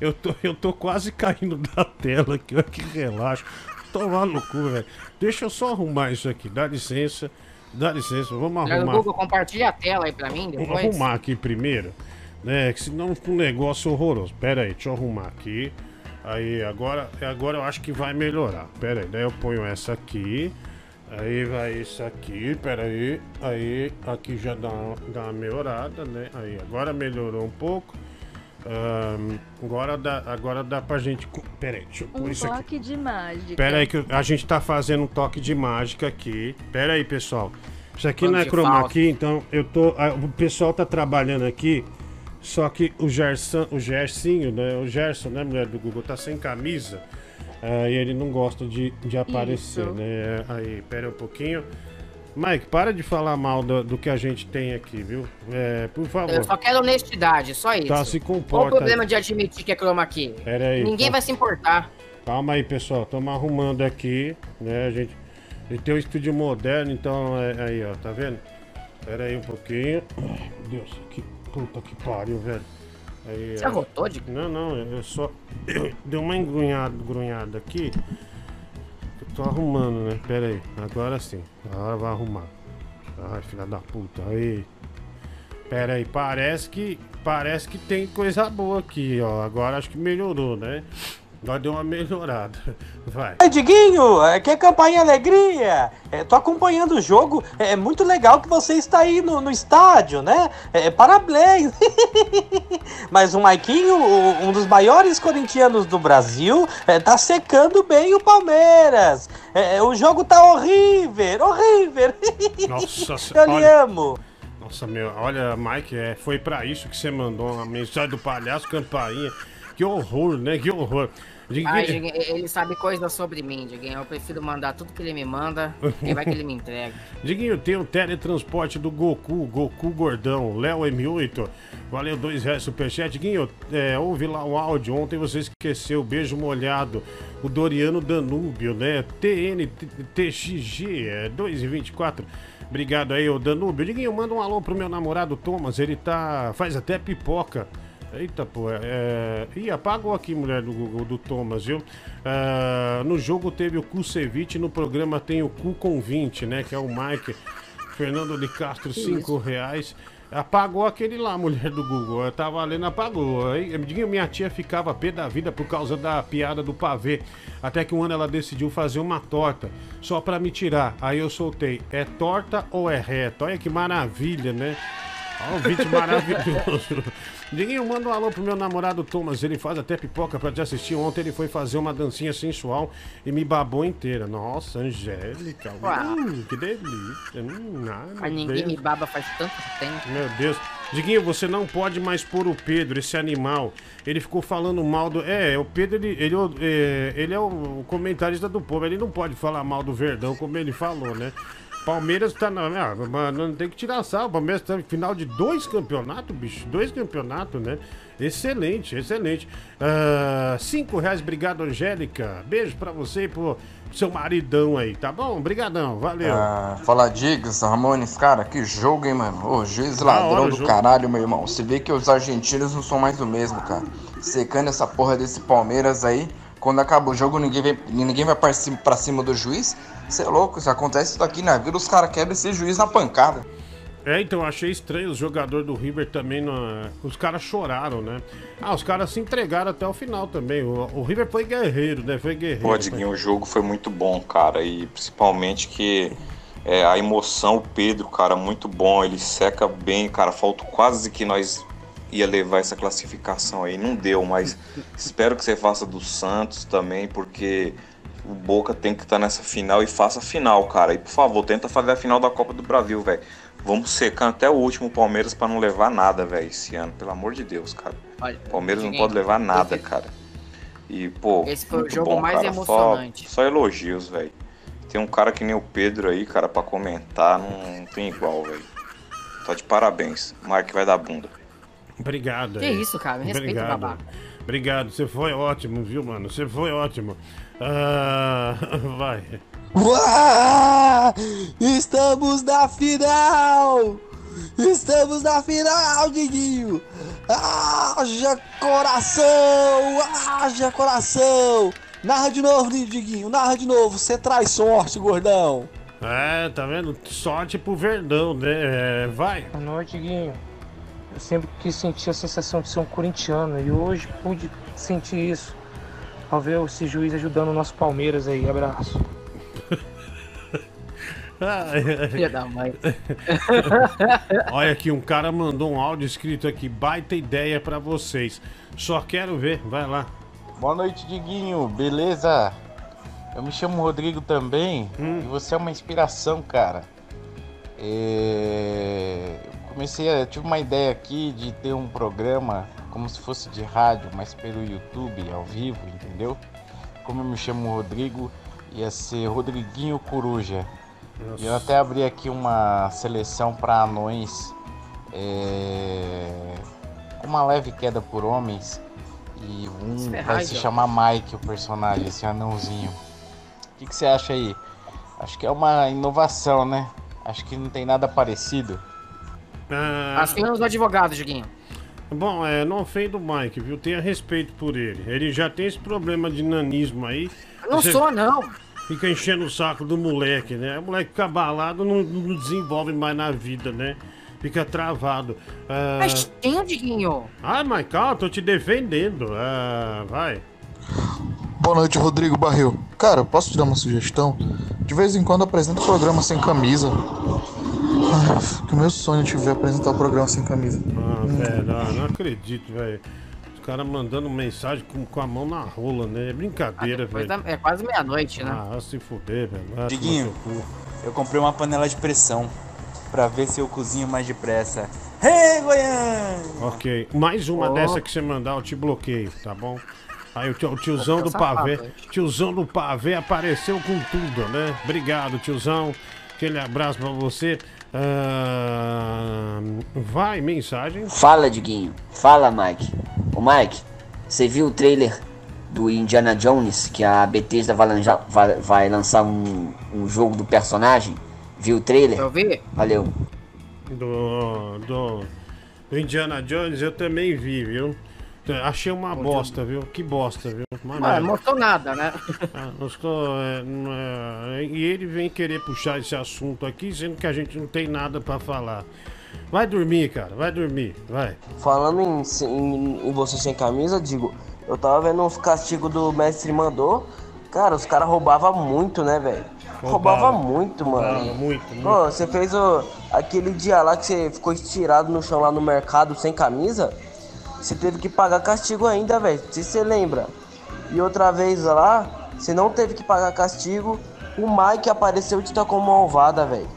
Eu tô, eu tô quase caindo da tela aqui, olha que relaxo. Tô lá no cu, velho. Deixa eu só arrumar isso aqui, dá licença. Dá licença, vamos arrumar. Google, compartilha a tela aí pra mim depois. Vamos arrumar aqui primeiro, né? Que senão fica um negócio horroroso. Pera aí, deixa eu arrumar aqui. Aí, agora, agora eu acho que vai melhorar. Pera aí, daí eu ponho essa aqui. Aí vai isso aqui, pera aí. Aí, aqui já dá, dá uma melhorada, né? Aí, agora melhorou um pouco. Um, agora, dá, agora dá pra gente. Pera aí, deixa eu pôr um isso aqui. toque de mágica. Pera aí, que a gente tá fazendo um toque de mágica aqui. Pera aí, pessoal. Isso aqui não é chroma key, então eu tô. a- O pessoal tá trabalhando aqui. Só que o Gerson, o Gersinho, né? O Gerson, né, mulher do Google, tá sem camisa. ah, e ele não gosta de, de aparecer, Isso. né? Aí, pera um pouquinho. Mike, para de falar mal do, do que a gente tem aqui, viu? É, por favor. Eu só quero honestidade, só isso. Tá, se Qual o comporta. problema de admitir que é chroma key? Pera aí. Ninguém tá- vai se importar. Calma aí, pessoal. Estamos arrumando aqui, né? A gente, gente tem um estúdio moderno, então é, aí, ó, tá vendo? Pera aí um pouquinho. Ai, meu Deus, que puta que pariu, velho. Aí, Você ó. arrotou de Não, não, eu só. Eu dei uma engrunhada, grunhada aqui. Tô arrumando, né? Pera aí, agora sim. Agora vai arrumar. Ai, filha da puta. Aí. Pera aí, parece que. Parece que tem coisa boa aqui, ó. Agora acho que melhorou, né? Agora deu uma melhorada. Vai. Oi, Diguinho, é, que campainha alegria! É, tô acompanhando o jogo, é muito legal que você está aí no, no estádio, né? É, parabéns! Mas o Maiquinho, um dos maiores corintianos do Brasil, é, tá secando bem o Palmeiras. É, o jogo tá horrível, horrível! Nossa Eu lhe Olha, amo! nossa, meu. Olha, Mike, é, foi pra isso que você mandou uma mensagem do palhaço campainha. Que horror, né? Que horror. Ai, Diguinho, ele sabe coisas sobre mim, Diguinho. Eu prefiro mandar tudo que ele me manda e vai que ele me entrega. Diguinho, tem o teletransporte do Goku, Goku Gordão, Léo M8. Valeu, dois reais superchat. Diguinho, é, ouve lá o áudio. Ontem você esqueceu, beijo molhado. O Doriano Danúbio, né? TNTXG, é 2,24. Obrigado aí, ô Danúbio. Diguinho, manda um alô pro meu namorado Thomas. Ele tá. faz até pipoca. Eita, pô, é. Ih, apagou aqui, mulher do Google, do Thomas, viu? Ah, no jogo teve o Kusevich, no programa tem o Cu com 20, né? Que é o Mike. Fernando de Castro, 5 reais. Apagou aquele lá, mulher do Google. Eu tava lendo, apagou. Aí, minha tia ficava pé da vida por causa da piada do pavê. Até que um ano ela decidiu fazer uma torta, só pra me tirar. Aí eu soltei, é torta ou é reto? Olha que maravilha, né? Ó, um vídeo maravilhoso. Diguinho, manda um alô pro meu namorado Thomas. Ele faz até pipoca pra te assistir. Ontem ele foi fazer uma dancinha sensual e me babou inteira. Nossa, Angélica. Hum, que delícia. Hum, ai, ninguém Deus. me baba faz tanto tempo. Meu Deus. Diguinho, você não pode mais pôr o Pedro, esse animal. Ele ficou falando mal do. É, o Pedro, ele, ele, é, ele é o comentarista do povo. Ele não pode falar mal do Verdão, como ele falou, né? Palmeiras tá na. Ah, mano, não tem que tirar sal. O Palmeiras tá em final de dois campeonatos, bicho. Dois campeonatos, né? Excelente, excelente. Ah, cinco reais, obrigado, Angélica. Beijo pra você e pro seu maridão aí, tá bom? Obrigadão, valeu. Ah, fala Diggs, Ramones, cara, que jogo, hein, mano? Ô, juiz hora ladrão o do jogo. caralho, meu irmão. Você vê que os argentinos não são mais o mesmo, cara. Secando essa porra desse Palmeiras aí. Quando acaba o jogo, ninguém, vem, ninguém vai pra cima, pra cima do juiz. Você é louco, isso acontece isso aqui na vida, os caras quebram esse juiz na pancada. É, então, eu achei estranho os jogadores do River também. não- Os caras choraram, né? Ah, os caras se entregaram até o final também. O, o River foi guerreiro, né? Foi guerreiro. Pô, Diguinho, o jogo foi muito bom, cara. E principalmente que é, a emoção, o Pedro, cara, muito bom. Ele seca bem, cara. Falta quase que nós ia levar essa classificação aí. Não deu, mas espero que você faça do Santos também, porque o Boca tem que estar nessa final e faça a final, cara. E por favor, tenta fazer a final da Copa do Brasil, velho. Vamos secando até o último Palmeiras pra não levar nada, velho, esse ano. Pelo amor de Deus, cara. Olha, Palmeiras não pode levar nada, cara. E, pô, Esse foi o jogo bom, mais cara. emocionante. Só, só elogios, velho. Tem um cara que nem o Pedro aí, cara, pra comentar, não, não tem igual, velho. Tá de parabéns. Mark vai dar bunda. Obrigado. Que aí. isso, cara? Me respeita, Obrigado. babaca. Obrigado, você foi ótimo, viu, mano? Você foi ótimo. Ah, vai. Estamos na final! Estamos na final, Diguinho! Haja coração! Haja coração! Narra de novo, Diguinho, narra de novo. Você traz sorte, gordão. É, tá vendo? Sorte pro Verdão, né? É, vai. Boa noite, Guinho. Eu sempre quis sentir a sensação de ser um corintiano e hoje pude sentir isso ao ver esse juiz ajudando o nosso Palmeiras aí. Abraço. Filha da mãe. Olha aqui, um cara mandou um áudio escrito aqui, baita ideia pra vocês. Só quero ver, vai lá. Boa noite, Diguinho. Beleza? Eu me chamo Rodrigo também Hum. e você é uma inspiração, cara. É, comecei a. Eu tive uma ideia aqui de ter um programa como se fosse de rádio, mas pelo YouTube, ao vivo, entendeu? Como eu me chamo Rodrigo, ia ser Rodriguinho Coruja. E eu até abri aqui uma seleção para anões é, com uma leve queda por homens. E um Se vai se chamar Mike, o personagem, esse anãozinho. O que, que você acha aí? Acho que é uma inovação, né? Acho que não tem nada parecido. Ah, Assim os advogados, Diguinho. bom, é, não ofenda o Mike, viu? Tenha respeito por ele. Ele já tem esse problema de nanismo aí. Eu não Você sou, não. Fica enchendo o saco do moleque, né? O moleque fica abalado, não, não desenvolve mais na vida, né? Fica travado. Ah, Mas tinha, Diguinho. ah, mas calma, tô te defendendo. Ah, vai. Boa noite, Rodrigo Barril. Cara, posso te dar uma sugestão? De vez em quando apresenta o programa sem camisa. Ah, que o meu sonho é te ver apresentar o programa sem camisa. Ah, velho, ah, não acredito, velho. Os caras mandando mensagem com, com a mão na rola, né? É brincadeira, Depois velho. da- É quase meia-noite, né? Ah, se fuder, velho. Diguinho. Eu comprei uma panela de pressão pra ver se eu cozinho mais depressa. Hey, Goiânia! Ok, mais uma Ó. dessa que você mandar, eu te bloqueio, tá bom? Aí o, tio- o tiozão do pavê, tiozão do pavê apareceu com tudo, né? Obrigado, tiozão. Aquele abraço pra você. Ah, vai, mensagem. Fala, Diguinho. Fala, Mike. Ô, Mike, você viu o trailer do Indiana Jones, que a Bethesda vai, lanjar- vai- vai lançar um, um jogo do personagem? Viu o trailer? Eu vi? Valeu. Do, do, do Indiana Jones eu também vi, viu? Achei uma bosta, viu? Que bosta, viu? Uma Ah, não mostrou nada, né? Ah, tô, é, é, e ele vem querer puxar esse assunto aqui, sendo que a gente não tem nada pra falar. Vai dormir, cara, vai dormir, vai. Falando em, em, em você sem camisa, digo, eu tava vendo uns castigos do mestre mandou. Cara, os caras roubavam muito, né, velho? Roubava. Roubava muito, mano. Roubava muito, muito. Pô, você fez o, aquele dia lá que você ficou estirado no chão lá no mercado sem camisa. Você teve que pagar castigo ainda, velho. Se você lembra. E outra vez lá, você não teve que pagar castigo. O Mike apareceu e te tacou uma ovada, velho.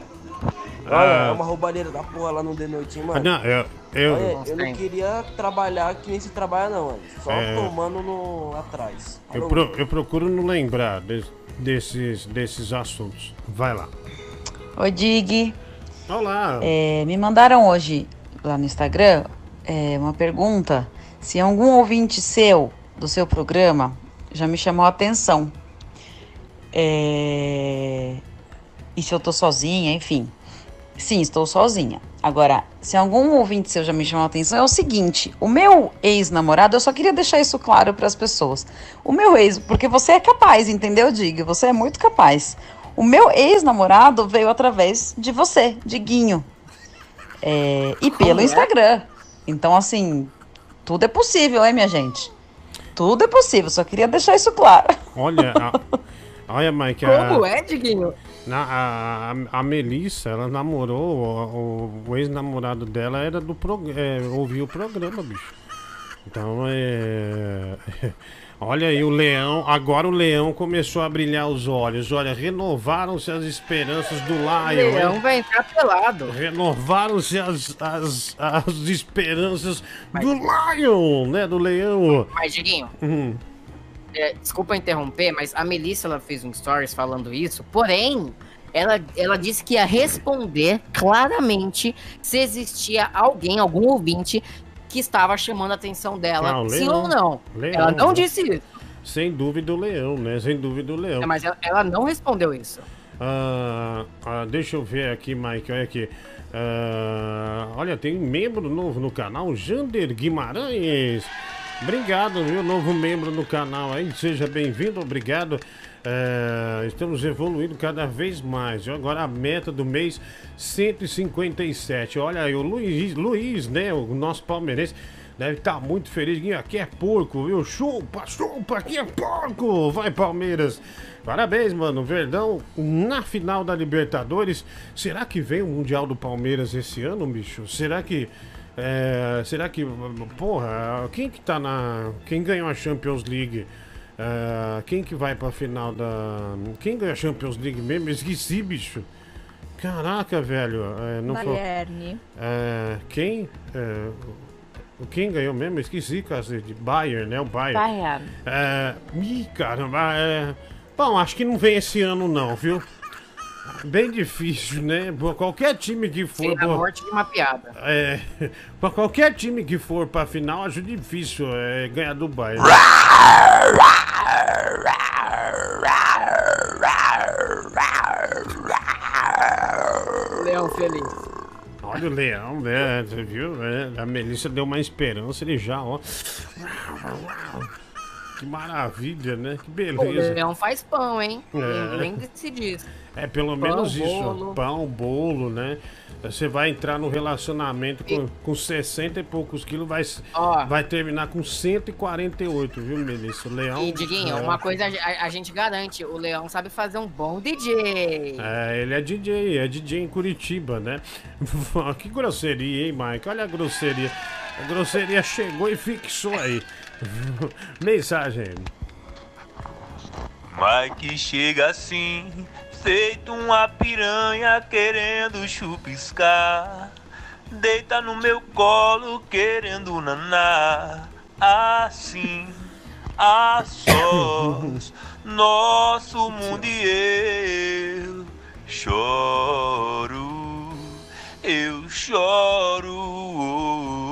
Olha, Ah. é uma roubalheira da porra lá no The Noite, hein, Ah, mano. não, eu. eu Olha, eu não queria trabalhar que nem se trabalha não, mano. Só É. tomando no atrás. eu, pro- eu procuro não lembrar de- desses, desses assuntos. Vai lá. Oi, Dig. Olá. É, me mandaram hoje lá no Instagram é, uma pergunta se algum ouvinte seu, do seu programa, já me chamou a atenção. É, e se eu tô sozinha, enfim. Sim, estou sozinha. Agora, se algum ouvinte seu já me chamou a atenção, é o seguinte: o meu ex-namorado, eu só queria deixar isso claro para as pessoas. O meu ex, porque você é capaz, entendeu, Diga? Você é muito capaz. O meu ex-namorado veio através de você, Diguinho. É, e pelo é? Instagram. Então, assim, tudo é possível, hein, minha gente? Tudo é possível, só queria deixar isso claro. Olha, a- olha, Mike. a- Como é, Diguinho? Na, a, a, a Melissa, ela namorou, o, o ex-namorado dela era do programa, é, ouvia o programa, bicho. Então é. Olha aí, o leão, agora o leão começou a brilhar os olhos. Olha, renovaram-se as esperanças do Lion. hein? Leão vai entrar pelado. Renovaram-se as, as, as esperanças do Lion, né? Do leão. Mas, Diguinho, Hum. é, desculpa interromper, mas a Melissa ela fez um stories falando isso, porém, ela, ela disse que ia responder claramente se existia alguém, algum ouvinte, que estava chamando a atenção dela, Ah, sim leão. ou não. Leão, ela não né? disse isso, Sem dúvida o leão, né? Sem dúvida o leão. É, mas ela, ela não respondeu isso. Ah, ah, deixa eu ver aqui, Mike, olha aqui. Ah, olha, tem um membro novo no canal, Jander Guimarães. Obrigado, viu? Novo membro no canal aí, seja bem-vindo, obrigado. É, estamos evoluindo cada vez mais. Agora a meta do mês 157. Olha aí, o Luiz, Luiz, né? O nosso palmeirense. Deve estar muito feliz. Aqui é porco, viu? Chupa, chupa, aqui é porco. Vai, Palmeiras. Parabéns, mano. Verdão na final da Libertadores. Será que vem o Mundial do Palmeiras esse ano, bicho? Será que. é, será que. Porra, quem que tá na. Quem ganhou a Champions League? É, quem que vai pra final da. Quem ganhou a Champions League mesmo? Esqueci, bicho. Caraca, velho. é, não foi- é, quem? É, quem ganhou mesmo? Esqueci, cacete. Bayern, né? O Bayern. Bayern. É, ih, caramba. É, bom, acho que não vem esse ano, não, viu? Bem difícil, né? Pra qualquer time que for. Sem a morte de uma piada. é, pra qualquer time que for pra final, acho difícil é, ganhar do Bayern. Leão feliz. Olha o leão, né? Você viu? É, a Melissa deu uma esperança, ele já, ó. Que maravilha, né? Que O beleza. leão faz pão, hein? É. Nem se diz. É pelo Pão, menos isso. bolo. Pão, bolo, né? Você vai entrar no relacionamento com, com 60 e poucos quilos, vai, Ó. vai terminar com 148, viu, Melissa? O leão. E, Diguinho, é, uma coisa a, a gente garante: o leão sabe fazer um bom DJ. É, ele é DJ, é DJ em Curitiba, né? que grosseria, hein, Mike? Olha a grosseria. A grosseria chegou e fixou aí. Mensagem. Mike chega assim, feito uma piranha querendo chupiscar. Deita no meu colo querendo naná. Assim, a sós, nosso mundo e eu choro, eu choro.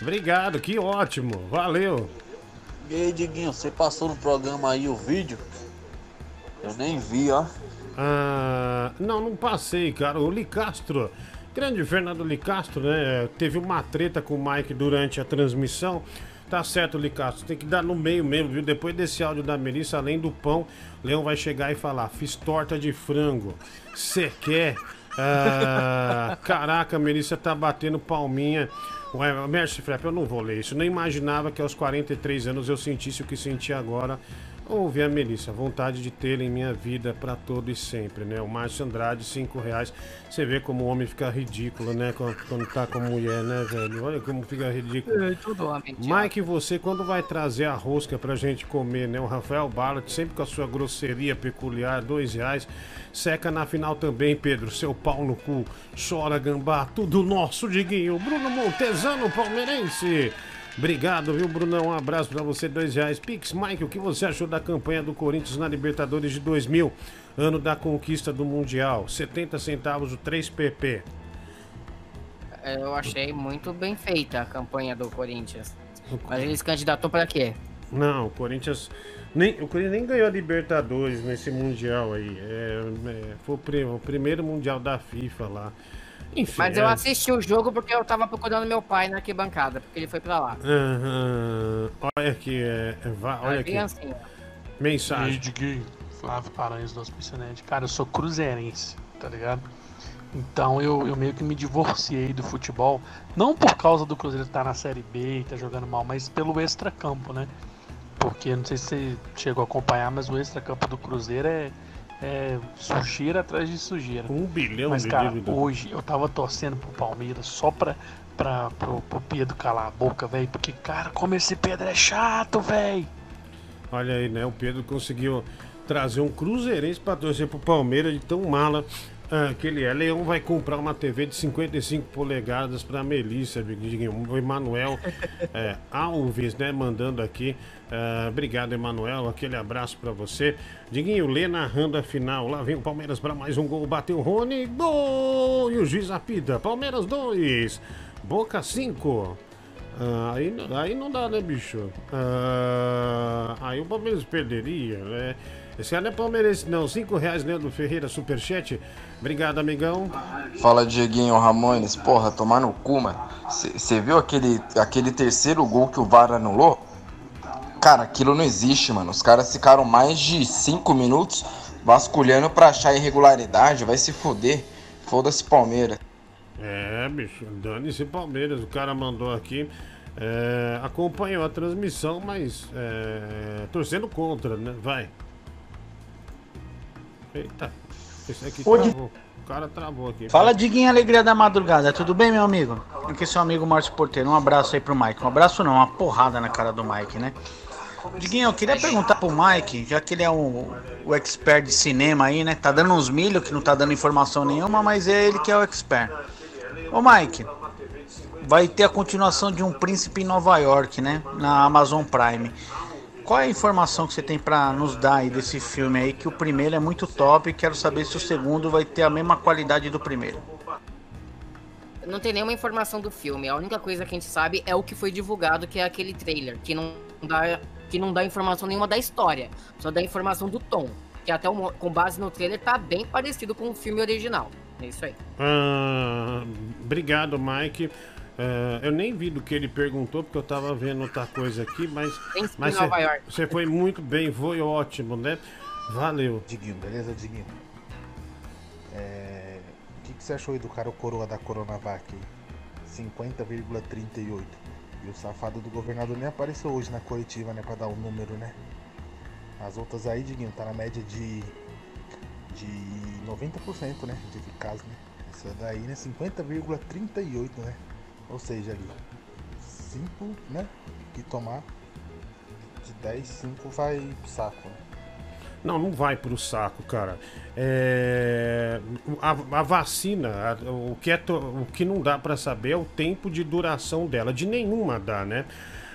Obrigado, que ótimo. Valeu. E aí, Diguinho, você passou no programa aí o vídeo? Eu nem vi, ó. Ah, não, não passei, cara. O Licastro, grande Fernando Licastro, né? Teve uma treta com o Mike durante a transmissão. Tá certo, Licastro, tem que dar no meio mesmo, viu? Depois desse áudio da Melissa, além do pão, Leão vai chegar e falar: fiz torta de frango. Cê quer? Ah, caraca, a Melissa tá batendo palminha. Ué, Mestre Frep, eu não vou ler isso. Nem imaginava que aos 43 anos eu sentisse o que senti agora. Ouvi a Melissa, vontade de tê-la em minha vida pra todo e sempre, né? O Márcio Andrade, 5 reais. Você vê como o homem fica ridículo, né? Quando, quando tá com mulher, né, velho? Olha como fica ridículo. É, tudo homem. Mike, você quando vai trazer a rosca pra gente comer, né? O Rafael Ballat, sempre com a sua grosseria peculiar, dois reais. Seca na final também, Pedro. Seu pau no cu. Chora, gambá. Tudo nosso, Diguinho. Bruno Montesano, palmeirense. Obrigado, viu, Brunão? Um abraço pra você, dois reais. Pix, Mike, o que você achou da campanha do Corinthians na Libertadores de 2000? Ano da conquista do Mundial. 70 centavos o 3PP. Eu achei muito bem feita a campanha do Corinthians. Mas ele se candidatou pra quê? Não, o Corinthians. Nem, o Corinthians nem ganhou a Libertadores nesse Mundial aí. É, é, foi o, pri- o primeiro Mundial da FIFA lá. Enfim. Mas é, eu assisti o jogo porque eu tava procurando meu pai na arquibancada, porque ele foi pra lá. aham, olha aqui, é, é, va- olha É aqui. assim. Mensagem. Diguinho, Flávio Paranhos do Hospicinete. Cara, eu sou cruzeirense, tá ligado? Então eu, eu meio que me divorciei do futebol, não por causa do Cruzeiro estar na Série B e tá jogando mal, mas pelo extracampo, né? Porque não sei se você chegou a acompanhar, mas o extracampo do Cruzeiro é, é sujeira atrás de sujeira. Um bilhão Mas, de cara, dívida. hoje eu tava torcendo pro Palmeiras só pra, pra, pro, pro Pedro calar a boca, velho. Porque, cara, como esse Pedro é chato, velho. Olha aí, né? O Pedro conseguiu trazer um cruzeirense pra torcer pro Palmeiras de tão mala ah, que ele é. Leão vai comprar uma TV de 55 polegadas pra Melissa. O Emanuel é, Alves, né? Mandando aqui. Ah, obrigado, Emanuel. Aquele abraço pra você. Diguinho, lê narrando a final. Lá vem o Palmeiras pra mais um gol. Bateu o Rony. Gol! E o juiz apita. Palmeiras 2. Boca 5. Ah, aí, aí não dá, né, bicho? Ah, aí o Palmeiras perderia, né? Esse cara não é palmeirense, não. Cinco reais, Leandro Ferreira, superchat. Obrigado, amigão. Fala, Dieguinho Ramones. Porra, tomar no cu, mano. Você viu aquele, aquele terceiro gol que o VAR anulou? Cara, aquilo não existe, mano. Os caras ficaram mais de cinco minutos vasculhando pra achar irregularidade. Vai se foder. Foda-se Palmeiras. É, bicho, dane-se Palmeiras. O cara mandou aqui. é, acompanhou a transmissão, mas é, torcendo contra, né? Vai. Eita, esse aqui Di- travou. O cara travou aqui. Fala, Diguinho Alegria da Madrugada. Tudo bem, meu amigo? Aqui é seu amigo Márcio Porteiro. Um abraço aí pro Mike. Um abraço não, uma porrada na cara do Mike, né? Diguinho, eu queria perguntar pro Mike, já que ele é um, o expert de cinema aí, né? Tá dando uns milho que não tá dando informação nenhuma, mas é ele que é o expert. Ô Mike, vai ter a continuação de Um Príncipe em Nova York, né? Na Amazon Prime. Qual é a informação que você tem pra nos dar aí desse filme aí? Que o primeiro é muito top e quero saber se o segundo vai ter a mesma qualidade do primeiro. Não tem nenhuma informação do filme. A única coisa que a gente sabe é o que foi divulgado, que é aquele trailer, que não dá, que não dá informação nenhuma da história, só dá informação do tom. Que até o mo- com base no trailer tá bem parecido com o filme original. É isso aí. Ah, obrigado, Mike. Ah, eu nem vi do que ele perguntou, porque eu tava vendo outra coisa aqui, mas. Nova York. Você foi muito bem, foi ótimo, né? Valeu. Diguinho, beleza, Diguinho? É, O que, que você achou aí do cara o coroa da Coronavac? 50,38. E o safado do governador nem apareceu hoje na coletiva, né? Pra dar o número, né? As outras aí, Diguinho, tá na média de. de 90%, né? De eficácia, né? Essa daí, né? 50,38, né? Ou seja, ali. 5, né? Que tomar. De 10, 5 vai pro saco, né? Não, não vai pro saco, cara. É, a, a vacina, a- o, que é to- o que não dá pra saber é o tempo de duração dela. De nenhuma dá, né?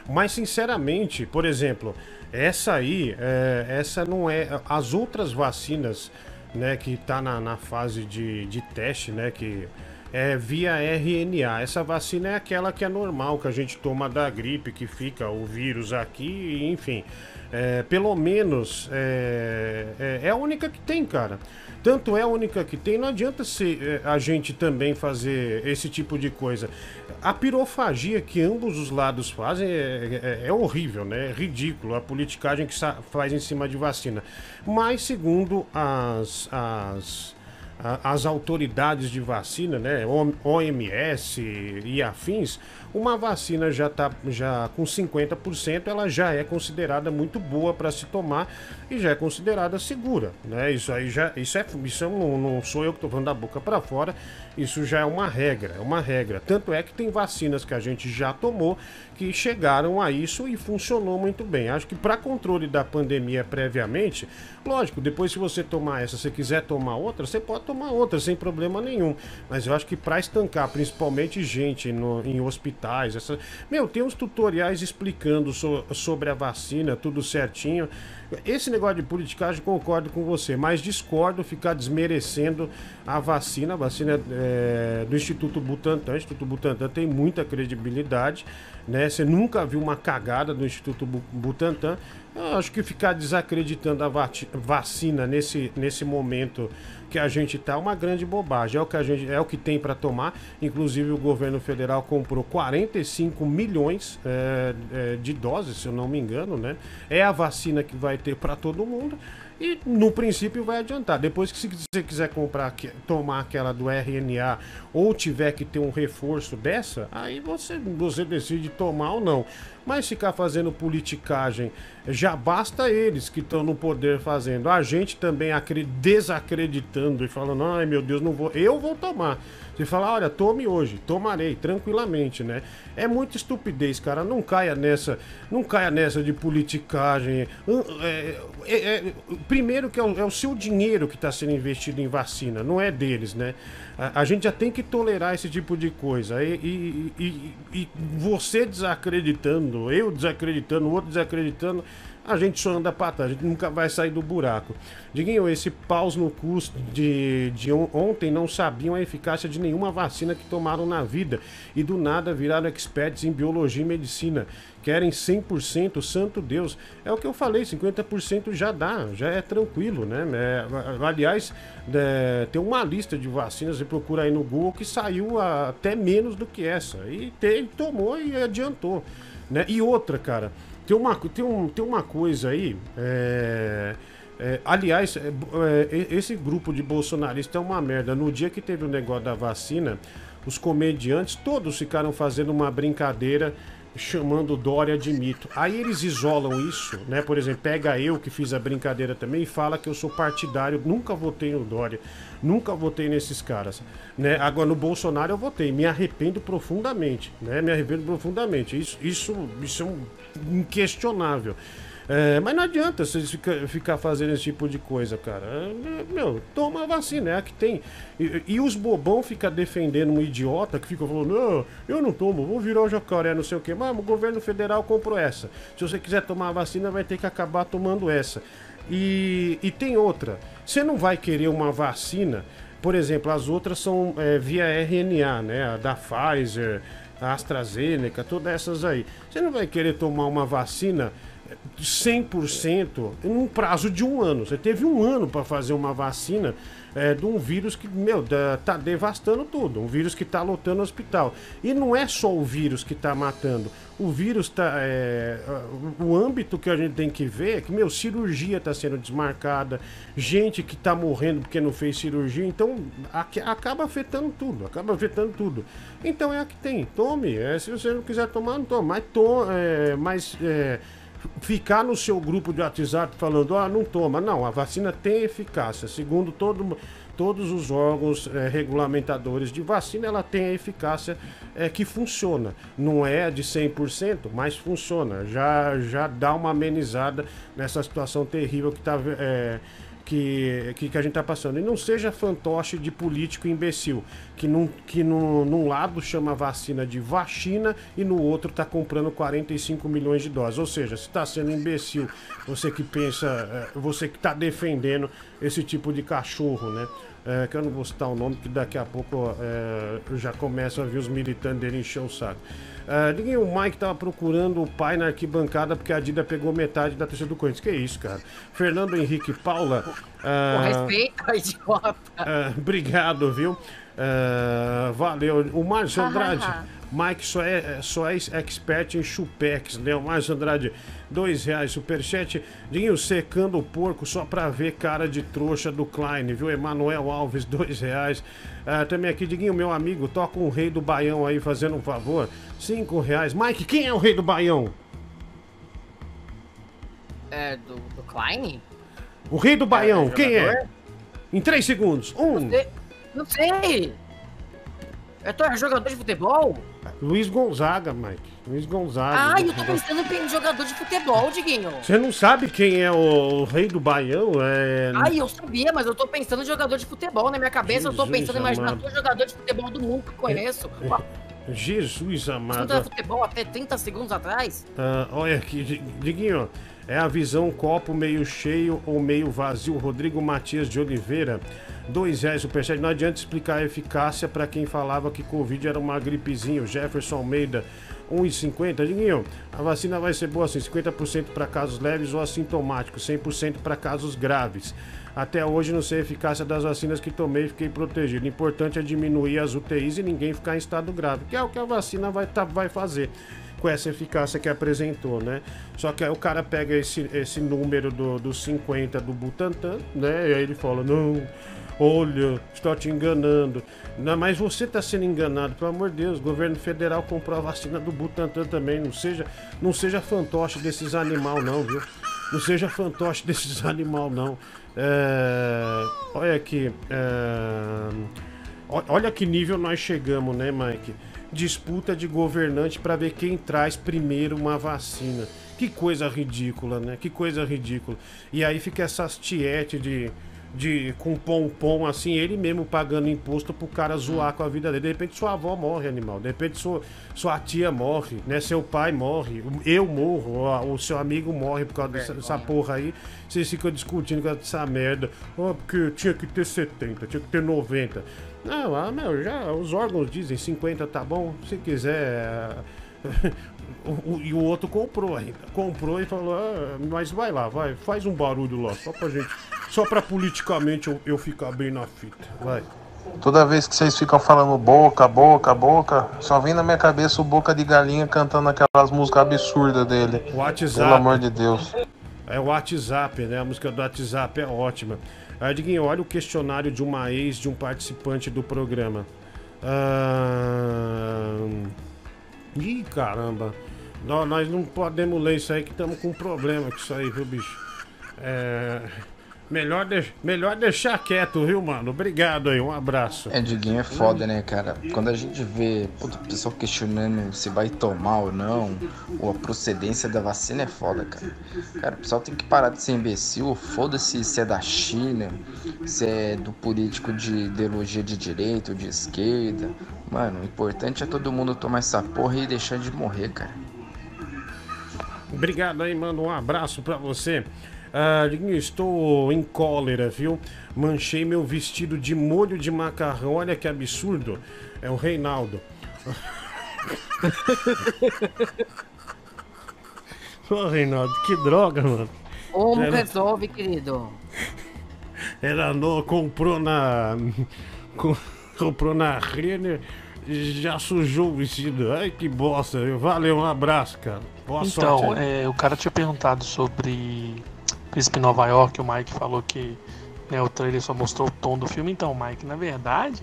Mas, sinceramente, por exemplo, essa aí, é, essa não é. As outras vacinas, né, que tá na, na fase de, de teste, né, que é via RNA. Essa vacina é aquela que é normal, que a gente toma da gripe, que fica o vírus aqui, enfim. É, pelo menos é, é, é a única que tem, cara. Tanto é a única que tem, não adianta se, é, a gente também fazer esse tipo de coisa. A pirofagia que ambos os lados fazem é, é- horrível, né? É ridículo a politicagem que faz em cima de vacina. Mas, segundo as, as, as autoridades de vacina, né, OMS e afins, uma vacina já tá já com 50%, ela já é considerada muito boa para se tomar e já é considerada segura, né? Isso aí já isso é isso não, não sou eu que estou falando da boca para fora, isso já é uma regra, é uma regra. Tanto é que tem vacinas que a gente já tomou que chegaram a isso e funcionou muito bem. Acho que para controle da pandemia previamente, lógico, depois se você tomar essa, se quiser tomar outra, você pode tomar outra sem problema nenhum. Mas eu acho que para estancar, principalmente gente no- em hospitais, essa, meu, tem uns tutoriais explicando so- sobre a vacina, tudo certinho. Esse negócio de politicagem concordo com você, mas discordo ficar desmerecendo a vacina. A vacina é, do Instituto Butantan. O Instituto Butantan tem muita credibilidade, né? Você nunca viu uma cagada do Instituto Bu- Butantan. Eu acho que ficar desacreditando a vacina nesse, nesse momento que a gente tá é uma grande bobagem. É o que a gente é o que tem para tomar. Inclusive o governo federal comprou 45 milhões é, é, de doses, se eu não me engano, né? É a vacina que vai ter para todo mundo. E no princípio vai adiantar. Depois que se você quiser comprar, tomar aquela do RNA ou tiver que ter um reforço dessa, aí você, você decide tomar ou não. Mas ficar fazendo politicagem, já basta eles que estão no poder fazendo. A gente também acre- desacreditando e falando, ai meu Deus, não vou. Eu vou tomar. Você fala, olha, tome hoje, tomarei, tranquilamente, né? É muita estupidez, cara. Não caia nessa, não caia nessa de politicagem. Hum, é, é, é, primeiro que é o, é o seu dinheiro que está sendo investido em vacina, não é deles, né? A, a gente já tem que tolerar esse tipo de coisa. E, e- e- e- você desacreditando, eu desacreditando, o outro desacreditando, a gente só anda pra trás, a gente nunca vai sair do buraco. Diguinho, esse paus no custo de, de on- ontem não sabiam a eficácia de nenhuma vacina que tomaram na vida e do nada viraram experts em biologia e medicina. Querem 100%, santo Deus. É o que eu falei, 50% já dá, já é tranquilo, né? É, aliás, é, tem uma lista de vacinas, você procura aí no Google, que saiu até menos do que essa. E te- tomou e adiantou. Né? E outra, cara, tem uma, tem um, tem uma coisa aí. é, é, aliás, é, é, esse grupo de bolsonaristas é uma merda. No dia que teve o negócio da vacina, os comediantes todos ficaram fazendo uma brincadeira chamando Dória de mito. Aí eles isolam isso, né? Por exemplo, pega eu que fiz a brincadeira também e fala que eu sou partidário, nunca votei no Dória, nunca votei nesses caras, né? Agora no Bolsonaro eu votei, me arrependo profundamente, né? Me arrependo profundamente. Isso, isso, isso é um inquestionável. É, mas não adianta vocês fica, ficar fazendo esse tipo de coisa, cara. É, Meu, toma a vacina, é a que tem. E, e os bobão ficam defendendo um idiota que fica falando, não, eu não tomo, vou virar o jacaré, não sei o que. Mas o governo federal comprou essa. Se você quiser tomar a vacina, vai ter que acabar tomando essa. E, e tem outra. Você não vai querer uma vacina, por exemplo, as outras são é, via RNA, né? A da Pfizer, AstraZeneca, todas essas aí. Você não vai querer tomar uma vacina 100% num prazo de um ano. Você teve um ano para fazer uma vacina é, de um vírus que, meu, tá devastando tudo. Um vírus que tá lotando o hospital. E não é só o vírus que tá matando. O vírus tá. é, o âmbito que a gente tem que ver é que, meu, cirurgia tá sendo desmarcada, gente que tá morrendo porque não fez cirurgia. Então, aqui- acaba afetando tudo. Acaba afetando tudo. Então é a que tem. Tome. É, se você não quiser tomar, não toma. Mas, to, é, mas é, ficar no seu grupo de WhatsApp falando, ah, não toma. Não, a vacina tem eficácia. Segundo todo, todos os órgãos eh, regulamentadores de vacina, ela tem a eficácia eh, que funciona. Não é de 100%, mas funciona. Já, já dá uma amenizada nessa situação terrível que está que, que, que a gente tá passando. E não seja fantoche de político imbecil, que, num, que num, num lado chama vacina de vacina e no outro tá comprando 45 milhões de doses. Ou seja, se tá sendo imbecil, você que pensa, eh, você que tá defendendo esse tipo de cachorro, né? É, que eu não vou citar o nome, que daqui a pouco é, eu já começo a ver os militantes dele encher o saco. É, ninguém, o Mike tava procurando o pai na arquibancada porque a Dida pegou metade da torcida do Corinthians. Que isso, cara? Fernando Henrique Paula. Com é, respeito, idiota. é, obrigado, viu? É, valeu. O Márcio Andrade. Mike só é, só é expert em chupex, né? O Márcio Andrade, dois reais, superchat. Dinho secando o porco só pra ver cara de trouxa do Klein, viu? Emanuel Alves, dois reais. Ah, também aqui, Diguinho, meu amigo, toca um rei do Baião aí, fazendo um favor. Cinco reais. Mike, quem é o rei do Baião? É, do, do Klein? O rei do Baião, É, quem é? Em três segundos. Um. Não sei. É tu é jogador de futebol? Luiz Gonzaga, Mike. Luiz Gonzaga. Ah, eu tô pensando em jogador de futebol, Diguinho. Você não sabe quem é o, o rei do Baião? É... Ai, eu sabia, mas eu tô pensando em jogador de futebol. Na minha cabeça, eu tô Jesus pensando em imaginar todo jogador de futebol do mundo que eu conheço. Jesus Não amado. era futebol até 30 segundos atrás? Ah, olha aqui, Di- Diguinho, é a visão copo meio cheio ou meio vazio. Rodrigo Matias de Oliveira, dois reais superchat. Não adianta explicar a eficácia para quem falava que Covid era uma gripezinha. O Jefferson Almeida, 1,50. Diguinho, a vacina vai ser boa assim, 50% para casos leves ou assintomáticos, 100% para casos graves. Até hoje não sei a eficácia das vacinas que tomei fiquei protegido. Importante é diminuir as UTIs e ninguém ficar em estado grave, que é o que a vacina vai, tá, vai fazer com essa eficácia que apresentou, né? Só que aí o cara pega esse, esse número do, dos 50 do Butantan, né? E aí ele fala, não, olha, está te enganando. Não, mas você está sendo enganado, pelo amor de Deus, o governo federal comprou a vacina do Butantan também, não seja, não seja fantoche desses animal não, viu? Não seja fantoche desses animal não. É, olha aqui, é, olha que nível nós chegamos, né, Mike? Disputa de governante para ver quem traz primeiro uma vacina. Que coisa ridícula, né? Que coisa ridícula. E aí fica essas tiete de, de, com pompom assim, ele mesmo pagando imposto pro cara zoar com a vida dele. De repente sua avó morre, animal. De repente sua, sua tia morre, né? Seu pai morre, eu morro, ó, o seu amigo morre por causa dessa, dessa porra aí. Vocês ficam discutindo causa dessa merda. Ó, porque tinha que ter 70, tinha que ter 90. Não, ah, meu, já os órgãos dizem 50 tá bom. Se quiser. O- o- e o outro comprou ainda. Comprou e falou: ah, mas vai lá, vai, faz um barulho lá, só pra gente. Só pra politicamente eu, eu ficar bem na fita. Vai. Toda vez que vocês ficam falando boca, boca, boca, só vem na minha cabeça o Boca de Galinha cantando aquelas músicas absurdas dele. WhatsApp. Pelo amor de Deus. É o WhatsApp, né? A música do WhatsApp é ótima. Aí, Diguinho, olha o questionário de uma ex de um participante do programa. Ahn... Ih, caramba. Nó- Nós não podemos ler isso aí que estamos com um problema com isso aí, viu, bicho? É... Melhor, de... Melhor deixar quieto, viu, mano? Obrigado aí, um abraço. É, Diguinho é foda, né, cara? Quando a gente vê o pessoal questionando se vai tomar ou não, ou a procedência da vacina é foda, cara. Cara, o pessoal tem que parar de ser imbecil. Foda-se se é da China, se é do político de ideologia de direita ou de esquerda. Mano, o importante é todo mundo tomar essa porra e deixar de morrer, cara. Obrigado aí, mano. Um abraço pra você. Ah, estou em cólera, viu? Manchei meu vestido de molho de macarrão. Olha que absurdo. É o Reinaldo. Ô, Reinaldo, que droga, mano. Como Era- resolve, querido? Era no, comprou na. com- comprou na Renner e já sujou o vestido. Ai, que bosta. Valeu, um abraço, cara. Boa Então, sorte. é, o cara tinha perguntado sobre Príncipe Nova York, o Mike falou que né, o trailer só mostrou o tom do filme. Então, Mike, na verdade,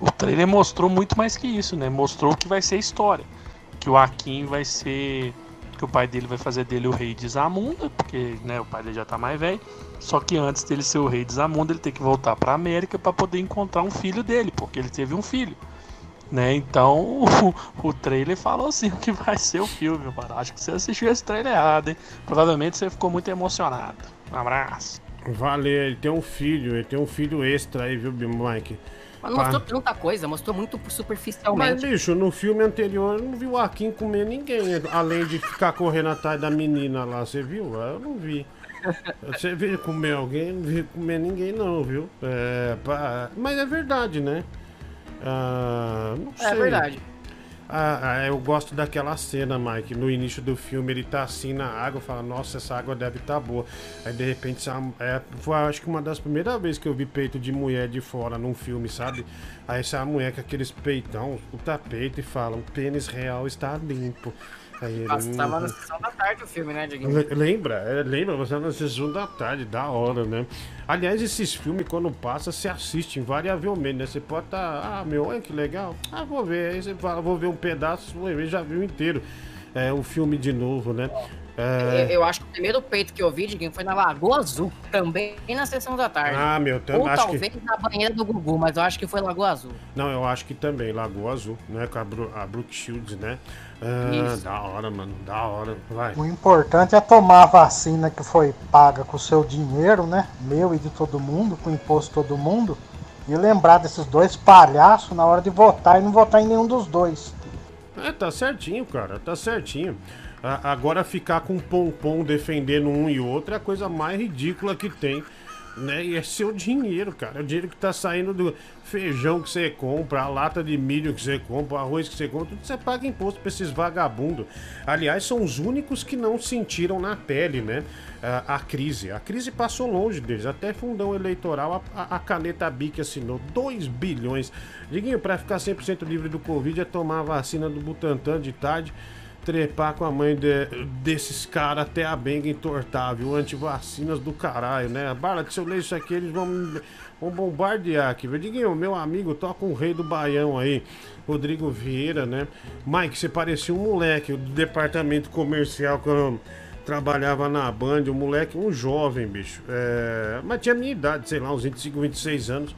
o trailer mostrou muito mais que isso, né? Mostrou o que vai ser a história. Que o Akin vai ser. Que o pai dele vai fazer dele o rei de Zamunda, porque né, o pai dele já tá mais velho. Só que antes dele ser o rei de Zamunda, ele tem que voltar pra América para poder encontrar um filho dele, porque ele teve um filho. Né? Então o, o trailer falou assim o que vai ser o filme, mano. Acho que você assistiu esse trailer errado, hein? Provavelmente você ficou muito emocionado. Um abraço. Valeu, ele tem um filho, ele tem um filho extra aí, viu, Mike? Mas não mostrou tanta coisa, mostrou muito Mas, superficialmente. bicho, no filme anterior eu não vi o Akin comer ninguém, além de ficar correndo atrás da menina lá, você viu? Eu não vi. Você viu comer alguém? Não vi comer ninguém, não, viu? É, pá, mas é verdade, né? Ah, não sei. É verdade. Ah, ah, eu gosto daquela cena, Mike. No início do filme, ele tá assim na água, fala, nossa, essa água deve estar boa. Aí de repente, é, foi acho que uma das primeiras vezes que eu vi peito de mulher de fora num filme, sabe? Aí essa mulher com aqueles peitão, o tapete e fala, o pênis real está limpo. Aí Passava "Hum, na sessão da tarde o filme, né, Diguinho? Le- Lembra? É, lembra? Você tá na sessão da tarde, da hora, né? Aliás, esses filmes, quando passa, você assiste invariavelmente, né? Você pode estar, ah, meu, olha que legal. Ah, vou ver. Aí você fala, vou ver um pedaço, já viu inteiro. É, o filme de novo, né? É... Eu, eu acho que o primeiro peito que eu vi, Diguinho, foi na Lagoa Azul, também na sessão da tarde. Ah, meu, tam- Ou acho que- talvez na banheira do Gugu, mas eu acho que foi Lagoa Azul. Não, eu acho que também, Lagoa Azul, né? Com a, Bru a Brooke Shields, né? Ah, Isso. da hora, mano, da hora. Vai. O importante é tomar a vacina que foi paga com o seu dinheiro, né? Meu e de todo mundo, com o imposto de todo mundo. E lembrar desses dois palhaços na hora de votar e não votar em nenhum dos dois. É, tá certinho, cara, tá certinho. A- agora ficar com pompom defendendo um e outro é a coisa mais ridícula que tem. Né? E é seu dinheiro, cara. É o dinheiro que tá saindo do feijão que você compra, a lata de milho que você compra, o arroz que você compra, tudo você paga imposto pra esses vagabundos. Aliás, são os únicos que não sentiram na pele, né? A, a crise. A crise passou longe deles. Até fundão eleitoral, a, a- caneta BIC assinou 2 bilhões. Diguinho, pra ficar 100% livre do Covid é tomar a vacina do Butantan de tarde trepar com a mãe de- desses caras até a benga entortar, viu? Antivacinas do caralho, né? Bala, se eu ler isso aqui, eles vão, vão bombardear aqui. viu? Diguinho, meu amigo, toca um rei do Baião aí, Rodrigo Vieira, né? Mike, você parecia um moleque do departamento comercial que eu trabalhava na Band, um moleque, um jovem, bicho. É, mas tinha a minha idade, sei lá, uns 25, 26 anos.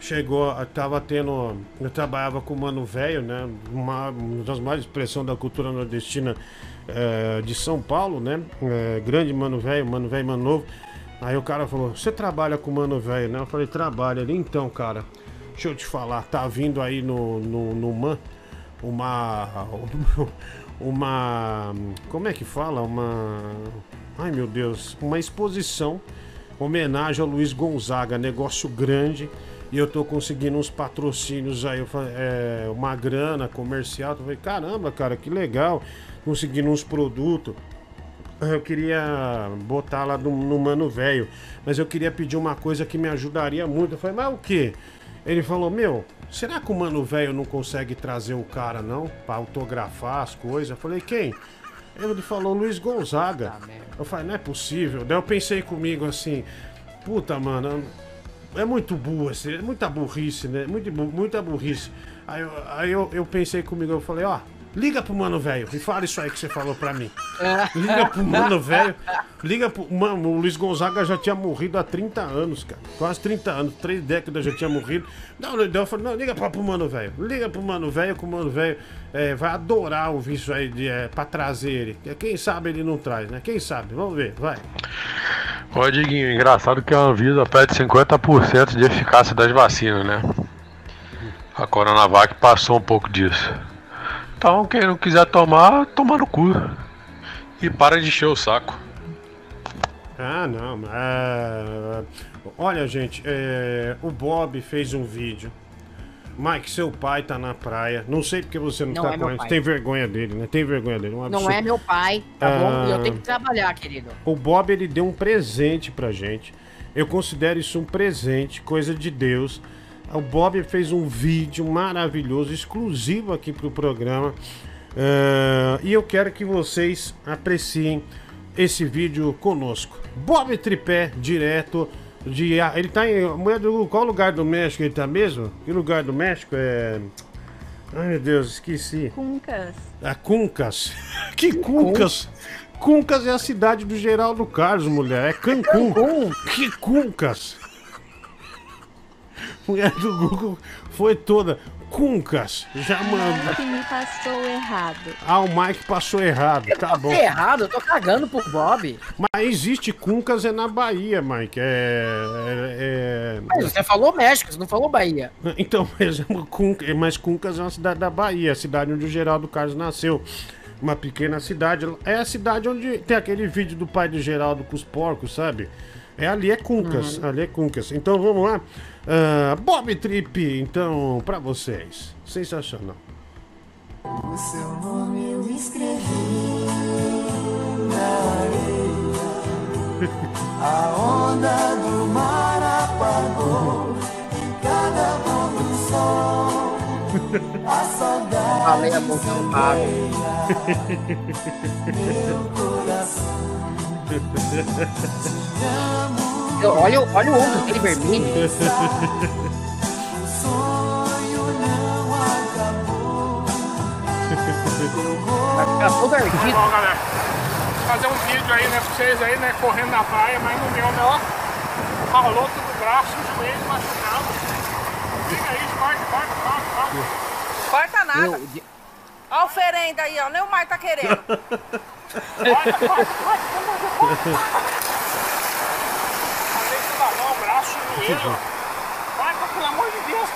Chegou, tava tendo. Eu trabalhava com o Mano Velho, né? Uma, uma das maiores expressões da cultura nordestina é, de São Paulo, né? É, grande Mano Velho, Mano Velho, Mano Novo. Aí o cara falou, você trabalha com mano velho, né? Eu falei, trabalha. Ele, então, cara, deixa eu te falar, tá vindo aí no, no, no MAN uma. Uma. Como é que fala? Uma. Ai meu Deus, uma exposição homenagem ao Luiz Gonzaga, negócio grande. E eu tô conseguindo uns patrocínios aí, é, uma grana comercial. Eu falei, caramba, cara, que legal. Conseguindo uns produtos. Eu queria botar lá no, no Mano Velho, mas eu queria pedir uma coisa que me ajudaria muito. Eu falei, mas o quê? Ele falou, meu, será que o Mano Velho não consegue trazer o cara, não? Pra autografar as coisas? Eu falei, quem? Ele falou Luiz Gonzaga. Eu falei, não é possível. Daí eu pensei comigo assim, puta, mano, é muito burro, assim, é muita burrice, né? Muito, muita burrice. Aí, eu, aí eu, eu pensei comigo, eu falei, ó, liga pro mano velho e fala isso aí que você falou pra mim. Liga pro mano velho. Liga pro. Mano, o Luiz Gonzaga já tinha morrido há 30 anos, cara. Quase 30 anos, três décadas já tinha morrido. Não, não, eu falei, não, liga pra, pro mano velho. Liga pro mano velho, que o mano velho é, vai adorar ouvir isso aí de, é, pra trazer ele. Quem sabe ele não traz, né? Quem sabe? Vamos ver, vai. Ô Diguinho, engraçado que a Anvisa pede 50% de eficácia das vacinas, né? A Coronavac passou um pouco disso. Então, quem não quiser tomar, toma no cu. E para de encher o saco. Ah, não. é, Olha, gente, é, o Bob fez um vídeo. Mike, seu pai tá na praia. Não sei porque você não, Não tá é com ele. Tem vergonha dele, né? Tem vergonha dele. Um Não é meu pai, tá bom? E eu Ah. tenho que trabalhar, querido. O Bob ele deu um presente pra gente. Eu considero isso um presente, coisa de Deus. O Bob fez um vídeo maravilhoso, exclusivo aqui pro programa. Ah, e eu quero que vocês apreciem esse vídeo conosco. Bob Tripé, direto de. ah, Ele tá em. Qual lugar do México ele tá mesmo? Que lugar do México é. Ai meu Deus, esqueci. Cuncas. A Cuncas. Que Cuncas? Cuncas é a cidade do Geraldo Carlos, mulher. É Cancún. Que Cuncas? Mulher do Google foi toda. Cuncas. Já mandou. Que me passou errado. Ah, o Mike passou errado. Tá bom. Tá errado, eu tô cagando pro Bob. Mas existe Cuncas é na Bahia, Mike. É. é- é- Mas você falou México, você não falou Bahia. Então, mas, é mas Cuncas é uma cidade da Bahia, a cidade onde o Geraldo Carlos nasceu. Uma pequena cidade. É a cidade onde tem aquele vídeo do pai do Geraldo com os porcos, sabe? É ali é Cuncas, ali é Cuncas. Então vamos lá. Ah, Bob Trip, então, pra vocês. Sensacional. O seu nome eu escrevi na areia. A onda do mar apagou em cada pôr do sol. A saudade Falei a boca meu coração. Olha, o- olha o ombro dele vermelho. Vai ficar todo ardido. Tá bom, galera. Fazer um vídeo aí, né, pra vocês aí, né, correndo na praia, mas no meu, né, ó. Ralou todo o braço, o joelho machucado. Liga aí, corta, corta, corta, corta. Corta nada. Meu, Olha a oferenda aí, ó. Nem o Mar tá querendo. Falei mão, braço, joelho. Corta, pelo amor de Deus,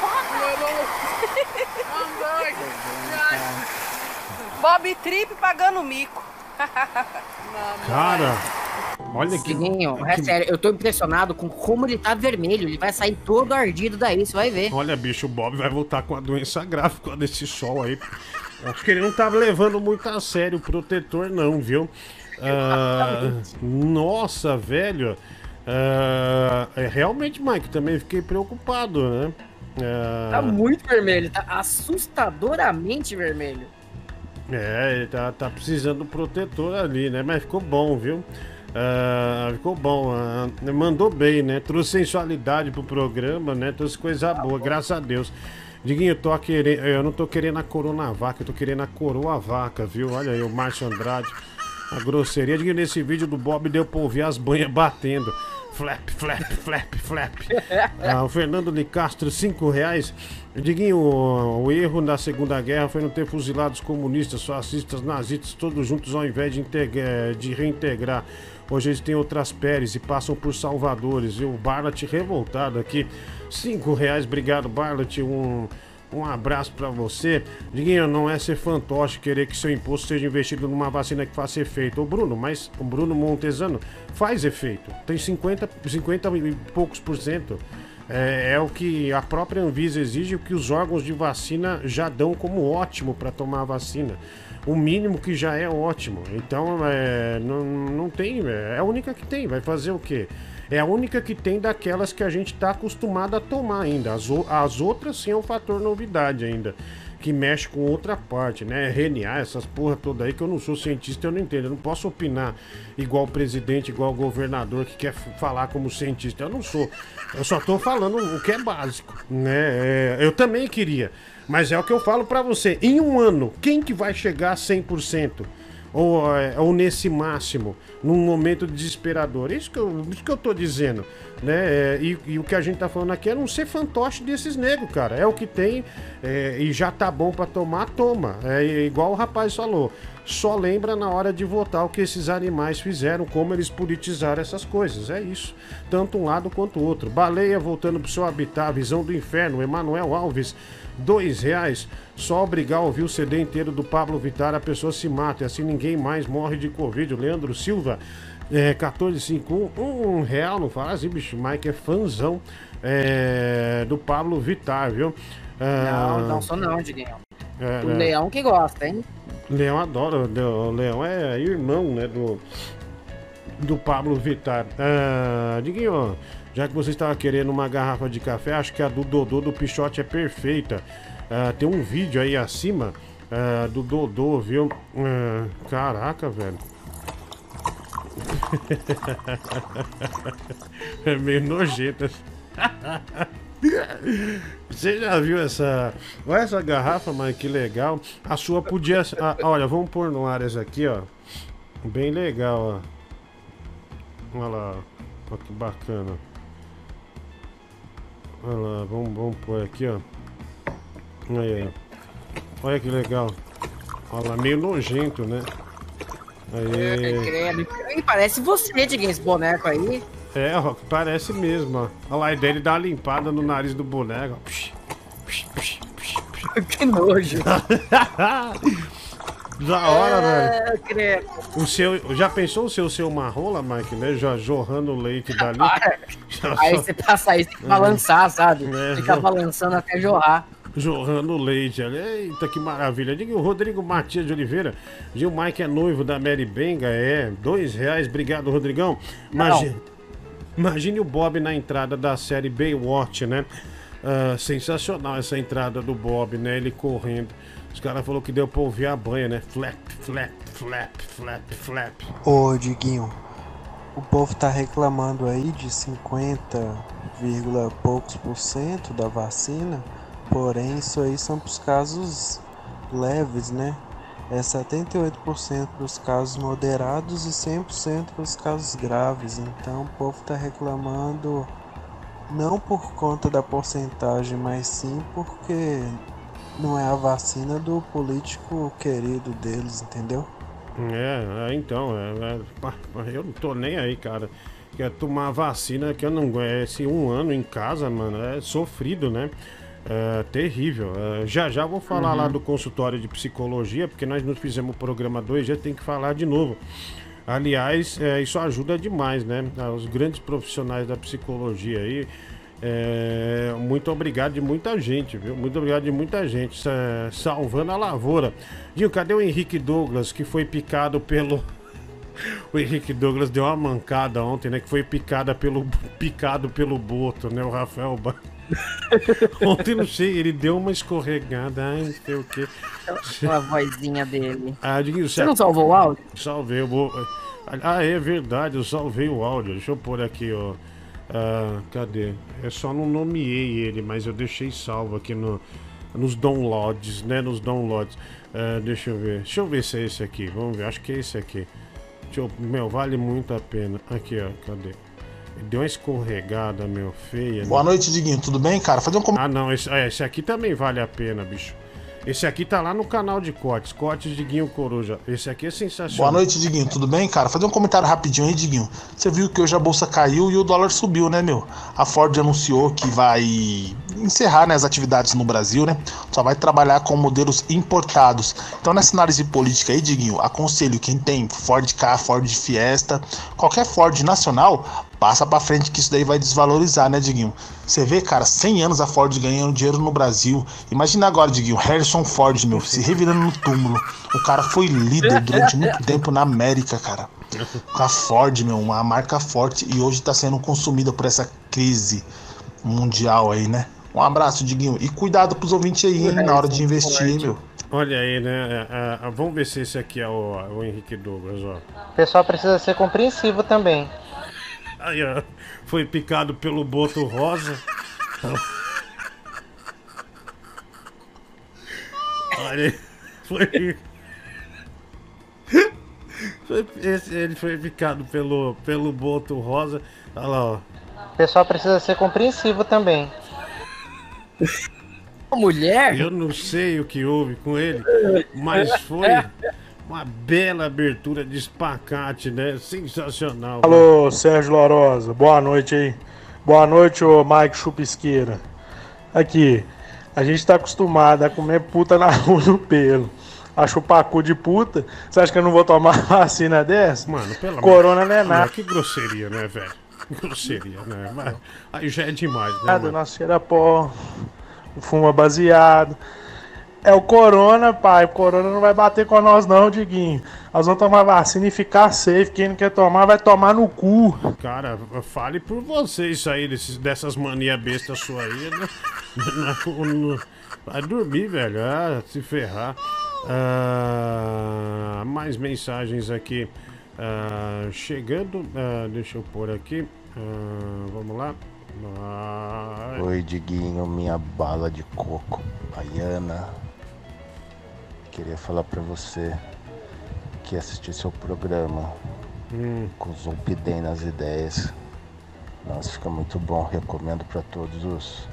Bob Trip pagando mico. Cara, olha que. Diguinho, é que- sério, eu tô impressionado com como ele tá vermelho. Ele vai sair todo ardido daí, você vai ver. Olha, bicho, o Bob vai voltar com a doença grave causa desse sol aí. Acho que ele não tava levando muito a sério o protetor, não, viu? Ah, nossa, velho. Ah, é, realmente, Mike, também fiquei preocupado, né? Ah, Tá muito vermelho, tá assustadoramente vermelho. É, ele tá, tá precisando do protetor ali, né? Mas ficou bom, viu? Ah, ficou bom. ah, mandou bem, né? Trouxe sensualidade pro programa, né? Trouxe coisa boa, graças a Deus. Diguinho, eu, tô eu não tô querendo a Coronavac, eu tô querendo a Coroa Vaca, viu? Olha aí, o Márcio Andrade. A grosseria. Diguinho, nesse vídeo do Bob deu pra ouvir as banhas batendo. Flap, flap, flap, flap. Ah, o Fernando de Castro, 5 reais. Diguinho, o, o erro na Segunda Guerra foi não ter fuzilado os comunistas, fascistas, nazistas, todos juntos ao invés de, integra- de reintegrar. Hoje eles têm outras peles e passam por salvadores. E o Barlat revoltado aqui. 5 reais, obrigado, Barlat. Um, um abraço pra você. Diguinho, não é ser fantoche querer que seu imposto seja investido numa vacina que faça efeito. Ô Bruno, mas o Bruno Montesano faz efeito. Tem 50, 50 e poucos por cento. É, é o que a própria Anvisa exige, o que os órgãos de vacina já dão como ótimo para tomar a vacina. O mínimo que já é ótimo. Então, é, não, não tem. É a única que tem. Vai fazer o quê? É a única que tem daquelas que a gente está acostumado a tomar ainda. As, as outras sim é um fator novidade ainda. Que mexe com outra parte, né? RNA, essas porra toda aí que eu não sou cientista, eu não entendo. Eu não posso opinar igual o presidente, igual o governador que quer falar como cientista. Eu não sou. Eu só tô falando o que é básico, né? É, eu também queria. Mas é o que eu falo pra você. Em um ano, quem que vai chegar a 100%? ou, é, ou nesse máximo, num momento desesperador. Isso que eu, isso que eu tô dizendo, né? É, e, e o que a gente tá falando aqui é não ser fantoche desses negros, cara. É o que tem é, e já tá bom pra tomar, toma. É igual o rapaz falou. Só lembra na hora de votar o que esses animais fizeram, como eles politizaram essas coisas. É isso. Tanto um lado quanto o outro. Baleia voltando pro seu habitat, visão do inferno, Emanuel Alves. Dois reais, só obrigar a ouvir o CD inteiro do Pablo Vittar, a pessoa se mata, e assim ninguém mais morre de Covid. Leandro Silva, é, 1451, um real, não fala assim, bicho, Mike é fãzão é, do Pablo Vittar, viu? Ah, Não, não sou não, Diguinho. é, O é. leão que gosta, hein? Leão adora, o Leão é irmão, né, do, do Pablo Vittar. Ah, Diguinho, já que você estava querendo uma garrafa de café, acho que a do Dodô do Pichote é perfeita. Ah, tem um vídeo aí acima ah, do Dodô, viu? Ah, caraca, velho. é meio nojento. Você já viu essa. Olha essa garrafa, mas que legal. A sua podia. ah, olha, vamos pôr no ar aqui, ó. Bem legal, ó. Olha lá. Olha que bacana. Olha lá, vamos, vamos pôr aqui, ó. Aí, ó. Olha que legal. Olha lá, meio nojento, né? Aí. Credo. Ih, Parece você, Diguinho, esse boneco aí. É, ó, parece mesmo, ó. Olha lá, e daí ele dá uma limpada no nariz do boneco. ó. Que nojo. da hora, É, velho. credo. O seu, já pensou o seu seu marrola, Mike, né? Já jorrando leite dali. Aí você passa aí, tem que balançar, sabe? É, Fica balançando até jorrar. Jorrando leite ali. Eita, que maravilha. Diga o Rodrigo Matias de Oliveira. Gil Mike é noivo da Mary Benga. É, dois reais. Obrigado, Rodrigão. Imagine, imagine o Bob na entrada da série Baywatch, né? Ah, sensacional essa entrada do Bob, né? Ele correndo. Os caras falaram que deu pra ouvir a banha, né? Flap, flap, flap, flap, flap. Ô, Diguinho, o povo tá reclamando aí de 50, vírgula poucos por cento da vacina, porém isso aí são pros casos leves, né? É 78% para os casos moderados e 100% para os casos graves. Então o povo tá reclamando não por conta da porcentagem, mas sim porque não é a vacina do político querido deles, entendeu? É, é, então, é, é, eu não tô nem aí, cara. Quer tomar vacina que eu não aguento. um ano em casa, mano, é sofrido, né? É terrível. É, já já vou falar Uhum. lá do consultório de psicologia, porque nós não fizemos o programa 2, já tem que falar de novo. Aliás, é, isso ajuda demais, né? Os grandes profissionais da psicologia aí. É, muito obrigado de muita gente, viu? Muito obrigado de muita gente. sa- salvando a lavoura. Gil, cadê o Henrique Douglas que foi picado pelo. O Henrique Douglas deu uma mancada ontem, né? Que foi picada pelo, picado pelo Boto, né? O Rafael Ba- Ontem não sei, ele deu uma escorregada, ai, não sei o quê. A vozinha dele. Ah, Diguinho, Você não salvou o áudio? Salvei, eu vou. Ah, é verdade, eu salvei o áudio. Deixa eu pôr aqui, ó. Ah, cadê? Eu só não nomeei ele, mas eu deixei salvo aqui no, nos downloads, né? Nos downloads. Ah, deixa eu ver. Deixa eu ver se é esse aqui. Vamos ver, acho que é esse aqui. Eu... Meu, vale muito a pena. Aqui, ó, cadê? Deu uma escorregada, meu, feia. Boa né? noite, Diguinho. Tudo bem, cara? Fazer um comentário. Ah, não, esse, é, esse aqui também vale a pena, bicho. Esse aqui tá lá no canal de cortes, cortes de Guinho Coruja. Esse aqui é sensacional. Boa noite, Diguinho. Tudo bem, cara? Fazer um comentário rapidinho aí, Diguinho. Você viu que hoje a bolsa caiu e o dólar subiu, né, meu? A Ford anunciou que vai encerrar né, as atividades no Brasil, né? Só vai trabalhar com modelos importados. Então, nessa análise política aí, Diguinho, aconselho quem tem Ford K, Ford Fiesta, qualquer Ford nacional, passa pra frente que isso daí vai desvalorizar, né, Diguinho? Você vê, cara, 100 anos a Ford ganhando dinheiro no Brasil. Imagina agora, Diguinho, Harrison Ford, meu, se revirando no túmulo. O cara foi líder durante muito tempo na América, cara. Com a Ford, meu, uma marca forte e hoje tá sendo consumida por essa crise mundial aí, né? Um abraço, Diguinho. E cuidado pros ouvintes aí, hein, na hora de investir, meu. Olha aí, né? é, é, vamos ver se esse aqui é o, o Henrique Douglas, ó. O pessoal precisa ser compreensivo também. Aí, ó. Foi picado pelo boto rosa. Olha, foi. foi esse, ele foi picado pelo, pelo boto rosa. Olha lá, ó. O pessoal precisa ser compreensivo também. Mulher? Eu não sei o que houve com ele, mas foi uma bela abertura de espacate, né? Sensacional. Alô, Sérgio Lorosa, boa noite aí. Boa noite, ô Mike Chupisqueira. Aqui, a gente tá acostumado a comer puta na rua do pelo. A chupar cu de puta. Você acha que eu não vou tomar vacina dessa? Mano, pelo Corona amor- não é nada. Que grosseria, né, velho? Grosseria, né? Mas aí já é demais, né? Nada, mano? nós cheira pó, fuma baseado. É o corona, pai. O corona não vai bater com nós, não, Diguinho. Nós vamos tomar vacina e ficar safe. Quem não quer tomar, vai tomar no cu. Cara, fale por você isso aí, desses, dessas manias bestas sua aí. Né? Vai dormir, velho. Ah, se ferrar. Ah, mais mensagens aqui. Ah, chegando. ah, deixa eu pôr aqui. Ah, vamos lá. Ah, Oi, Diguinho, minha bala de coco, baiana. Queria falar pra você que assisti seu programa Hum. com Zulpidem nas ideias. Nossa, fica muito bom. Recomendo pra todos os,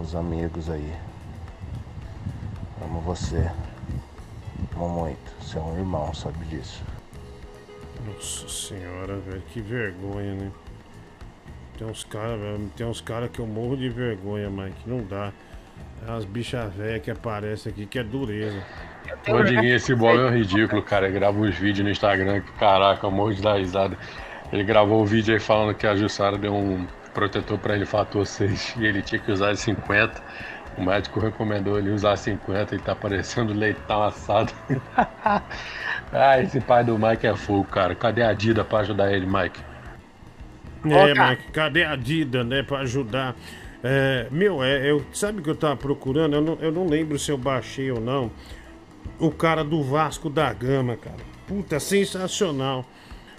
os amigos aí. Amo você. Amo muito. Você é um irmão, sabe disso. Nossa senhora, velho, que vergonha, né? Tem uns caras, tem uns cara que eu morro de vergonha, Mike, não dá. É umas bichas velhas que aparecem aqui que é dureza. Ô, Diguinho, esse bola é um ridículo, cara. Ele grava uns vídeos no Instagram que, caraca, eu morro de dar risada. Ele gravou um vídeo aí falando que a Jussara deu um protetor pra ele fator 6 e ele tinha que usar 50. O médico recomendou ele usar 50 e tá parecendo leitão assado. ah, esse pai do Mike é fogo, cara. Cadê a Dida pra ajudar ele, Mike? É. Mike, cadê a Dida, né, pra ajudar? É, meu, é, eu, sabe que eu tava procurando? Eu não, eu não lembro se eu baixei ou não. O cara do Vasco da Gama, cara. Puta, sensacional.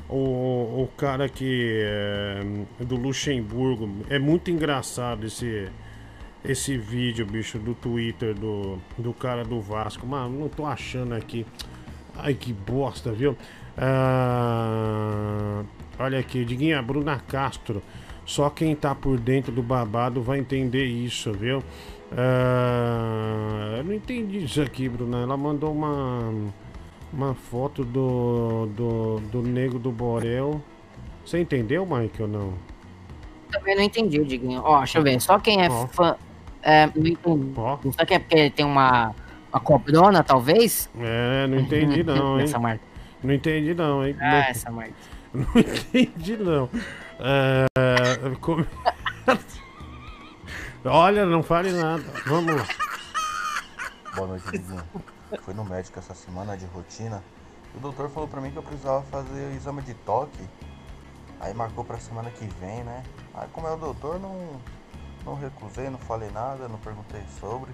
O, o cara que é do Luxemburgo. É muito engraçado esse, esse vídeo, bicho, do Twitter do, do cara do Vasco. Mano, não tô achando aqui. Ai, que bosta, viu? Ah, olha aqui, Diguinha, Bruna Castro. Só quem tá por dentro do babado vai entender isso, viu? Ah, eu não entendi isso aqui, Bruna. Ela mandou uma, uma foto do, do, do Nego do Borel. Você entendeu, Mike, ou não? Também não entendi, Diguinho. Ó, deixa eu ver. Só quem é Ó. fã. É, não entendi. Só que é porque ele tem uma, uma cobrona, talvez? É, não entendi não, hein? Essa marca. Não entendi não, hein? Ah, essa marca. Não entendi não. É, Olha, não fale nada. Vamos lá. Boa noite, Diguinho. Fui no médico essa semana de rotina o doutor falou pra mim que eu precisava fazer o exame de toque. Aí marcou pra semana que vem, né? Aí como é o doutor, não, não recusei, não falei nada, não perguntei sobre.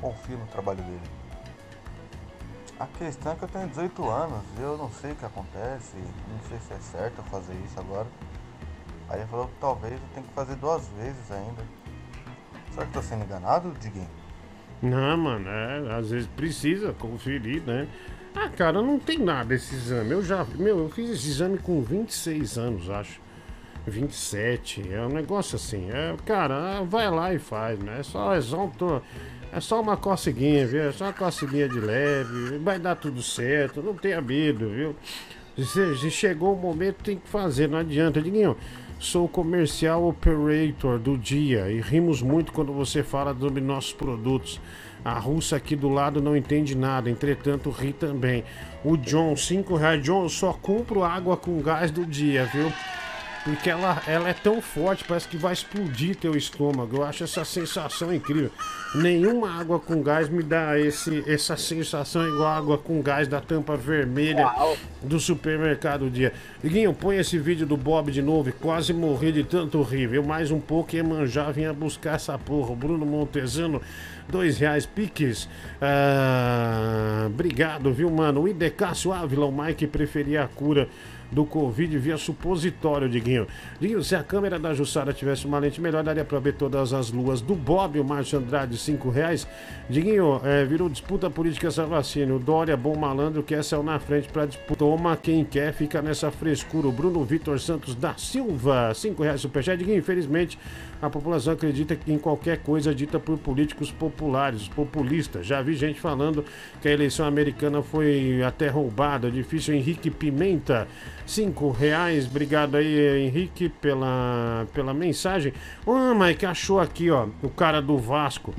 Confio no trabalho dele. A questão é que eu tenho 18 anos eu não sei o que acontece, não sei se é certo eu fazer isso agora. Aí ele falou que talvez eu tenha que fazer duas vezes ainda. Será que tô sendo enganado, Diguinho? Não, mano, é, às vezes precisa conferir, né? Ah, cara, não tem nada esse exame. Eu já, meu, eu fiz esse exame com 26 anos, acho. 27. É um negócio assim. É, cara, vai lá e faz, né? É só, é só, um é só uma coceguinha, viu? É só uma coceguinha de leve. Vai dar tudo certo. Não tenha medo, viu? Se, se chegou o momento, tem que fazer. Não adianta. Diguinho, sou o comercial operator do dia e rimos muito quando você fala sobre nossos produtos. A russa aqui do lado não entende nada, entretanto ri também. O John, 5 reais. John, só compro água com gás do dia, viu? Porque ela, ela é tão forte, parece que vai explodir teu estômago. Eu acho essa sensação incrível. Nenhuma água com gás me dá esse, essa sensação igual a água com gás da tampa vermelha do supermercado dia. Liguinho, põe esse vídeo do Bob de novo. e Quase morri de tanto rir. Eu mais um pouco ia manjar, vinha buscar essa porra. Bruno Montezano, dois reais piques. Ah, obrigado, viu, mano? O Idecácio Ávila, o Mike preferia a cura do Covid via supositório, Diguinho. Diguinho, se a câmera da Jussara tivesse uma lente melhor, daria pra ver todas as luas do Bob, o Márcio Andrade, 5 reais. Diguinho, é, virou disputa política essa vacina. O Dória, bom malandro, quer saiu na frente pra disputa. Toma quem quer, fica nessa frescura. O Bruno Vitor Santos da Silva, 5 reais superchat. Diguinho, infelizmente, a população acredita que em qualquer coisa dita por políticos populares, populistas. Já vi gente falando que a eleição americana foi até roubada. Difícil, Henrique Pimenta, cinco reais. Obrigado aí, Henrique, pela, pela mensagem. Ah, Mike, achou aqui, ó, o cara do Vasco.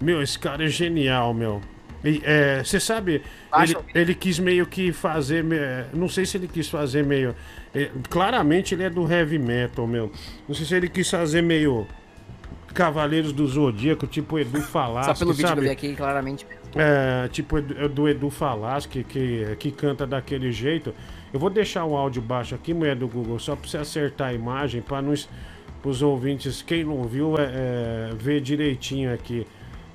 Meu, esse cara é genial, meu. Você sabe, ele, ele quis meio que fazer. é, Não sei se ele quis fazer meio. é, claramente ele é do heavy metal, meu. Não sei se ele quis fazer meio. Cavaleiros do Zodíaco, tipo Edu Falaschi, Só pelo vídeo sabe? que eu vi aqui, claramente. É, tipo Edu- do Edu Falaschi, que, que canta daquele jeito. Eu vou deixar o áudio baixo aqui, mulher do Google, só pra você acertar a imagem, para nos os ouvintes, quem não viu, é, é, ver direitinho aqui.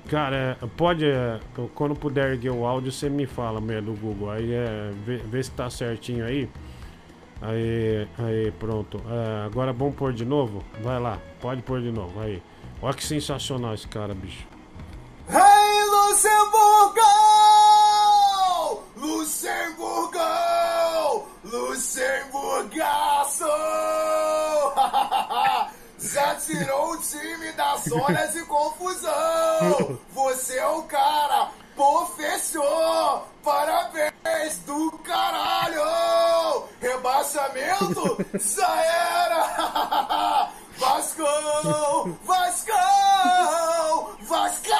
Cara, pode, é, quando puder erguer o áudio, você me fala, mulher do Google. Aí é, vê, vê se tá certinho aí. Aí, aí, pronto. É, agora vamos pôr de novo? Vai lá, pode pôr de novo, aí. Olha que sensacional esse cara, bicho. Hey, Luxemburgão! Luxemburgão! Luxemburgaço! Já tirou o time da zona de confusão! Você é o cara! Fechou! Parabéns do caralho! Rebaixamento? Já era! Vascão! Vascão! Vascão!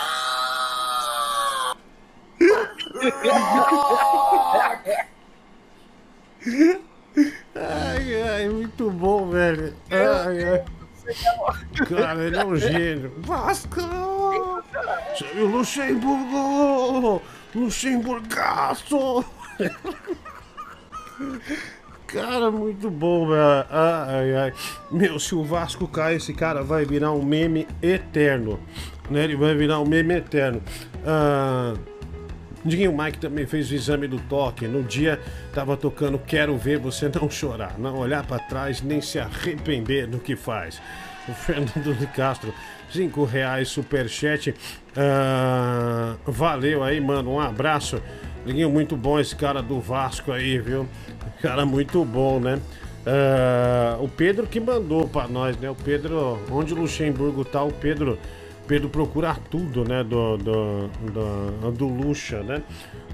Ai, ai, muito bom, velho. Ai, ai. Cara, ele é um gênio. Vasco! O Luxemburgo! Luxemburgaço! Cara, muito bom, velho. Ai, ai. Meu, se o Vasco cair, esse cara vai virar um meme eterno. Né? Ele vai virar um meme eterno. Ah. Diguinho Mike também fez o exame do toque. No dia tava tocando Quero Ver Você Não Chorar. Não olhar pra trás nem se arrepender do que faz. O Fernando de Castro, 5 reais superchat. Ah, valeu aí, mano. Um abraço. Diguinho, muito bom esse cara do Vasco aí, viu? Cara muito bom, né? Ah, o Pedro que mandou pra nós, né? O Pedro, onde o Luxemburgo tá, o Pedro. Pedro procura tudo, né? Do, do, do, do Luxa, né?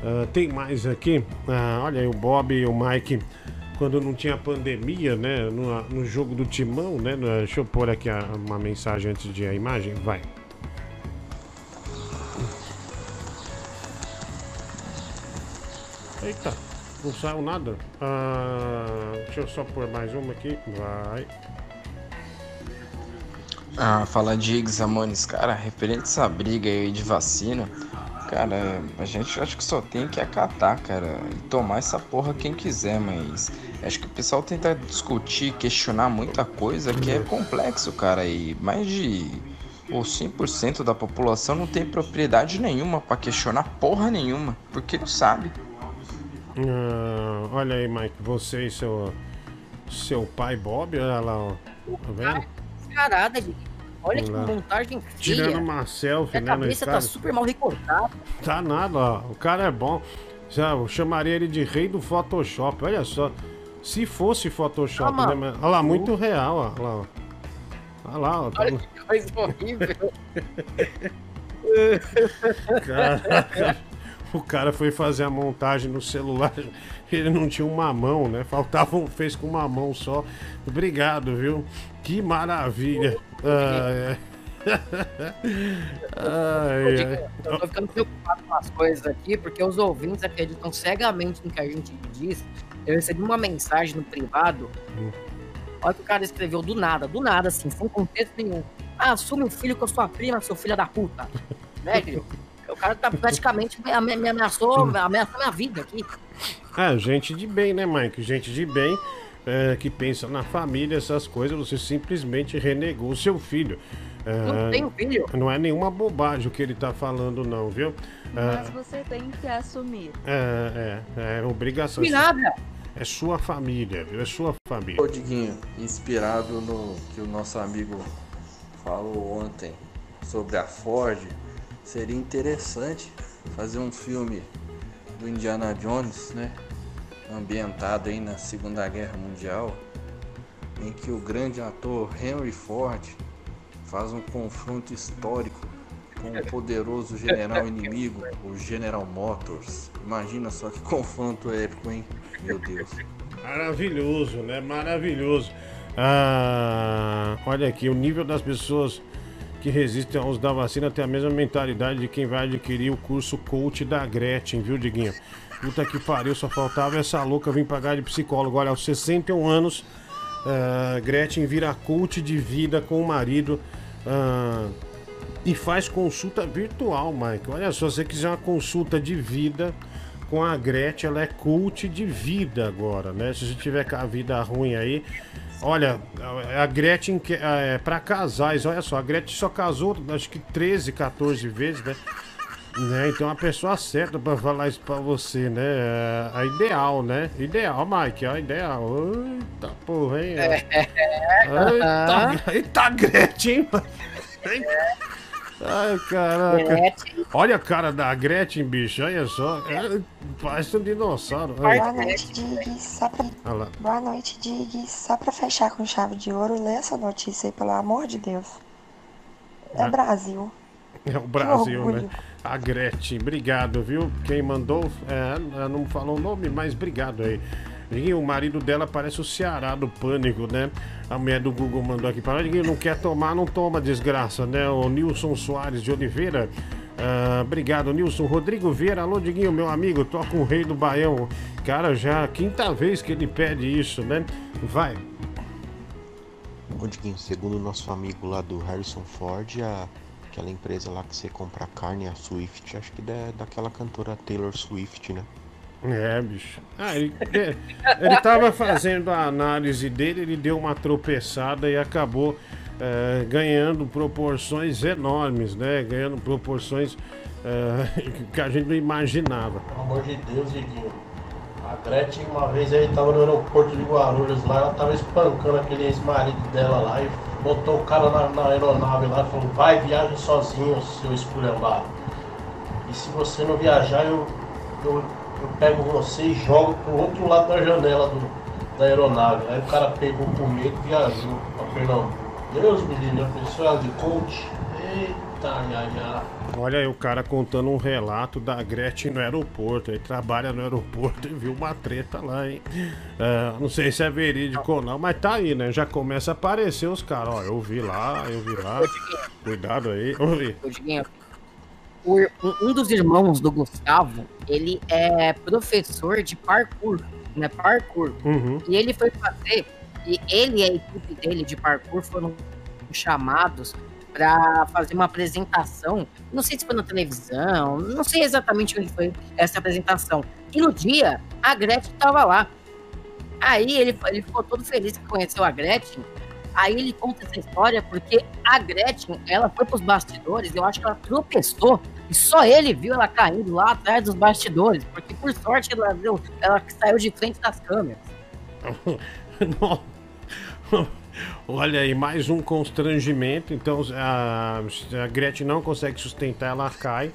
Ah, tem mais aqui. Ah, olha aí, o Bob e o Mike, quando não tinha pandemia, né? No, no jogo do Timão, né? no- Deixa eu pôr aqui a- uma mensagem antes de a imagem. Vai. Eita, não saiu nada. Ah, deixa eu só pôr mais uma aqui. Vai. Ah, falar de Examones, cara, referente a essa briga aí de vacina, cara, a gente acho que só tem que acatar, cara, e tomar essa porra quem quiser, mas acho que o pessoal tenta discutir, questionar muita coisa que é complexo, cara, e mais de ou 100% da população não tem propriedade nenhuma pra questionar porra nenhuma, porque não sabe. Ah, olha aí, Mike, você e seu, seu pai Bob, olha lá, ó. Tá vendo? Carada, gente. Olha que Vamos lá. montagem Tirando feia. uma selfie, A né, no cabeça tá super mal recortada. Tá nada, ó. O cara é bom. Eu chamaria ele de rei do Photoshop. Olha só. Se fosse Photoshop, Ah, né, mano? Olha lá, muito real, ó. Olha lá, ó. Olha lá, ó. tá Olha que coisa horrível. Caraca, o cara foi fazer a montagem no celular, ele não tinha uma mão, né? Faltava um, fez com uma mão só. Obrigado, viu? Que maravilha. Ah, é. Ai, ai. Eu tô ficando preocupado com as coisas aqui, porque os ouvintes acreditam cegamente no que a gente diz. Eu recebi uma mensagem no privado. Olha o que o cara escreveu do nada, do nada, assim, sem contexto nenhum. Ah, assume o filho com a sua prima, seu filho da puta. Velho, o cara tá praticamente me, ame- me ameaçou, ameaçou minha vida aqui. Ah, gente de bem, né, Mike? Gente de bem é, que pensa na família, essas coisas, você simplesmente renegou o seu filho. É, Não tenho filho. Não é nenhuma bobagem o que ele tá falando, não, viu? Mas É, você tem que assumir. é, é, é obrigação. Que nada. É sua família, viu? É sua família. Ô Diguinho, inspirado no que o nosso amigo falou ontem sobre a Ford, seria interessante fazer um filme do Indiana Jones, né? Ambientado aí na Segunda Guerra Mundial, em que o grande ator Henry Ford faz um confronto histórico com o poderoso general inimigo, o General Motors. Imagina só que confronto épico, hein? Meu Deus. Maravilhoso, né? Maravilhoso. Ah, olha aqui, o nível das pessoas que resistem ao uso da vacina tem a mesma mentalidade de quem vai adquirir o curso coach da Gretchen, viu, Diguinho? Puta que pariu, só faltava essa louca vir pagar de psicólogo. Olha, aos 61 anos, ah, Gretchen vira coach de vida com o marido. ah, e faz consulta virtual, Mike. Olha só, se você quiser uma consulta de vida com a Gretchen, ela é coach de vida agora, né? Se você tiver com a vida ruim aí. Olha, a Gretchen é para casais, olha só, a Gretchen só casou acho que 13, 14 vezes, né? Né, Então a pessoa certa pra falar isso pra você, né? É a ideal, né? Ideal, Mike, é a ideal. Eita porra, hein? Eita, eita Gretchen, mano. Ai, caraca. Gretchen. Olha a cara da Gretchen, bicho. Olha só. É, parece um dinossauro. Boa Olha. noite, Dig. Só pra... Olha lá. Boa noite, Dig. Só pra fechar com chave de ouro, lê essa notícia aí, pelo amor de Deus. É Ah. Brasil. É o Brasil, né? A Gretchen, obrigado, viu? Quem mandou, é, não falou o nome, mas obrigado aí. Diguinho, o marido dela parece o Ceará do Pânico, né? A mulher do Google mandou aqui para Diguinho, não quer tomar, não toma, desgraça, né? O Nilson Soares de Oliveira. ah, obrigado, Nilson. Rodrigo Vieira, alô, Diguinho, meu amigo, toca o rei do Baião. Cara, já é quinta vez que ele pede isso, né? Vai. Ô Diguinho, segundo o nosso amigo lá do Harrison Ford, a, aquela empresa lá que você compra carne, a Swift, acho que é daquela cantora Taylor Swift, né? É, bicho. Ah, ele, ele, ele tava fazendo a análise dele, ele deu uma tropeçada e acabou eh, ganhando proporções enormes, né? Ganhando proporções eh, que a gente não imaginava. Pelo amor de Deus, Diguinho. A Gretchen uma vez aí tava no aeroporto de Guarulhos lá, ela tava espancando aquele ex-marido dela lá e botou o cara na, na aeronave lá e falou, vai, viaja sozinho, seu esculhambado. E se você não viajar, eu, eu, eu pego você e jogo pro outro lado da janela do, da aeronave. Aí o cara pegou com medo e viajou pra Pernambuco. Deus me livre, a pessoa de coach. Eita, ai, ai. Olha aí o cara contando um relato da Gretchen no aeroporto. Ele trabalha no aeroporto e viu uma treta lá, hein? Eh, não sei se é verídico ou não, mas tá aí, né? Já começa a aparecer os caras. Ó, eu vi lá, eu vi lá. Cuidado aí. Ouvi. Um, um dos irmãos do Gustavo, ele é professor de parkour, né? Parkour. Uhum. E ele foi fazer, e ele e a equipe dele de parkour foram chamados para fazer uma apresentação. Não sei se foi na televisão, não sei exatamente onde foi essa apresentação. E no dia, a Gretchen estava lá. Aí ele, ele ficou todo feliz que conheceu a Gretchen. Aí ele conta essa história porque a Gretchen, ela foi pros bastidores, eu acho que ela tropeçou e só ele viu ela caindo lá atrás dos bastidores, porque por sorte ela, viu, ela saiu de frente das câmeras. Olha aí, mais um constrangimento. Então a, a Gretchen não consegue sustentar, ela cai.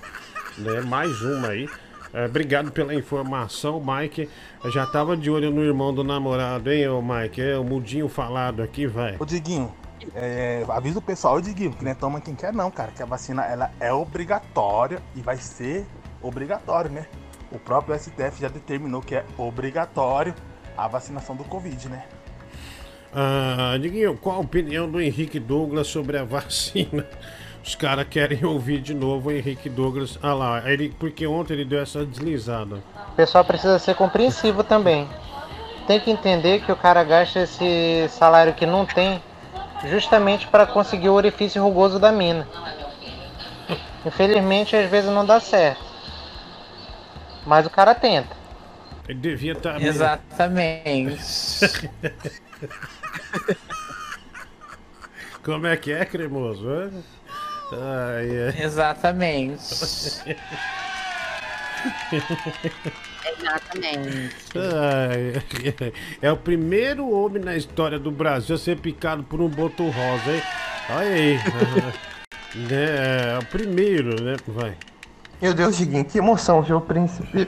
Né? Mais uma aí. É, obrigado pela informação, Mike. Eu já tava de olho no irmão do namorado, hein, ô Mike? É o mudinho falado aqui, vai. Ô Diguinho, é, avisa o pessoal, ô Diguinho, que nem toma quem quer não, cara. Que a vacina ela é obrigatória e vai ser obrigatório, né? O próprio STF já determinou que é obrigatório a vacinação do Covid, né? Ah, Diguinho, qual a opinião do Henrique Douglas sobre a vacina? Os caras querem ouvir de novo o Henrique Douglas. Ah lá, ele, porque ontem ele deu essa deslizada. O pessoal precisa ser compreensivo também. Tem que entender que o cara gasta esse salário que não tem justamente para conseguir o orifício rugoso da mina. Infelizmente, às vezes não dá certo. Mas o cara tenta. Ele devia tá estar. Exatamente. Como é que é, cremoso? hã? Ai, é. Exatamente. Exatamente. Ai, é o primeiro homem na história do Brasil a ser picado por um boto rosa, hein? Olha aí. né, é o primeiro, né? Vai. Meu Deus, Diguinho, que emoção ver o príncipe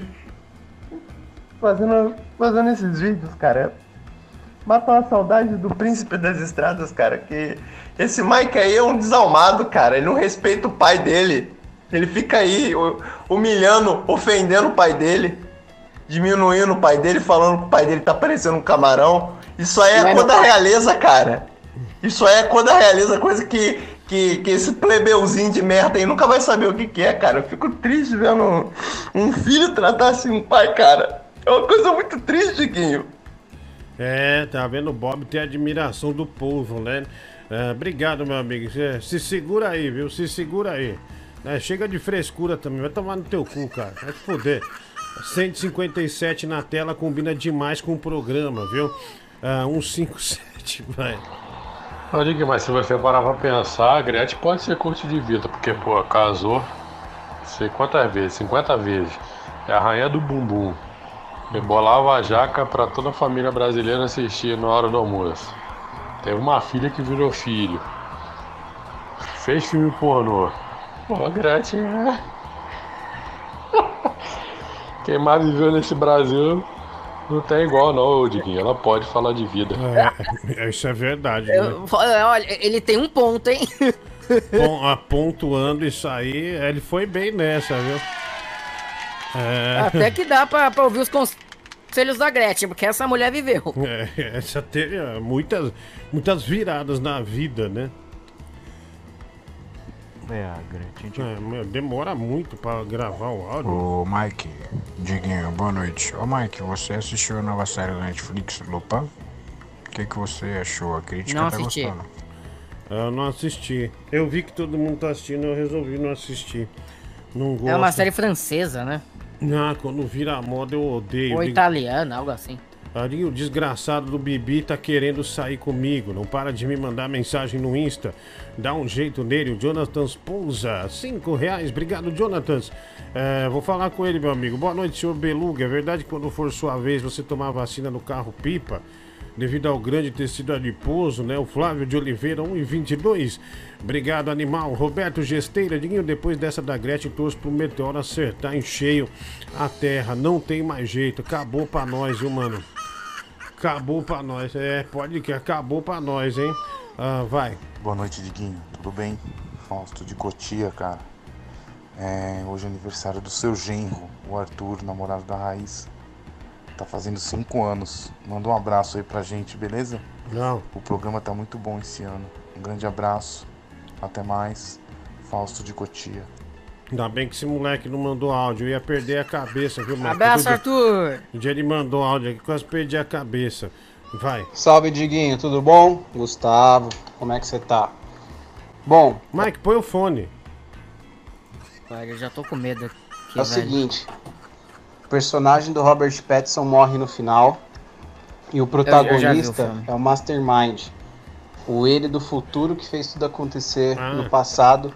fazendo, fazendo esses vídeos, cara. Mata uma saudade do príncipe das estradas, cara. Que esse Mike aí é um desalmado, cara. Ele não respeita o pai dele. Ele fica aí hu- humilhando, ofendendo o pai dele, diminuindo o pai dele, falando que o pai dele tá parecendo um camarão. Isso aí é é cor da meu pai. realeza, cara. Isso aí é cor da realeza, coisa que, que, que esse plebeuzinho de merda aí nunca vai saber o que, que é, cara. Eu fico triste vendo um filho tratar assim um pai, cara. É uma coisa muito triste, Guinho. É, tá vendo? O Bob tem admiração do povo, né? É, obrigado, meu amigo. Cê- Se segura aí, viu? Se segura aí. É, chega de frescura também. Vai tomar no teu cu, cara. Vai te foder. 157 na tela combina demais com o programa, viu? Ah, 157, vai. Ô, Diguinho, mas se você parar pra pensar, a Gretchen pode ser curte de vida, porque, pô, casou, sei quantas vezes, 50 vezes. É a rainha do bumbum. Rebolava a jaca pra toda a família brasileira assistir na hora do almoço. Teve uma filha que virou filho. Fez filme pornô. Pô, a Gretchen é. Quem mais viveu nesse Brasil não tem igual, não, Diguinho. Ela pode falar de vida. É, isso é verdade, né? Eu- olha, ele tem um ponto, hein? Pon- ah, pontuando isso aí, ele foi bem nessa, viu? É. Até que dá pra, pra ouvir os conselhos da Gretchen, porque essa mulher viveu. É, essa teve ah, muitas, muitas viradas na vida, né? É, a Gretchen. É, meu, demora muito pra gravar o áudio. Ô Mike, Diguinho, boa noite. Ô Mike, você assistiu a nova série da Netflix, Lupin? O que, que você achou? A crítica Não tá assisti. gostando. Eu não assisti. Eu vi que todo mundo tá assistindo, eu resolvi não assistir. Não gosto. É uma série francesa, né? Ah, quando vira moda eu odeio. Ou italiana, algo assim. Ali o desgraçado do Bibi tá querendo sair comigo. Não para de me mandar mensagem no Insta. Dá um jeito nele, o Jonathan Pousa. Cinco reais, obrigado, Jonathan. É, vou falar com ele, meu amigo. Boa noite, senhor Beluga. É verdade que quando for sua vez você tomar vacina no carro pipa? Devido ao grande tecido adiposo, né? O Flávio de Oliveira, 1,22. Obrigado, animal. Roberto Gesteira, Diguinho, depois dessa da Gretchen, torço pro Meteoro acertar em cheio a terra. Não tem mais jeito. Acabou pra nós, viu, mano? Acabou pra nós. É, pode que acabou pra nós, hein? Ah, vai. Boa noite, Diguinho. Tudo bem? Fausto de Cotia, cara. É, hoje é aniversário do seu genro, o Arthur, namorado da Raiz. Tá fazendo cinco anos. Manda um abraço aí pra gente, beleza? Não. O programa tá muito bom esse ano. Um grande abraço. Até mais. Fausto de Cotia. Ainda bem que esse moleque não mandou áudio. Eu ia perder a cabeça, viu, moleque? Abraço, dia- Arthur! O dia ele mandou áudio aqui, quase perdi a cabeça. Vai. Salve, Diguinho, tudo bom? Gustavo, como é que você tá? Bom, Mike, põe o fone. Cara, eu já tô com medo aqui, é o velho. seguinte: o personagem do Robert Pattinson morre no final e o eu já vi o protagonista é o Mastermind, o ele do futuro que fez tudo acontecer Ah. no passado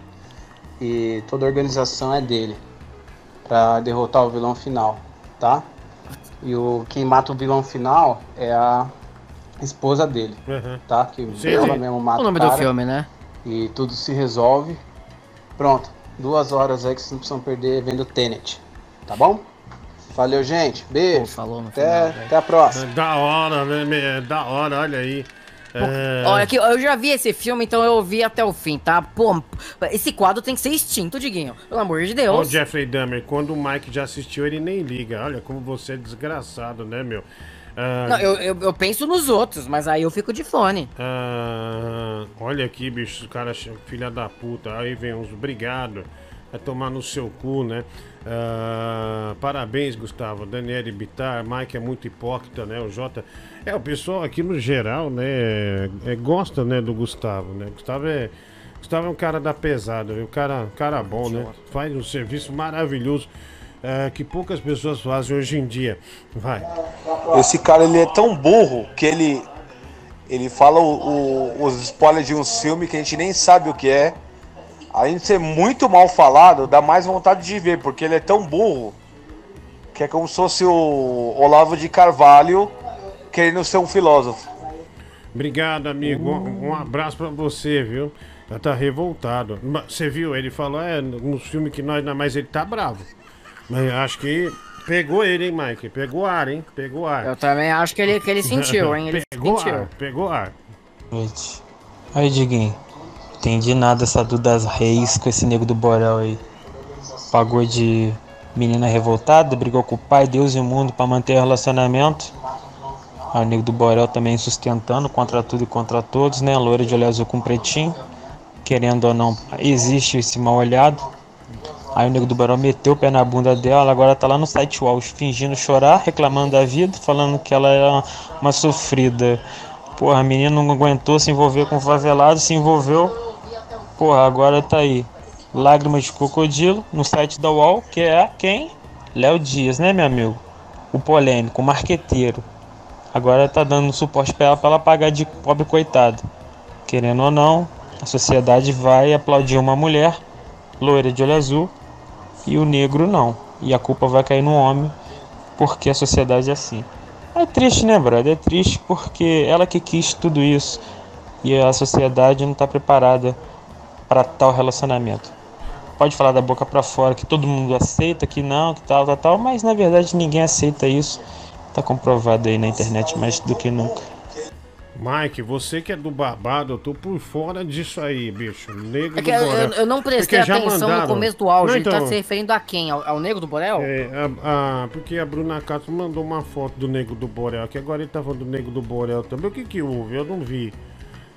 e toda a organização é dele pra derrotar o vilão final, tá? E o quem mata o vilão final é a esposa dele, Uhum. tá? Que Sim, ela sim. mesmo mata O nome cara. do filme, né? E tudo se resolve. Pronto, duas horas aí que vocês não precisam perder vendo Tenet, tá bom? Valeu, gente. Beijo. falou no até, final, até a próxima. Da hora, né? É da hora, olha aí. É... Olha que eu já vi esse filme, então eu vi até o fim, tá? Pô, esse quadro tem que ser extinto, Diguinho. Pelo amor de Ó, o Deus. Jeffrey Dahmer, quando o Mike já assistiu, ele nem liga. Olha como você é desgraçado, né, meu? Ah, Não, eu, eu, eu penso nos outros, mas aí eu fico de fone. ah, olha aqui, bicho, o cara, ch- filha da puta. Aí vem uns obrigado. Vai tomar no seu cu, né? Ah, parabéns, Gustavo. Daniele Bittar, Mike é muito hipócrita, né? O Jota. É, o pessoal aqui no geral, né? é- gosta, né, do Gustavo, né? Gustavo é. Gustavo é um cara da pesada, viu? Cara, cara bom, né? Faz um serviço maravilhoso ah, que poucas pessoas fazem hoje em dia. Vai. Esse cara ele é tão burro que ele ele fala o- o- os spoilers de um filme que a gente nem sabe o que é. Além de ser muito mal falado, dá mais vontade de ver, porque ele é tão burro que é como se fosse o Olavo de Carvalho querendo ser um filósofo. Obrigado, amigo. Um, um abraço pra você, viu? Já tá revoltado. Você viu? Ele falou, é, nos filmes que nós, mas ele tá bravo. Mas acho que pegou ele, hein, Mike? Pegou ar, hein? Pegou ar. Eu também acho que ele, que ele sentiu, hein? Ele pegou sentiu. ar, pegou ar. Noite. Aí, Diguinho. Entendi nada essa Dudas Reis com esse nego do Borel aí. Pagou de menina revoltada, brigou com o pai, Deus e o mundo pra manter o relacionamento. Aí o nego do Borel também sustentando contra tudo e contra todos, né? Loira de olho azul com pretinho. Querendo ou não, existe esse mal olhado. Aí o nego do Borel meteu o pé na bunda dela, agora tá lá no site UOL fingindo chorar, reclamando da vida, falando que ela é uma, uma sofrida. Porra, a menina não aguentou se envolver com o favelado, se envolveu. Porra, agora tá aí. Lágrimas de crocodilo no site da UOL, que é quem? Léo Dias, né, meu amigo? O polêmico, o marqueteiro. Agora tá dando suporte pra ela pra ela pagar de pobre coitado. Querendo ou não, a sociedade vai aplaudir uma mulher loira de olho azul e o negro não. E a culpa vai cair no homem porque a sociedade é assim. É triste, né, brother? É triste porque ela que quis tudo isso e a sociedade não tá preparada para tal relacionamento. Pode falar da boca para fora que todo mundo aceita, que não, que tal, tal, tal, mas na verdade ninguém aceita isso. Tá comprovado aí na internet mais do que nunca. Mike, você que é do babado, eu tô por fora disso aí, bicho. Negro É que do Borel. eu- eu não prestei Porque atenção no começo do áudio. Não, Ele tá então, se referindo a quem? Ao, ao Negro do Borel? É, a- a- porque a Bruna Cato mandou uma foto do Nego do Borel, que agora ele tá falando do Nego do Borel também. O que que houve? Eu não vi.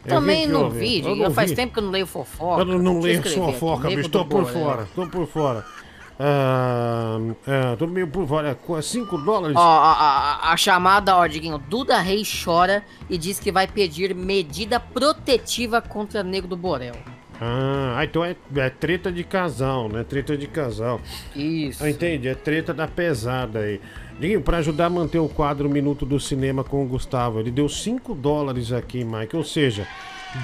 Eu Também vi não vi, Eu Diguinho. não Faz vi. tempo que eu não leio fofoca. Eu não, leio aqui, fofoca, Nego bicho. Tô por fora, tô por fora. Ah, é, tô meio por fora. 5 dólares? Ó, a, a- a chamada, ó, Diguinho, Duda Reis chora e diz que vai pedir medida protetiva contra Negro do Borel. Ah, ah, então é, é treta de casal, né? Treta de casal. Isso. Ah, entendi, é treta da pesada aí. Diguinho, pra ajudar a manter o quadro Minuto do Cinema com o Gustavo, ele deu 5 dólares aqui, Mike. Ou seja,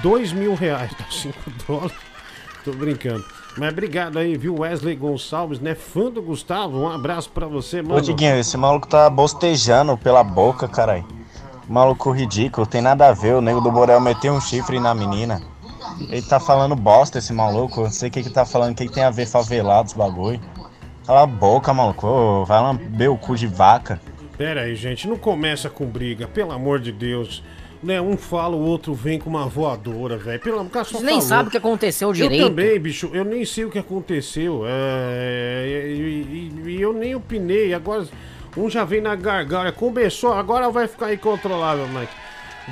2 mil reais. Tá 5 dólares. Tô brincando. Mas obrigado aí, viu, Wesley Gonçalves, né? Fã do Gustavo. Um abraço pra você, mano. Ô, Diguinho, esse maluco tá bostejando pela boca, caralho. Maluco ridículo, tem nada a ver. O nego do Borel meteu um chifre na menina. Ele tá falando bosta, esse maluco. Eu não sei o que que tá falando, o que, que tem a ver favelados, bagulho. Cala a boca, maluco. Vai lamber o cu de vaca. Pera aí, gente, não começa com briga, pelo amor de Deus. Né, um fala, o outro vem com uma voadora, velho. Pelo amor, só Vocês nem falou. sabem o que aconteceu direito. Eu também, bicho, eu nem sei o que aconteceu. É, e, e- e eu nem opinei. Agora, um já vem na garganta. Começou, agora vai ficar incontrolável, Mike.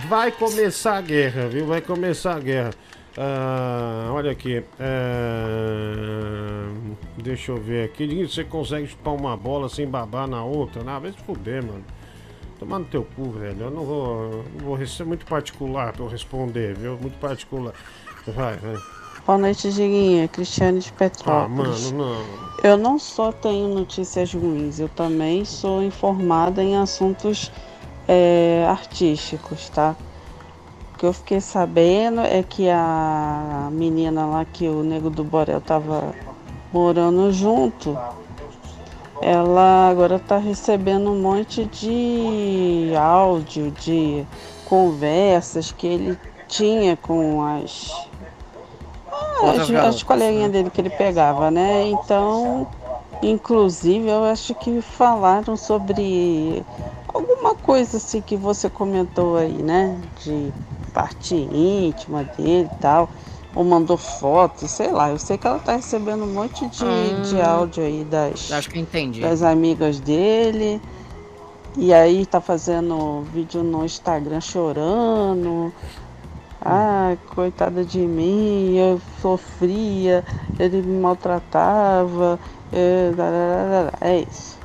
Vai começar a guerra, viu? Vai começar a guerra. Ah, olha aqui. é, deixa eu ver aqui. Você consegue chupar uma bola sem babar na outra? Não, vai se fuder, mano. Tomar no teu cu, velho. Eu não vou. Não vou ser muito particular pra eu responder, viu? Muito particular. Vai, vai. Boa noite, Diguinha. Cristiane de Ah, Petrópolis. mano, não. Eu não só tenho notícias ruins, eu também sou informada em assuntos é, artísticos, tá? O que eu fiquei sabendo é que a menina lá que o Nego do Borel tava morando junto, ela agora tá recebendo um monte de áudio, de conversas que ele tinha com as as, as coleguinhas dele que ele pegava, né? Então, Inclusive, eu acho que falaram sobre alguma coisa assim que você comentou aí, né? De parte íntima dele e tal. Ou mandou foto, sei lá. Eu sei que ela tá recebendo um monte de, Hum. de áudio aí das, Acho que entendi. das amigas dele. E aí tá fazendo vídeo no Instagram chorando. Ai, coitada de mim, eu sofria, ele me maltratava. É isso.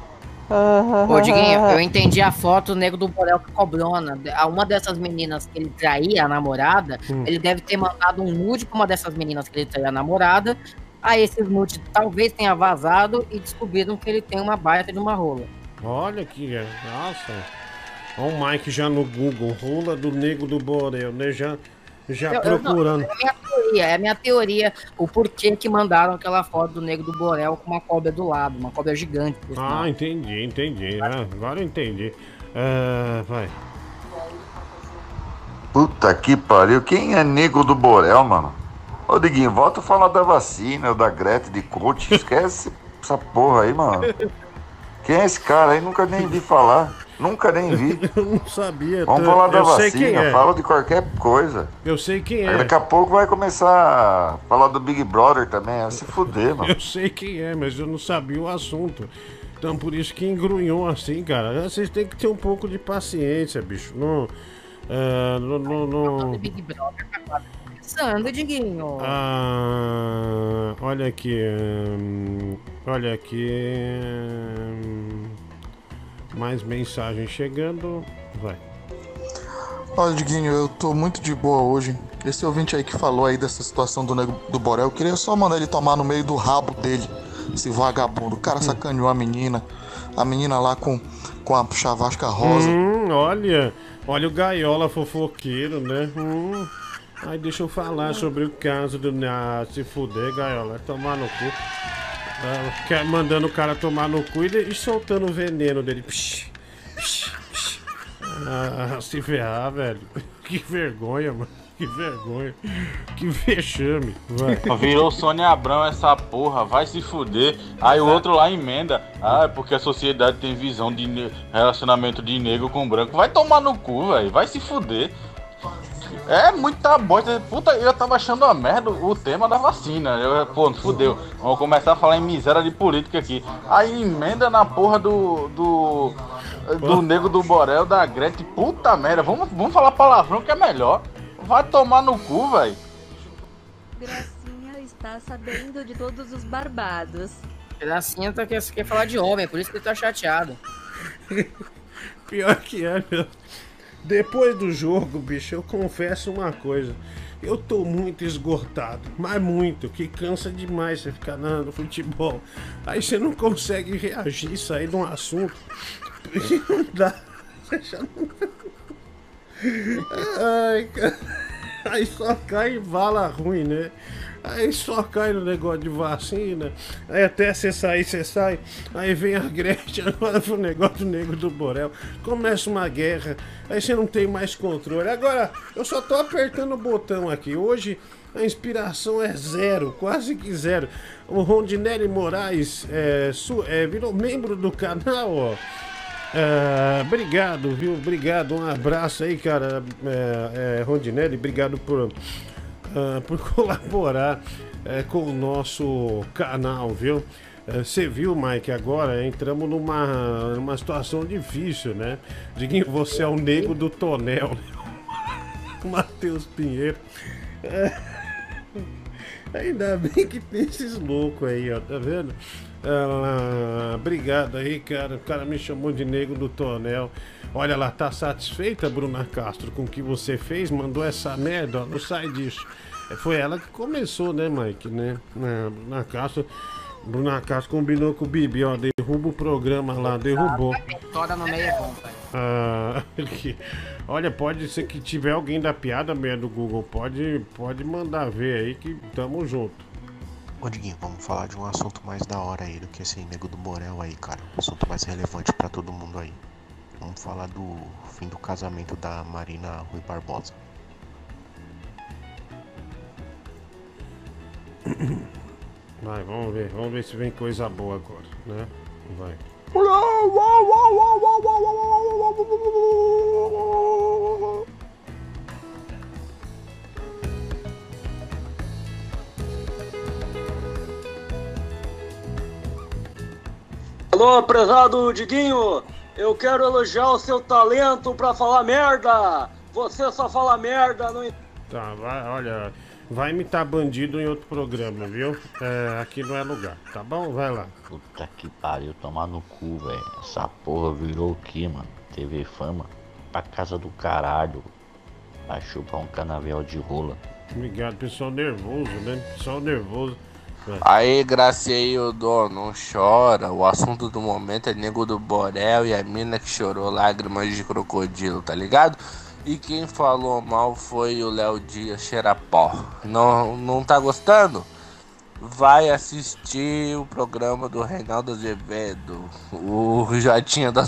Ô, Diguinho, eu entendi a foto do nego do Borel com cobrona. A Uma dessas meninas que ele traía a namorada, Hum. ele deve ter mandado um nude pra uma dessas meninas que ele traía a namorada. Aí esses nudes talvez tenha vazado e descobriram que ele tem uma baita de uma rola. Olha que. é, Nossa. Olha o Mike já no Google. Rola do Nego do Borel, né? Já, já Eu- eu- não, procurando. é a minha teoria, é a minha teoria o porquê que mandaram aquela foto do nego do Borel com uma cobra do lado, uma cobra gigante. Ah, entendi, entendi. né? Agora eu entendi. É, vai. Puta que pariu, quem é nego do Borel, mano? Ô Diguinho, volta a falar da vacina, da Greta de coach, esquece essa porra aí, mano. Quem é esse cara aí? Nunca nem vi falar. Nunca nem vi. Eu não sabia. Vamos tô- falar da eu sei quem vacina, é. fala de qualquer coisa. Eu sei quem é. Daqui a pouco vai começar a falar do Big Brother também, vai se fuder, mano. Eu sei quem é, mas eu não sabia o assunto. Então por isso que engrunhou assim, cara. Vocês têm que ter um pouco de paciência, bicho. Não. é, não, não, não- Big Brother tá quase começando, Diguinho. Ah, olha aqui. hum, olha aqui. hum, mais mensagem chegando. Vai. Olha, Diguinho, eu tô muito de boa hoje. Esse ouvinte aí que falou aí dessa situação do nego do Borel, eu queria só mandar ele tomar no meio do rabo dele, esse vagabundo. O cara sacaneou a menina, a menina lá com, com a chavasca rosa. Hum, olha, olha o gaiola fofoqueiro, né? Hum. Aí deixa eu falar sobre o caso do. Ah, se fuder, gaiola, vai tomar no cu. Quer- mandando o cara tomar no cu e, e soltando o veneno dele. Psh, psh, psh. Ah, se ferrar, velho. Que vergonha, mano. Que vergonha. Que vexame. Vai. Virou Sônia Abrão essa porra, vai se fuder. Aí o outro lá emenda. Ah, é porque a sociedade tem visão de relacionamento de negro com branco. Vai tomar no cu, velho. Vai se fuder. É muita bosta. Puta, eu tava achando uma merda o tema da vacina. Eu, pô, fudeu. Vamos começar a falar em miséria de política aqui. Aí emenda na porra do. do. do nego do Borel, da Gretchen. Puta merda. Vamos, vamos falar palavrão que é melhor. Vai tomar no cu, velho. Gracinha está sabendo de todos os barbados. Gracinha tá, quer, quer falar de homem, por isso que ele tá chateado. Pior que é, meu. Depois do jogo, bicho, eu confesso uma coisa. Eu tô muito esgotado, mas muito, que cansa demais você ficar no futebol. Aí você não consegue reagir, sair de um assunto. Porque não dá. Ai, cara. Aí só cai bala ruim, né? Aí só cai no negócio de vacina. Aí até você sair, você sai. Aí vem a Gretchen agora pro negócio do negro do Borel. Começa uma guerra. Aí você não tem mais controle. Agora, eu só tô apertando o botão aqui. Hoje a inspiração é zero, quase que zero. O Rondinelli Moraes é, é, virou membro do canal, ó. É, obrigado, viu? Obrigado, um abraço aí, cara. É, é, Rondinelli, obrigado por, ah, por colaborar é, com o nosso canal, viu? Você viu, Mike, agora entramos numa, numa situação difícil, né? Diguinho, você é o nego do tonel, né? Matheus Pinheiro. Ainda bem que tem esses loucos aí, ó, tá vendo? Ah, obrigado aí, cara. O cara me chamou de nego do tonel. Olha lá, tá satisfeita, Bruna Castro, com o que você fez? Mandou essa merda, ó, não sai disso. É, Foi ela que começou, né, Mike, né? Na, Bruna Castro. Bruna Castro combinou com o Bibi, ó, derruba o programa lá, derrubou. Toda no meio é bom, pai. Ah, olha, pode ser que tiver alguém da piada meia do Google, pode, pode mandar ver aí que tamo junto. Ô Diguinho, vamos falar de um assunto mais da hora aí do que esse nego do Borel aí, cara. Um assunto mais relevante pra todo mundo aí. Vamos falar do fim do casamento da Marina Rui Barbosa. Vai, vamos ver. Vamos ver se vem coisa boa agora, né? Vai. Alô, prezado Diguinho, eu quero elogiar o seu talento pra falar merda. Você só fala merda, não Tá, vai, olha. Vai imitar bandido em outro programa, viu? É, aqui não é lugar, tá bom? Vai lá. Puta que pariu, tomar no cu, velho. Essa porra virou o que, mano? TV Fama? Pra casa do caralho. Vai chupar um canavial de rola. Obrigado, pessoal nervoso, né? Pessoal nervoso. Aí, Graciei, Dó, não chora. O assunto do momento é Nego do Borel e a mina que chorou lágrimas de crocodilo, tá ligado? E quem falou mal foi o Léo Dias Xerapó. Não, não tá gostando? Vai assistir o programa do Reinaldo Azevedo, o Jotinha da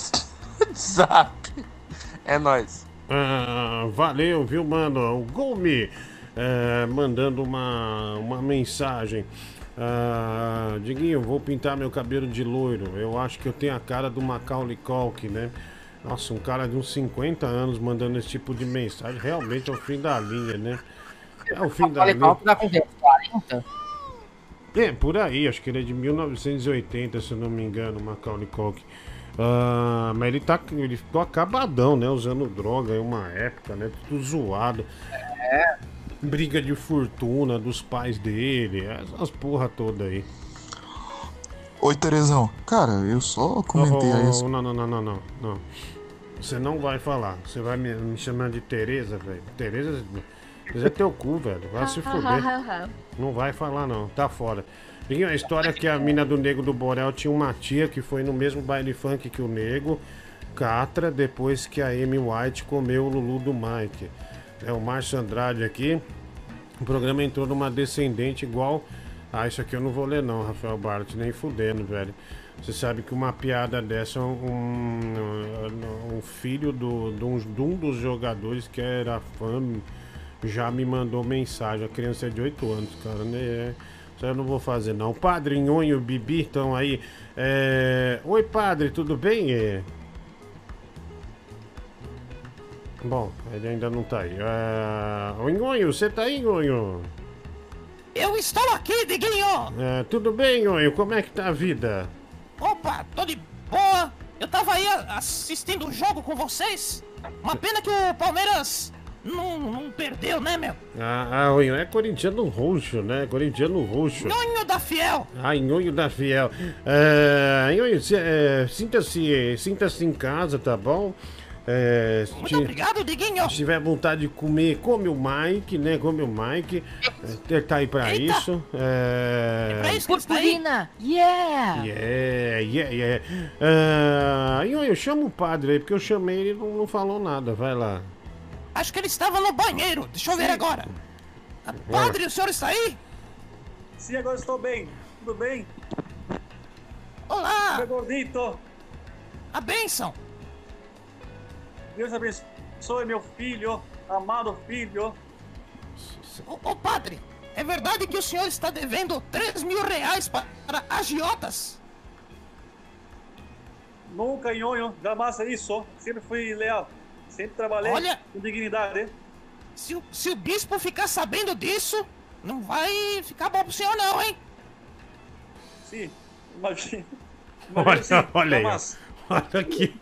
WhatsApp. É nóis. Ah, valeu, viu, mano? O Gomi é, mandando uma, uma mensagem. Ah, Diguinho, vou pintar meu cabelo de loiro. Eu acho que eu tenho a cara do Macaulay Culkin, né? Nossa, um cara de uns 50 anos mandando esse tipo de mensagem. Realmente é o fim da linha, né? É o fim da linha. Culkin com quê? 40? É, por aí, acho que ele é de 1980, se eu não me engano, Macaulay Culkin. Ah, mas ele tá. Ele ficou acabadão, né? Usando droga em uma época, né? Tudo zoado. É. Briga de fortuna dos pais dele, essas porra toda aí. Oi, Terezão. Cara, eu só comentei Oh, aí. oh, Não, não, não, não, não, não. Você não vai falar. Você vai me, me chamando de Tereza, velho. Tereza. Tereza é teu cu, velho. Vai se fuder. Não vai falar, não. Tá fora. E a história que a mina do Nego do Borel tinha uma tia que foi no mesmo baile funk que o Nego, Catra, depois que a Amy White comeu o Lulu do Mike. É o Márcio Andrade aqui. O programa entrou numa descendente igual. Ah, isso aqui eu não vou ler, não, Rafael Bart, nem fudendo, velho. Você sabe que uma piada dessa, um, um filho do, de, um, de um dos jogadores que era fã já me mandou mensagem. A criança é de 8 anos, cara, né? É, isso eu não vou fazer, não. Padre Nhonho e o Bibi estão aí. É, Oi, padre, tudo bem? É... Bom, ele ainda não tá aí. É... Oi, Nhonho, você tá aí, Nhonho? Eu estou aqui, Diguinho! É, tudo bem, Nhonho? Como é que tá a vida? Opa, tô de boa! Eu tava aí assistindo o jogo com vocês. Uma pena que o Palmeiras não, não perdeu, né, meu? Ah, ah, é corintiano roxo, né? Corintiano roxo. Nhonho da Fiel! Ah, Nhonho da Fiel. É, Nhonho, é, sinta-se sinta-se em casa, tá bom? É, se Muito obrigado, Diguinho! Se tiver vontade de comer, come o Mike, né? Come o Mike. É, Ele tá aí pra Eita! isso. É... Purpurina! Yeah! Yeah, yeah, yeah. Ah, Nhonho, chama o padre aí, porque eu chamei ele e não, não falou nada. Vai lá. Acho que ele estava no banheiro. Deixa eu ver agora. Ah, Padre, o senhor está aí? Sim, agora estou bem. Tudo bem? Olá! Meu gordito. A bênção! Deus abençoe meu filho, amado filho. Ô, ô, padre, é verdade que o senhor está devendo 3 mil reais para agiotas? Nunca, nhonho, jamais isso. Sempre fui leal. Sempre trabalhei Olha- com dignidade. Se o, se o bispo ficar sabendo disso, não vai ficar bom pro senhor não, hein? Sim, imagina. Olha, sim, olha aí. Olha que,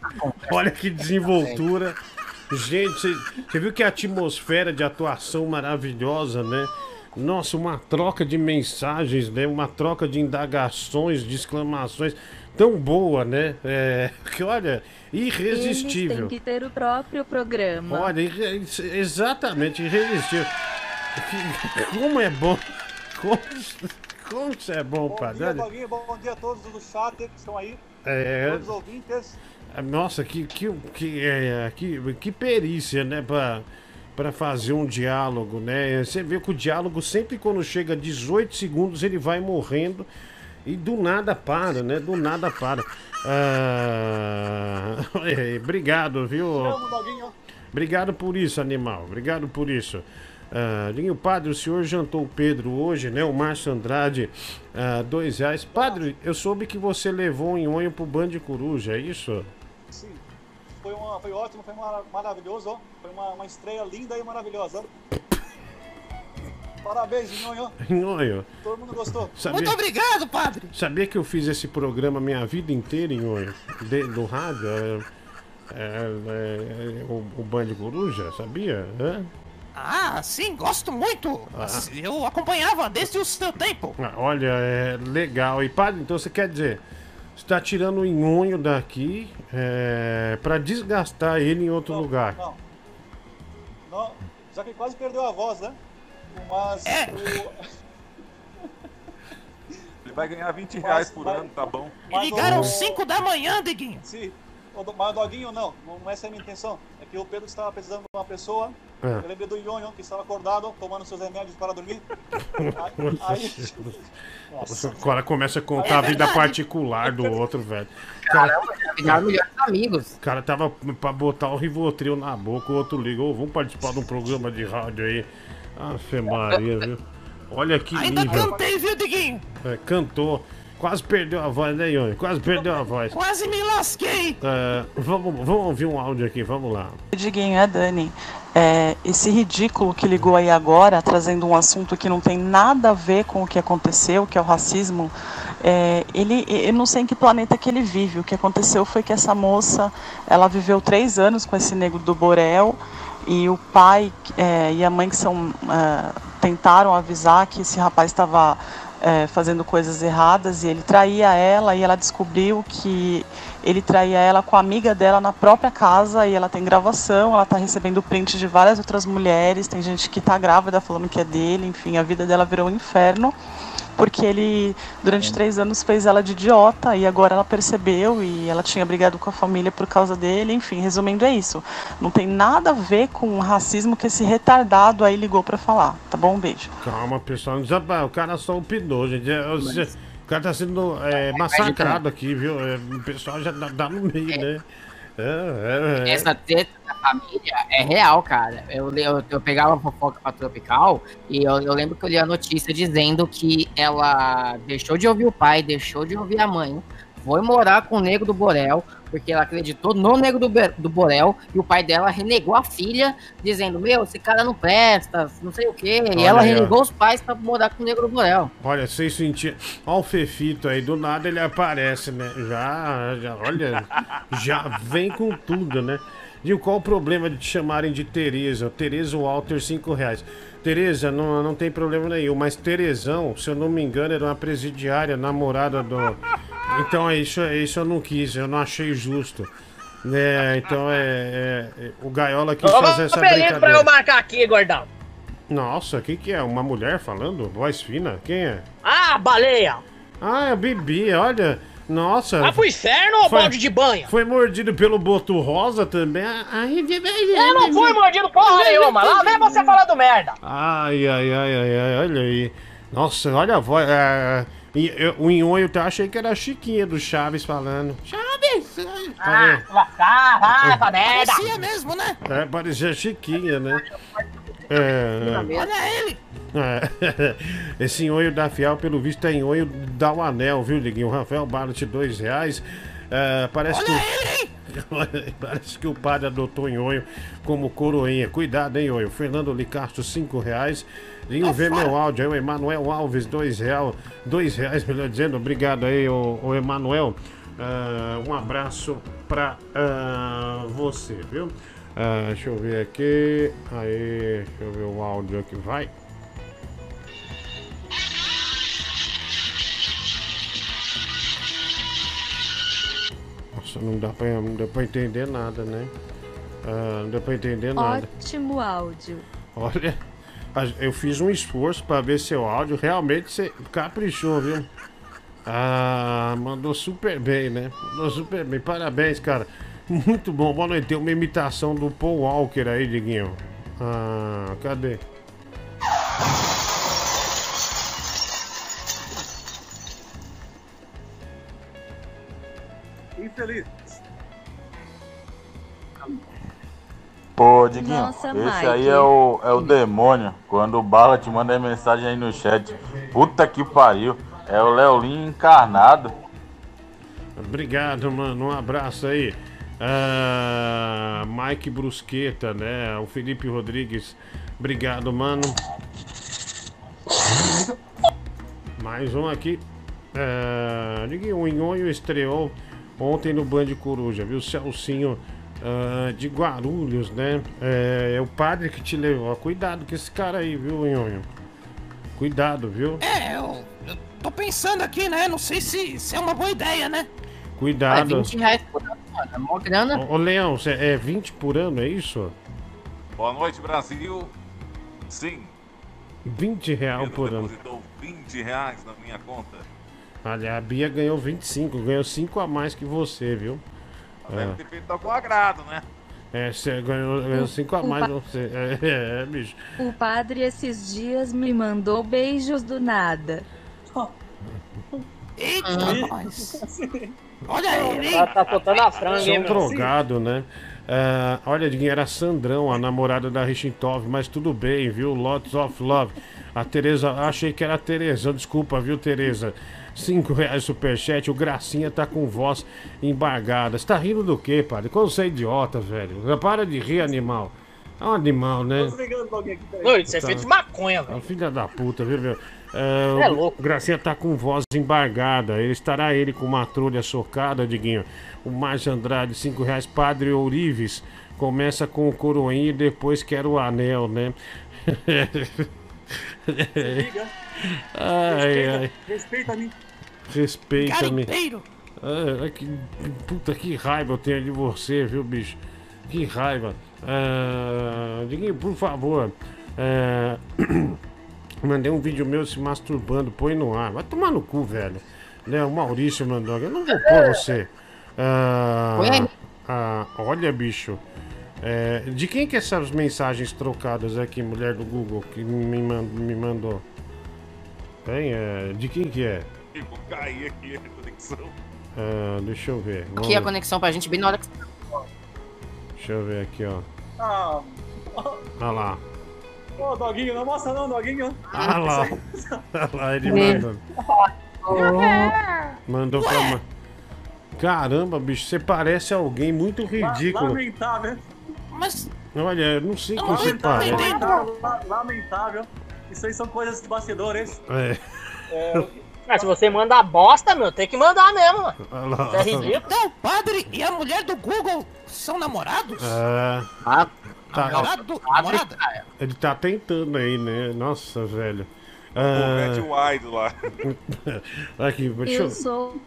olha que desenvoltura. Gente, você viu que atmosfera de atuação maravilhosa, né? Nossa, uma troca de mensagens, né? Uma troca de indagações, de exclamações tão boa, né? É, que olha, Eles irresistível. têm que ter o próprio programa. Olha, exatamente, irresistível. Como é bom. Como, como isso é bom, Bom padre. dia, Doguinho. Bom dia a todos do chat que estão aí. É. Todos os ouvintes. Nossa, que, que, que, é, que, que perícia, né? Pra, pra fazer um diálogo, né? Você vê que o diálogo, sempre quando chega a 18 segundos, ele vai morrendo e do nada para, né? Do nada para. Ah, é, obrigado, viu? Obrigado por isso, animal. Obrigado por isso. Ah, Dinho, padre, o senhor jantou o Pedro hoje, né? O Márcio Andrade, ah, dois reais. Padre, eu soube que você levou um nhonho pro Band Coruja, é isso? Sim. Foi, uma, foi ótimo, foi mara- maravilhoso. ó. Foi uma, uma estreia linda e maravilhosa. Parabéns, Nhonho. Nhonho. Todo mundo gostou. Sabia- Muito obrigado, padre. Sabia que eu fiz esse programa minha vida inteira, nhonho? De, do rádio? É, é, é, o, o Band Coruja, sabia? Hã? Ah, sim, gosto muito. Ah. Eu acompanhava desde o seu tempo. Ah, Olha, é legal. E padre, então você quer dizer, você tá tirando o nhonho daqui é, pra desgastar ele em outro lugar. Não. Não, já que quase perdeu a voz, né? Mas É. o... Ele vai ganhar 20 reais por ano, tá bom? Me ligaram 5 da manhã, Diguinho. Sim. Mas, Doguinho, não, não essa é a minha intenção. É que o Pedro estava precisando de uma pessoa. É. Eu lembrei do Nhonho, que estava acordado, tomando seus remédios para dormir. Aí, aí- Nossa. Agora começa a contar a vida particular do outro, velho. Cara, Caramba, viraram melhores amigos. o cara tava pra botar o Rivotril na boca, o outro ligou, vamos participar de um programa de rádio aí. Afe Maria, viu? Olha que Ainda nível. cantei, viu, Diguinho? É, cantou. Quase perdeu a voz, né, Ione? Quase perdeu a voz. Quase me lasquei. É, vamos, vamos ouvir um áudio aqui, vamos lá. Diguinho, é Dani. É, esse ridículo que ligou aí agora, trazendo um assunto que não tem nada a ver com o que aconteceu, que é o racismo, é, ele, eu não sei em que planeta que ele vive. O que aconteceu foi que essa moça, ela viveu três anos com esse negro do Borel e o pai é, e a mãe que são é, tentaram avisar que esse rapaz estava é, fazendo coisas erradas e ele traía ela e ela descobriu que ele traía ela com a amiga dela na própria casa e ela tem gravação, ela tá recebendo print de várias outras mulheres, tem gente que tá grávida falando que é dele, enfim, a vida dela virou um inferno. Porque ele, durante três anos, fez ela de idiota e agora ela percebeu e ela tinha brigado com a família por causa dele. Enfim, resumindo, é isso. Não tem nada a ver com o racismo que esse retardado aí ligou pra falar. Tá bom? Um beijo. Calma, pessoal. não desaba- O cara só opinou, gente. É, o se- o cara tá sendo é, massacrado aqui, viu? É, o pessoal já dá, dá no meio, né? É, é, é. Essa treta da família é real, cara. Eu, eu, eu pegava fofoca pra Tropical e eu, eu lembro que eu li a notícia dizendo que ela deixou de ouvir o pai, deixou de ouvir a mãe, foi morar com o Negro do Borel, porque ela acreditou no Negro do, do Borel e o pai dela renegou a filha, dizendo: Meu, esse cara não presta, não sei o quê. E Olha ela aí, ó. renegou os pais pra morar com o Negro do Borel. Olha, vocês sentiram. Olha o Fefito aí, do nada ele aparece, né? Já, já, olha, já vem com tudo, né? E qual o problema de te chamarem de Tereza? Tereza Walter, 5 reais. Tereza, não, não tem problema nenhum, mas Terezão, se eu não me engano, era uma presidiária, namorada do. Então é isso, é isso eu não quis, eu não achei justo. É, então é, é- é- O Gaiola quis fazer essa apelido pra eu brincadeira. marcar aqui, gordão. Nossa, o que, que é? Uma mulher falando? Voz fina? Quem é? Ah, baleia. Ah, é Bibi, olha. Nossa. Vai pro inferno ou Foi- balde de banha? Foi mordido pelo boto rosa também. Ai, Eu não fui mordido porra nenhuma. Lá vem você falar do merda. Ai, ai, ai, ai, ai, olha aí. Nossa, olha a voz. é, e eu- o Inhonho, eu achei que era a Chiquinha do Chaves falando. Chaves! Ah, vai pra merda. Parecia mesmo, né? É, parecia a Chiquinha, né? É, Olha ele. é. Esse Inhonho da Fiel, pelo visto, é Inhonho da o Anel, viu, Liguinho? Rafael Barlet, dois reais. É, parece que. Parece que o padre adotou Nhonho como coroinha. Cuidado, hein, Nhonho. Fernando Licastro, cinco reais. Vinho ver meu áudio aí, o Emanuel Alves, dois real, dois reais, melhor dizendo. Obrigado aí, o, o Emanuel. Ah, um abraço pra ah, você, viu? Ah, deixa eu ver aqui. Aí, deixa eu ver o áudio aqui, vai. Nossa, não dá pra, não dá pra entender nada, né? Não dá pra entender nada. Ótimo áudio. Olha, eu fiz um esforço pra ver seu áudio. Realmente você caprichou, viu? Ah, mandou super bem, né? Mandou super bem. Parabéns, cara. Muito bom. Boa noite. Tem uma imitação do Paul Walker aí, Diguinho. Ah, cadê? Infeliz. Pô, Diguinho, Nossa, esse Mike. aí é o, é o demônio. Quando o Bala te manda mensagem aí no chat. Puta que pariu. É o Leolin encarnado. Obrigado, mano. Um abraço aí. Ah, Mike Brusqueta, né? O Felipe Rodrigues. Obrigado, mano. Mais um aqui. Ah, Diguinho, o Nhonho estreou ontem no Band Coruja, viu? Celcinho ah, de Guarulhos, né? É, é o padre que te levou. Cuidado com esse cara aí, viu, Nhonho? Cuidado, viu? É, eu, eu tô pensando aqui, né? Não sei se, se é uma boa ideia, né? Cuidado. É 20 reais por ano, mano. É mó grana. Ô, ô, Leão, cê- é 20 por ano, é isso? Boa noite, Brasil. Sim, 20 real Pedro por ano. depositou 20 reais na minha conta. Olha, a Bia ganhou 25, ganhou 5 a mais que você, viu? Deve ter feito algum agrado, né? É, você ganhou, ganhou 5 a mais que você. É, é, bicho. O padre esses dias me mandou beijos do nada. Eita, Ah. Olha ele, hein? Ela tá soltando a franga, São hein, drogado, né? Ah, olha, Diguinho, era Sandrão, a namorada da Richintov, mas tudo bem, viu? Lots of Love. A Tereza, achei que era a Tereza, desculpa, viu, Tereza? 5 reais superchat, o Gracinha tá com voz embargada. Você tá rindo do quê, padre? Como você é idiota, velho? Para de rir, animal. É um animal, né? Não, isso é Tá. feito de maconha, É velho. um filho da puta, viu, meu? É, É o louco. Gracinha tá com voz embargada. Ele estará ele com uma trulha socada, Diguinho. O Márcio Andrade, 5 reais. Padre Ourives. Começa com o coroinha e depois quer o anel, né? ai, ai. Respeita-me. Respeita-me. Ah, que, puta, que raiva eu tenho de você, viu, bicho? Que raiva. Ah, por favor. ah, mandei um vídeo meu se masturbando, põe no ar. Vai tomar no cu, velho. Né, o Maurício mandou. Eu não vou pôr você. Ah, ah, olha, bicho. É, de quem que é essas mensagens trocadas aqui, mulher do Google, que me mandou? Tem? É, de quem que é? Eu vou cair aqui a conexão. Ah, deixa eu ver. Vamos Aqui a ver. conexão pra gente bem na hora que Deixa eu ver aqui, ó. Ah, Olha lá. ô, Doguinho, não mostra não, Doguinho. Ah lá. Olha lá, ele Né? mandou. Mandou pra uma. Caramba, bicho, você parece alguém muito ridículo. Lamentável. Mas Olha, eu não sei como você Lamentável, parece. lamentável, la- lamentável. Isso aí são coisas de bastidores. É. Mas se você manda bosta, meu, tem que mandar mesmo, mano. Lá. Isso é ridículo. Então, o padre e a mulher do Google são namorados? É. Ah, Tá, Namorado? Namorada? ele tá tentando aí, né? Nossa, velho. Pô, Ah, o wide lá. aqui, deixa Eu eu. sou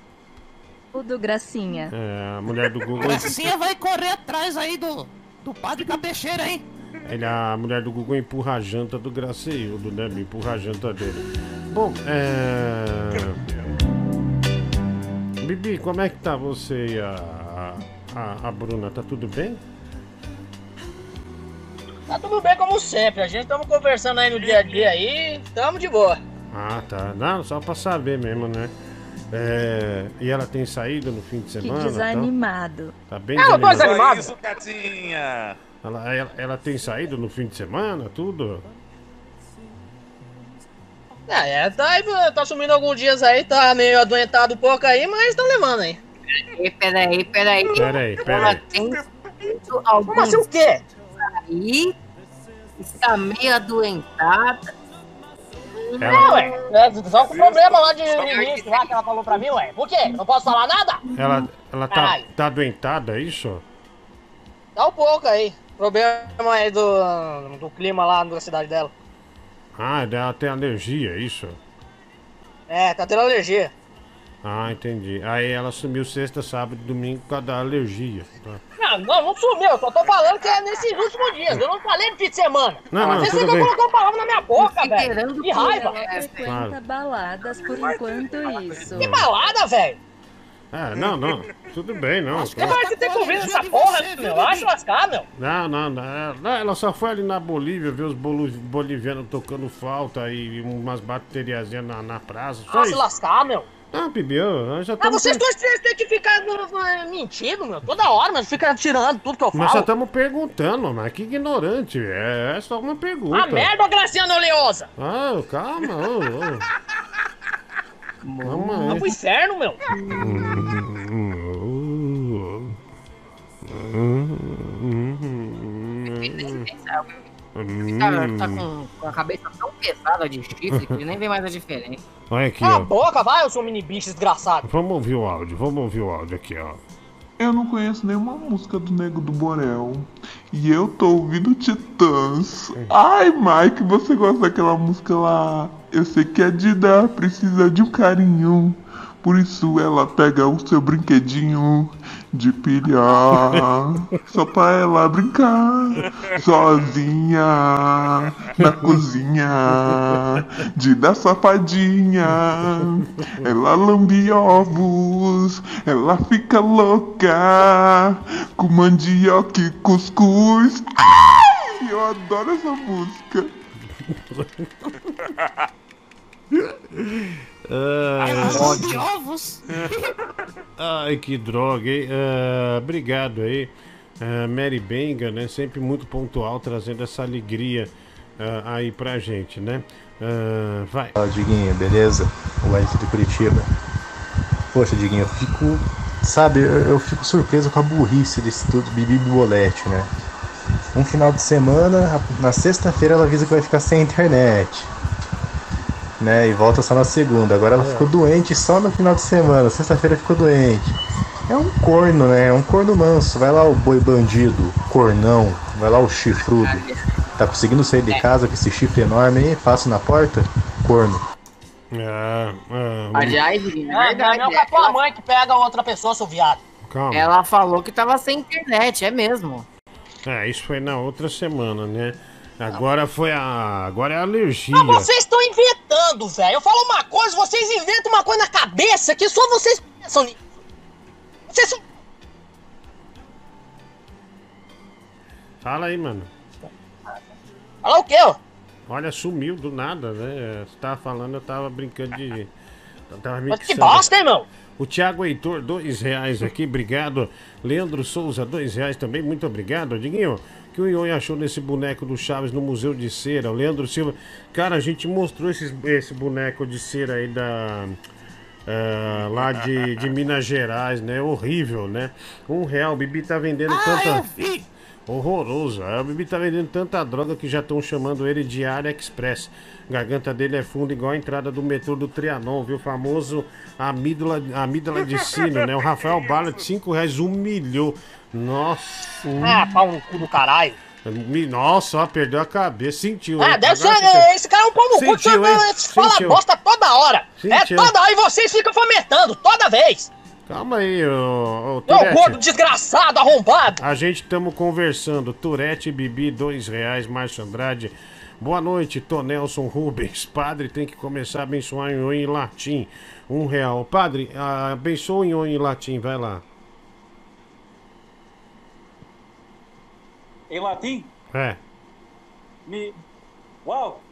o do Gracinha. É, a mulher do Google. Gracinha vai correr atrás aí do, do padre com a peixeira, hein? Ele, a mulher do Google empurra a janta do Graceildo, né? Empurra a janta dele. Bom, é. Bibi, como é que tá você e a, a, a Bruna? Tá tudo bem? Tá tudo bem como sempre. A gente estamos conversando aí no dia a dia aí, tamo de boa. Ah, tá. Não, só pra saber mesmo, né? É, E ela tem saído no fim de Que semana? tal? desanimado. Tá bem Ah, eu tô desanimada. desanimado. Isso, Catinha. Ela, ela, ela tem saído no fim de semana, tudo? É, é, tá, aí, tá sumindo alguns dias aí, tá meio adoentado um pouco aí, mas tá levando aí. Peraí, peraí, peraí. Peraí, peraí. Ela tem feito algum Como assim o quê? aí, está meio adoentada. Ela- É, ué, é, só com o problema lá de início lá que ela falou pra mim, ué. Por quê? Não posso falar nada? Ela, ela tá, Caralho. tá adoentada, é isso? Dá um pouco aí. Problema aí do, do clima lá na cidade dela. Ah, ela tem alergia, é isso? É, tá tendo alergia. Ah, entendi. Aí ela sumiu sexta, sábado e domingo por causa da alergia. tá? Não, não, não sumiu, eu só tô falando que é nesses últimos dias. Eu não falei no fim de semana. Não, não, Você tudo bem. colocou palavra na minha boca, velho. Que que raiva. ela é- Frequenta Claro. baladas por enquanto isso. Que balada, velho. Ah, não, não. Tudo bem, não. Você vai ter que ouvir essa porra, meu. Acho lascar, meu. Não, não, não. Ela- só foi ali na Bolívia ver os bolivianos tocando falta e umas bateriazinhas na, na praça. Só Ah, se lascar, meu. Ah, Bibi, eu já Ah, estamos. vocês dois têm têm que ficar uh, mentindo, meu. Toda hora, mas fica tirando tudo que eu Nós já falo. estamos perguntando, mas que ignorante. É, é só uma pergunta. Ah, merda, Graciano Oleosa! Ah, calma, ô, ô. Calma Vai pro inferno, meu. Cara, tá com, com a cabeça tão pesada de chifre que ele nem vê mais a diferença. Olha aqui, Cala a ó. boca, vai, eu sou um mini bicho desgraçado. Vamos ouvir o áudio, vamos ouvir o áudio aqui, ó. Eu não conheço nenhuma música do Nego do Borel. E eu tô ouvindo Titãs. Ai, Mike, você gosta daquela música lá? Eu sei que a Dida precisa de um carinho. Por isso ela pega o seu brinquedinho de pilha. Só pra ela brincar sozinha na cozinha. Dida safadinha. Ela lambe ovos. Ela fica louca com mandioca e cuscuz. Ai, eu adoro essa música. Ai, de ovos. Ai, que droga, hein? Ah, obrigado aí. Ah, Mary Benga, né? Sempre muito pontual, trazendo essa alegria ah, aí pra gente, né? Ah, vai. Fala, Diguinho, beleza? O Ed de Curitiba. Poxa, Diguinho, eu fico. Sabe, eu, eu fico surpreso com a burrice desse tudo Bibi Bolete, né? Um final de semana, na sexta-feira ela avisa que vai ficar sem internet. Né? E volta só na segunda. Agora ela ficou doente só no final de semana. Sexta-feira ficou doente. É um corno, né? É um corno manso. Vai lá o boi bandido, cornão. Vai lá o chifrudo. Tá conseguindo sair de casa com esse chifre enorme aí? Passa na porta? Corno. Ah, ah, Aliás, é É, verdade. não é com a tua mãe que pega outra pessoa, seu viado. calma. Ela falou que tava sem internet, é mesmo. É, isso foi na outra semana, né? Agora foi a. Agora é a alergia. Ah, vocês estão inventando, velho. Eu falo uma coisa, vocês inventam uma coisa na cabeça que só vocês pensam nisso. Vocês são. Fala aí, mano. Fala o quê, ó? Olha, sumiu do nada, né? Você tava falando, eu tava brincando de. Eu tava Mas que bosta, hein, meu? O Thiago Heitor, dois reais aqui, obrigado. Leandro Souza, dois reais também, muito obrigado. Diguinho, que o Ion achou nesse boneco do Chaves no Museu de Cera? O Leandro Silva, cara, a gente mostrou esses, esse boneco de cera aí da. ah, lá de, de Minas Gerais, né? Horrível, né? Um real, o Bibi tá vendendo tanta. Horroroso. A Bibi tá vendendo tanta droga que já estão chamando ele de área express. Garganta dele é funda igual a entrada do metrô do Trianon, viu? O famoso amígdala, amígdala de sino, né? O Rafael Bala de 5 reais humilhou. Nossa. Ah, pau no cu do caralho. Nossa, ó, perdeu a cabeça. Sentiu. Ah, deve ser. É, Esse cara é um pau no cu, Sentiu, fala Sentiu. bosta toda hora. Sentiu. É toda hora. E vocês ficam fomentando, toda vez. Calma aí, ô, ô Ô, Tourette. gordo desgraçado, arrombado. A gente estamos conversando. Turete Bibi, dois reais. Márcio Andrade. Boa noite, Tonelson Rubens. Padre tem que começar a abençoar em em latim. Um real. Padre, abençoa em em latim, vai lá. Em latim, É, me. Uau!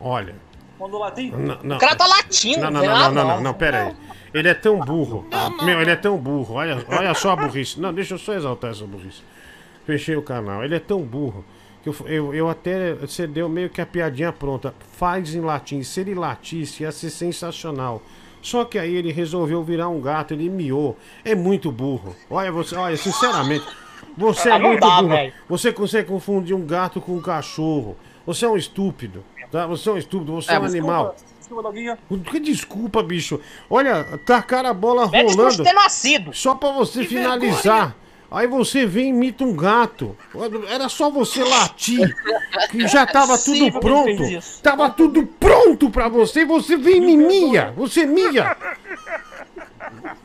olha. Manda o latim? Não, não. O cara tá latindo, Não, não, não, Ah, não, não, não, não, pera aí. Ele é tão burro. Meu, ele é tão burro. Olha, olha só a burrice. Não, deixa eu só exaltar essa burrice. Fechei o canal. Ele é tão burro que eu, eu, eu até. Você deu meio que a piadinha pronta. Faz em latim. Se ele latisse, ia ser sensacional. Só que aí ele resolveu virar um gato, ele miou. É muito burro. Olha, você, olha, sinceramente, você é Ah, muito dá, burro. Você consegue confundir um gato com um cachorro. Você é um estúpido. Tá? Você é um estúpido, você é, É, um animal. Desculpa, Doguinho. Que desculpa, bicho. Olha, tacaram a bola por rolando. ter nascido. Só pra você finalizar. Aí você vem e imita um gato. Era só você latir. Que já tava tudo que pronto. Tava tudo pronto pra você. e Você vem e me mia. Você mia.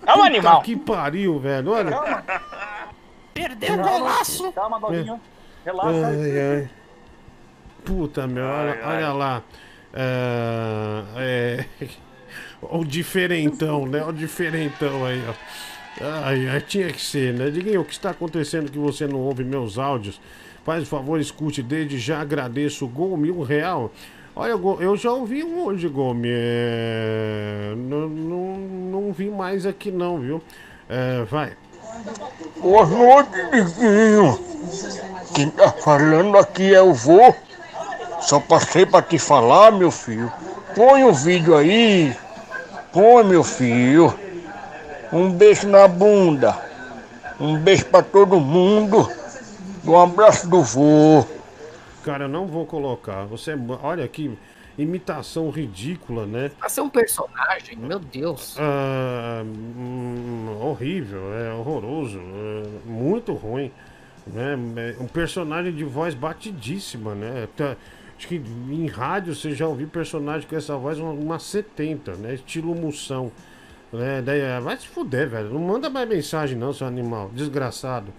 É um animal. Que pariu, velho. Olha. Perdeu o golaço. Calma, Doguinho. Relaxa. Ai, ai. Puta, meu, olha, olha lá. É, é, o diferentão, né? O diferentão aí, ó. Ai, ai, tinha que ser, né? Diguinho, o que está acontecendo que você não ouve meus áudios? Faz o favor, escute. Desde já agradeço. Gol mil real. Olha, eu já ouvi um hoje, Gomes. É, Não, não, não vi mais aqui não, viu? É, vai. Boa noite, Diguinho. Quem tá falando aqui é o vô. Só passei pra te falar, meu filho. Põe o vídeo aí. Põe, meu filho. Um beijo na bunda. Um beijo pra todo mundo. Um abraço do vô. Cara, eu não vou colocar. Você, é olha que imitação ridícula, né? Pra ser um personagem, meu Deus. Ah, hum, horrível, é horroroso, é muito ruim, né? É um personagem de voz batidíssima, né? Acho que em rádio você já ouviu personagem com essa voz uma, uma 70, né? Estilo moção. Né? Daí, ah, vai se fuder, velho. Não manda mais mensagem não, seu animal. Desgraçado.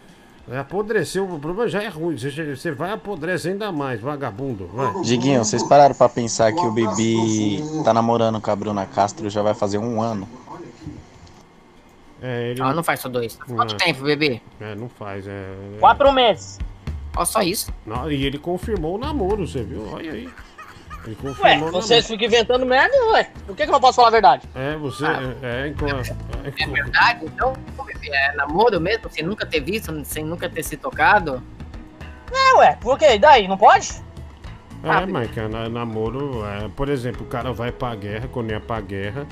É, apodreceu, o problema já é ruim. Você, vai apodrecer ainda mais, vagabundo. Vai. Diguinho, vocês pararam pra pensar que o Bibi tá namorando com a Bruna Castro já vai fazer um ano. É, ele... Ah, não faz só dois. Quanto Não. tempo, bebê? É, não faz. É... Quatro meses. Ó, só isso. Não, e ele confirmou o namoro, você viu? Olha aí. Ele Ué, confirmou o vocês ficam inventando merda, ué. Por que, que eu não posso falar a verdade? É, você. É, é, enco- é, É verdade? Então, é namoro mesmo? Sem nunca ter visto, sem nunca ter se tocado? É, ué. Por quê? E daí? Não pode? É, mas que na- namoro, é, por exemplo, o cara vai pra guerra, quando ia pra guerra,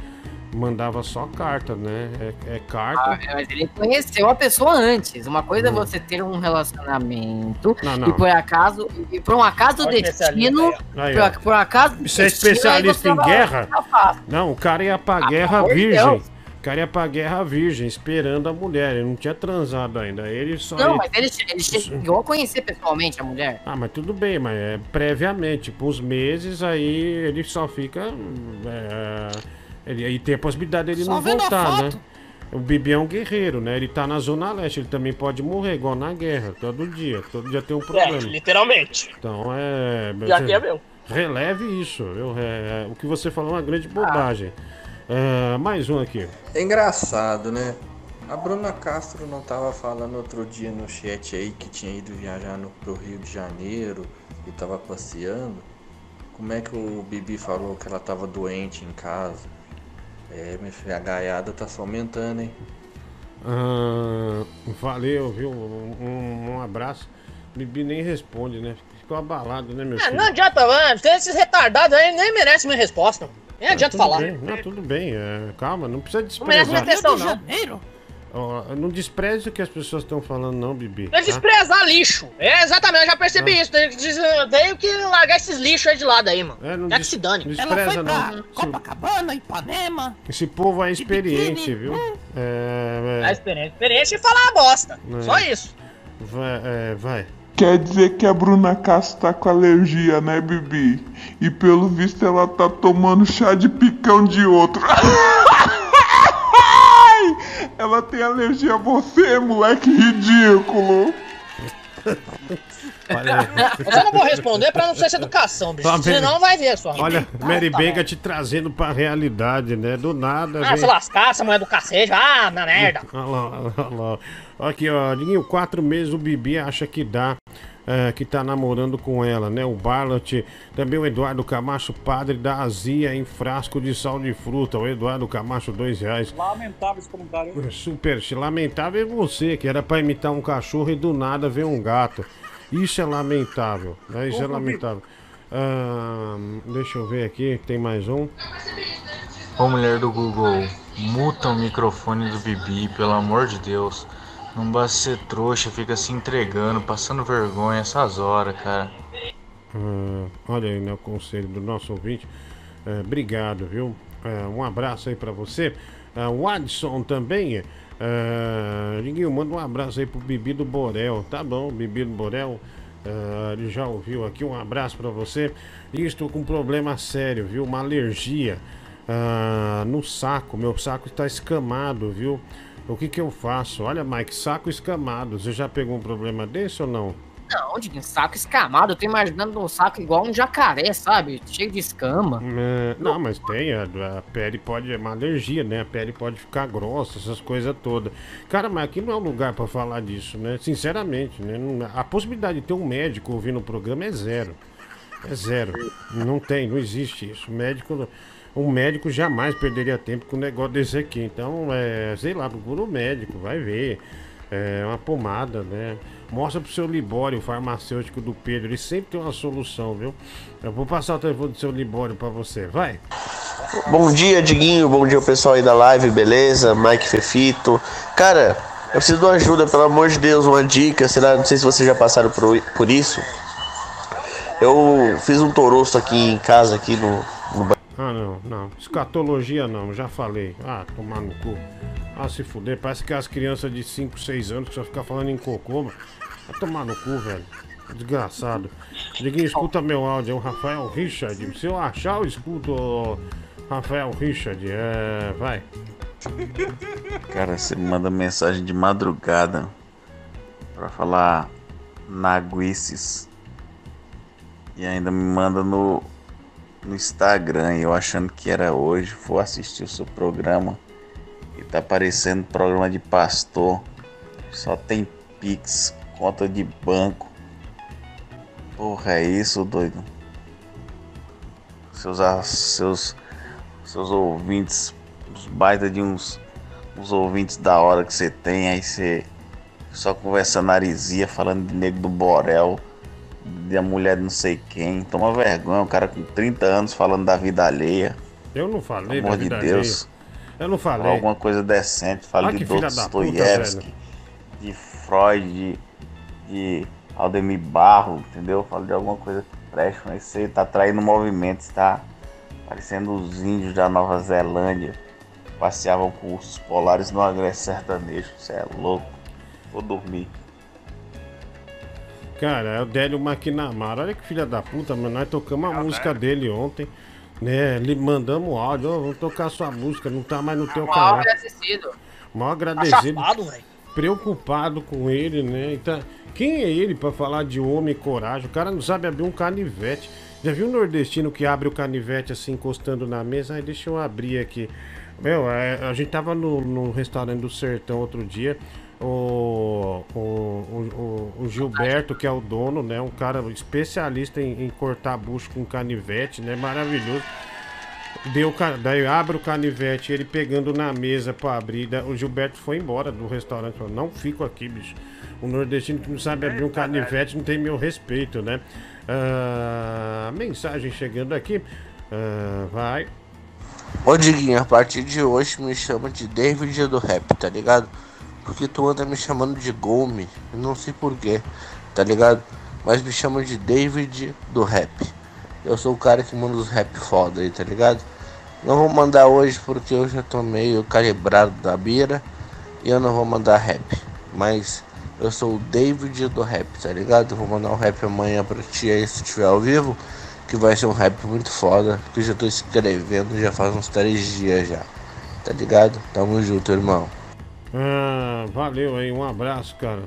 mandava só carta, né? É, é carta. Ah, mas ele conheceu a pessoa antes. Uma coisa é você ter um relacionamento Não, não. e por acaso, e por um acaso Olha destino, aí, por, por acaso Você é especialista você em guerra? afasta. Não, o cara ia pra Ah, guerra virgem. Deus. O cara ia pra guerra virgem, esperando a mulher. Ele não tinha transado ainda. Ele só. Não, ia- mas ele, ele chegou a conhecer pessoalmente a mulher. Ah, mas tudo bem, mas é previamente, tipo, uns meses aí ele só fica. É, ele, aí tem a possibilidade dele Só não voltar, né? O Bibi é um guerreiro, né? Ele tá na Zona Leste, ele também pode morrer, igual na guerra, todo dia. Todo dia tem um É, problema. literalmente. Então é. E aqui é meu. Releve isso, viu? É, é, o que você falou é uma grande bobagem. É, mais um aqui. É engraçado, né? A Bruna Castro não tava falando outro dia no chat aí que tinha ido viajar no, pro Rio de Janeiro e tava passeando. Como é que o Bibi falou que ela tava doente em casa? É, minha filha, a gaiada tá só aumentando, hein? Ah, valeu, viu? Um, um- um abraço. Bibi nem responde, né? Ficou abalado, né, meu Ah, filho? não adianta, mano. Esses retardados aí nem merecem minha resposta. Nem Ah, adianta tudo falar. bem, Não, tudo bem, é, calma, não precisa Não merece minha desprezar. atenção, não. Ó, não despreze o que as pessoas estão falando, não, Bibi. É tá? desprezar lixo. É, exatamente, eu já percebi isso. Tem que, des- tenho que largar esses lixos aí de lado aí, mano. É, não Quer que se dane. despreza, não. Copacabana, Ipanema. Esse povo é experiente, viu? É, A é, experiência, experiência e falar a bosta. É. Só isso. vai, é, vai. Quer dizer que a Bruna Castro tá com alergia, né, Bibi? E pelo visto ela tá tomando chá de picão de outro. ela tem alergia a você, moleque ridículo. Mas eu não vou responder pra não ser essa educação, bicho. Tá bem. Senão vai ver só. Olha, Mary tá Baker te trazendo pra realidade, né? Do nada. Ah, vem- se lascar, essa mulher do cacete. Ah, na merda. Olha lá, olha lá. Aqui, ó, Diguinho, quatro meses o Bibi acha que dá, é, que tá namorando com ela, né? O Barlat, também o Eduardo Camacho, padre da azia em frasco de sal de fruta. O Eduardo Camacho, dois reais. Lamentável esse comentário. Super, lamentável é você, que era pra imitar um cachorro e do nada ver um gato. Isso é lamentável, né? Isso é lamentável. Ahn, deixa eu ver aqui, tem mais um. Ô mulher do Google, muta o microfone do Bibi, pelo amor de Deus. Não basta ser trouxa, fica se entregando, passando vergonha essas horas, cara. Ah, olha aí, né, o conselho do nosso ouvinte. É, obrigado, viu? É, um abraço aí pra você. É, o Adson também. Liguinho, manda um abraço aí pro Bibi do Borel. Tá bom, Bibi do Borel. Ele já ouviu aqui. Um abraço pra você. E estou com um problema sério, viu? Uma alergia ah, no saco. Meu saco está escamado, viu? O que que eu faço? Olha, Mike, saco escamado. Você já pegou um problema desse ou não? Não, de um saco escamado. Eu tô imaginando um saco igual um jacaré, sabe? Cheio de escama. É, não, mas tem, a, a pele pode, é uma alergia, né? A pele pode ficar grossa, essas coisas todas. Cara, mas aqui não é o lugar pra falar disso, né? Sinceramente, né? A possibilidade de ter um médico ouvindo o programa é zero. É zero. Não tem, não existe isso. O médico, um médico jamais perderia tempo com um negócio desse aqui. Então, é, sei lá, procura o médico, vai ver. É uma pomada, né? Mostra pro seu Libório, o farmacêutico do Pedro. Ele sempre tem uma solução, viu? Eu vou passar o telefone do seu Libório pra você. Vai. Bom dia, Diguinho. Bom dia, pessoal aí da live, beleza? Mike Fefito. Cara, eu preciso de uma ajuda, pelo amor de Deus, uma dica. Será? Não sei se vocês já passaram por, por isso. Eu fiz um toroço aqui em casa, aqui no, Ah, não, não. Escatologia não, já falei. Ah, tomar no cu. Ah, se fuder. Parece que as crianças de 5, 6 anos que só ficam falando em cocô, mano. Vai tomar no cu, velho. Desgraçado. Diguinho, escuta meu áudio. É o Rafael Richard. Se eu achar, eu escuto o Rafael Richard. É. Vai. Cara, você manda mensagem de madrugada pra falar naguices e ainda me manda no, no Instagram eu achando que era hoje, vou assistir o seu programa e tá aparecendo programa de pastor, só tem Pix, conta de banco. Porra, é isso, doido? Seus, seus, seus ouvintes, os baita de uns, uns ouvintes da hora que você tem, aí você só conversa narizinha, falando de nego do Borel, de a mulher de não sei quem. Toma vergonha, um cara com 30 anos falando da vida alheia. Eu não falei Pelo da amor de Deus. alheia. Eu não Fala falei. alguma coisa decente, fala Ah, de da Dostoiévski, de Freud, de, de Aldemir Barro, entendeu? Fala de alguma coisa que preste, mas você tá traindo movimento, está parecendo os índios da Nova Zelândia. Passeavam com os polares no agreste sertanejo. Você é louco. Vou dormir. Cara, é o Délio Maquinamara. Olha que filha da puta, mano. Nós tocamos a música dele ontem. Né? Lhe mandamos o áudio. Ó, vamos tocar sua música. Não tá mais no teu Mal canal. agradecido. Mal agradecido. chapado, velho. Preocupado com ele, né? Então, quem é ele pra falar de homem e coragem? O cara não sabe abrir um canivete. Já viu um nordestino que abre o canivete assim, encostando na mesa? Aí deixa eu abrir aqui. Meu, é, a gente tava no, no restaurante do Sertão outro dia. O, o, o, o- Gilberto, que é o dono, né? Um cara especialista em, em cortar bucho com canivete, né? Maravilhoso. Deu, daí abre o canivete, ele pegando na mesa pra abrir. da- O Gilberto foi embora do restaurante. Falou: Não fico aqui, bicho. O nordestino que não sabe abrir um canivete não tem meu respeito, né? Ah, mensagem chegando aqui. Ah, vai. Ô Diguinho, a partir de hoje me chama de David do rap, tá ligado? Porque tu anda me chamando de Gome, eu não sei porquê, tá ligado? Mas me chama de David do rap. Eu sou o cara que manda os rap foda aí, tá ligado? Não vou mandar hoje porque eu já tô meio calibrado da bira e eu não vou mandar rap. Mas eu sou o David do rap, tá ligado? Eu vou mandar um rap amanhã pra ti aí se tiver ao vivo. Que vai ser um rap muito foda. Que eu já tô escrevendo já faz uns três dias já. Tá ligado? Tamo junto, irmão. Ah, valeu aí, um abraço, cara.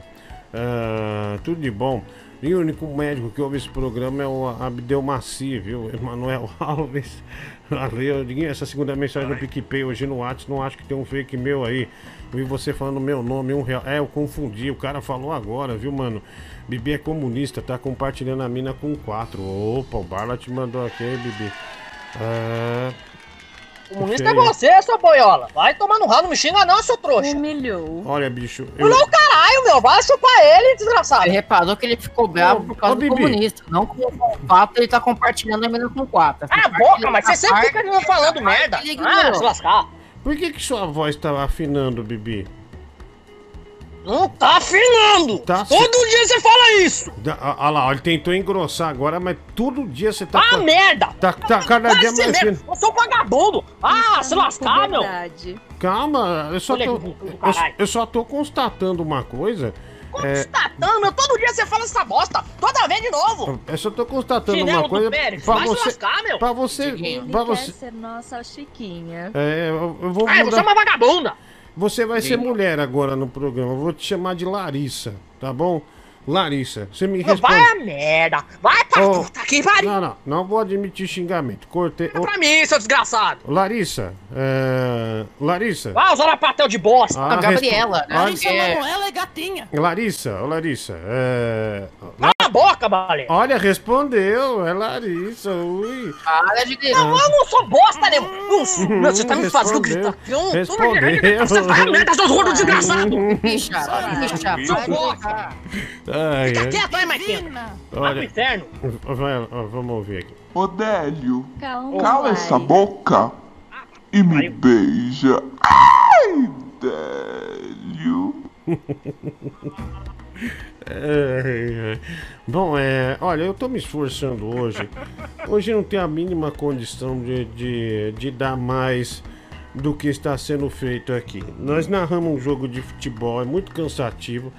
Ah, tudo de bom. E o único médico que ouve esse programa é o Abdel Maci, viu? Emanuel Alves. Valeu. Diguinho, essa segunda mensagem do PicPay hoje no WhatsApp, não acho que tem um fake meu aí. Eu vi você falando meu nome, um real. É, eu confundi. O cara falou agora, viu, mano? Bibi é comunista, tá compartilhando a mina com quatro. Opa, o Barla te mandou aqui, hein, Bibi. Ah, Comunista é você, sua boiola. Vai tomar no ralo, não me xinga não, seu trouxa. Humilhou. Olha, bicho. Eu... Não, caralho, meu. Vai chupar ele, desgraçado. Você reparou que ele ficou bravo por causa ô, do comunista, não com o fato ele tá compartilhando a menina com quatro. Cala a boca, mas você sempre fica falando merda. Ah, se lascar. Por que que sua voz tá afinando, Bibi? Não tá afinando. Tá Todo dia você fala isso. Olha lá, ele tentou engrossar agora, mas todo dia você tá. Ah, merda! Tá, tá cada Vai dia mais merda. fino. Eu sou um vagabundo. Ah, se lascar, meu. Calma, eu só tô. Eu, só tô constatando uma coisa. É, Constatando, meu. Todo dia você fala essa bosta. Toda vez de novo. eu só tô constatando Chinelo uma coisa. Pérez, Pra vai se você, lascar, meu. pra você, Ele pra quer você. ser nossa Chiquinha. É, eu, eu vou Ai, você é mudar. uma vagabunda. Você vai ser Sim. mulher agora no programa. Eu vou te chamar de Larissa, tá bom? Larissa, você me responde. Vai a merda. Vai pra Ô, puta que pariu. Não, não, não vou admitir xingamento. Cortei. Ô, Pra mim, seu desgraçado. Larissa, é... Larissa. Ah, usar a patel de bosta. Ah, Gabriela, respo- né? Larissa É. Manoela é gatinha. Larissa, ô Larissa, é... Cala a boca, Balé. Olha, respondeu, é Larissa, ui. Para de Não, eu não sou bosta nenhuma. Não, Meu, você tá me fazendo gritar. Respondeu. Você vai merda, seus gordos desgraçados. Bicha, bicha, bosta. Ai, Fica ai. quieto aí, Marquinhos. Vai pro Olha, inferno. vai, ó, vamos ouvir aqui. Odélio, Calma, cala essa boca e me beija. Ai, Délio. Ai, ai. Bom, é, olha, eu tô me esforçando hoje. Hoje não tem a mínima condição de, de, de dar mais do que está sendo feito aqui. Nós narramos um jogo de futebol, é muito cansativo.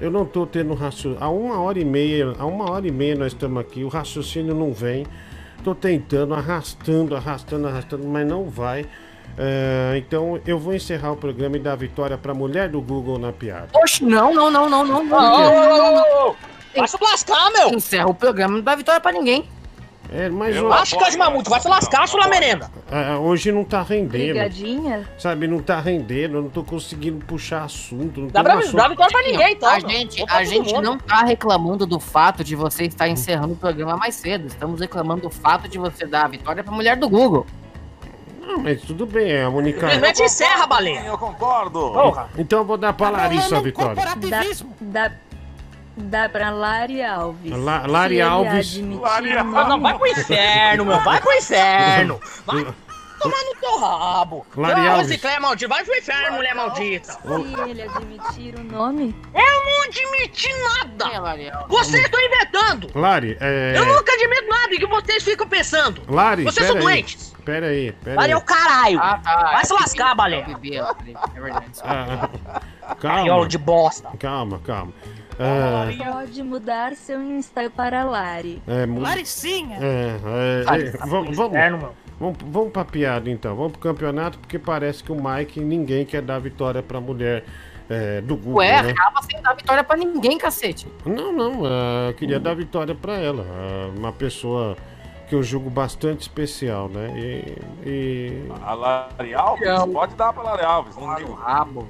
Eu não tô tendo raciocínio. Há uma hora e meia, há uma hora e meia nós estamos aqui, o raciocínio não vem. Tô tentando, arrastando, arrastando, arrastando, mas não vai. É, então eu vou encerrar o programa e dar a vitória pra mulher do Google na piada. Oxe, não, não, não, não, não, não. ô, ô, ô, ô. Vai se lascar, meu. Encerra o programa, não dá vitória pra ninguém. É, mas Eu acho que é de mamuto. Vai se lascar, sua merenda. é, hoje não tá rendendo. Brigadinha? Sabe, não tá rendendo, eu não tô conseguindo puxar assunto. Não Dá pra, assunto. dá vitória pra ninguém, então. A gente, a gente não tá reclamando do fato de você estar encerrando o programa mais cedo. Estamos reclamando do fato de você dar a vitória pra mulher do Google. Não, mas tudo bem, é a única. Simplesmente encerra, baleia. Eu concordo. Porra. Então eu vou dar pra Larissa a vitória. Dá, dá, dá pra Lari Alves. La- Lari Alves. Lari o Não, não, vai pro inferno, meu. Vai pro inferno. Vai tomar no teu rabo. Lari Alves. esse Clé é maldito. Vai pro inferno, mulher maldita. Se ele admitir o nome. Eu não admiti nada. Vocês estão inventando. Lari, é. Eu nunca admito nada que vocês ficam pensando. Lari, Vocês são aí. doentes. Pera aí, pera Lari aí. é o caralho. Ah, tá. Vai se lascar, balé. É verdade. Ah, calma, de bosta. calma, calma. Ah, Pode mudar seu Insta para Lari. é, mu- Laricinha. É, é, é, vamos, vamos, vamos, vamos pra piada então, vamos pro campeonato, porque parece que o Mike, ninguém quer dar vitória pra mulher é, do Google, Ué, né? acaba sem dar vitória pra ninguém, cacete. Não, não, ah, eu queria dar vitória pra ela, ah, uma pessoa que eu julgo bastante especial, né? E, e, A Lari Alves? Pode dar pra Lari Alves, não ligo. Rabo.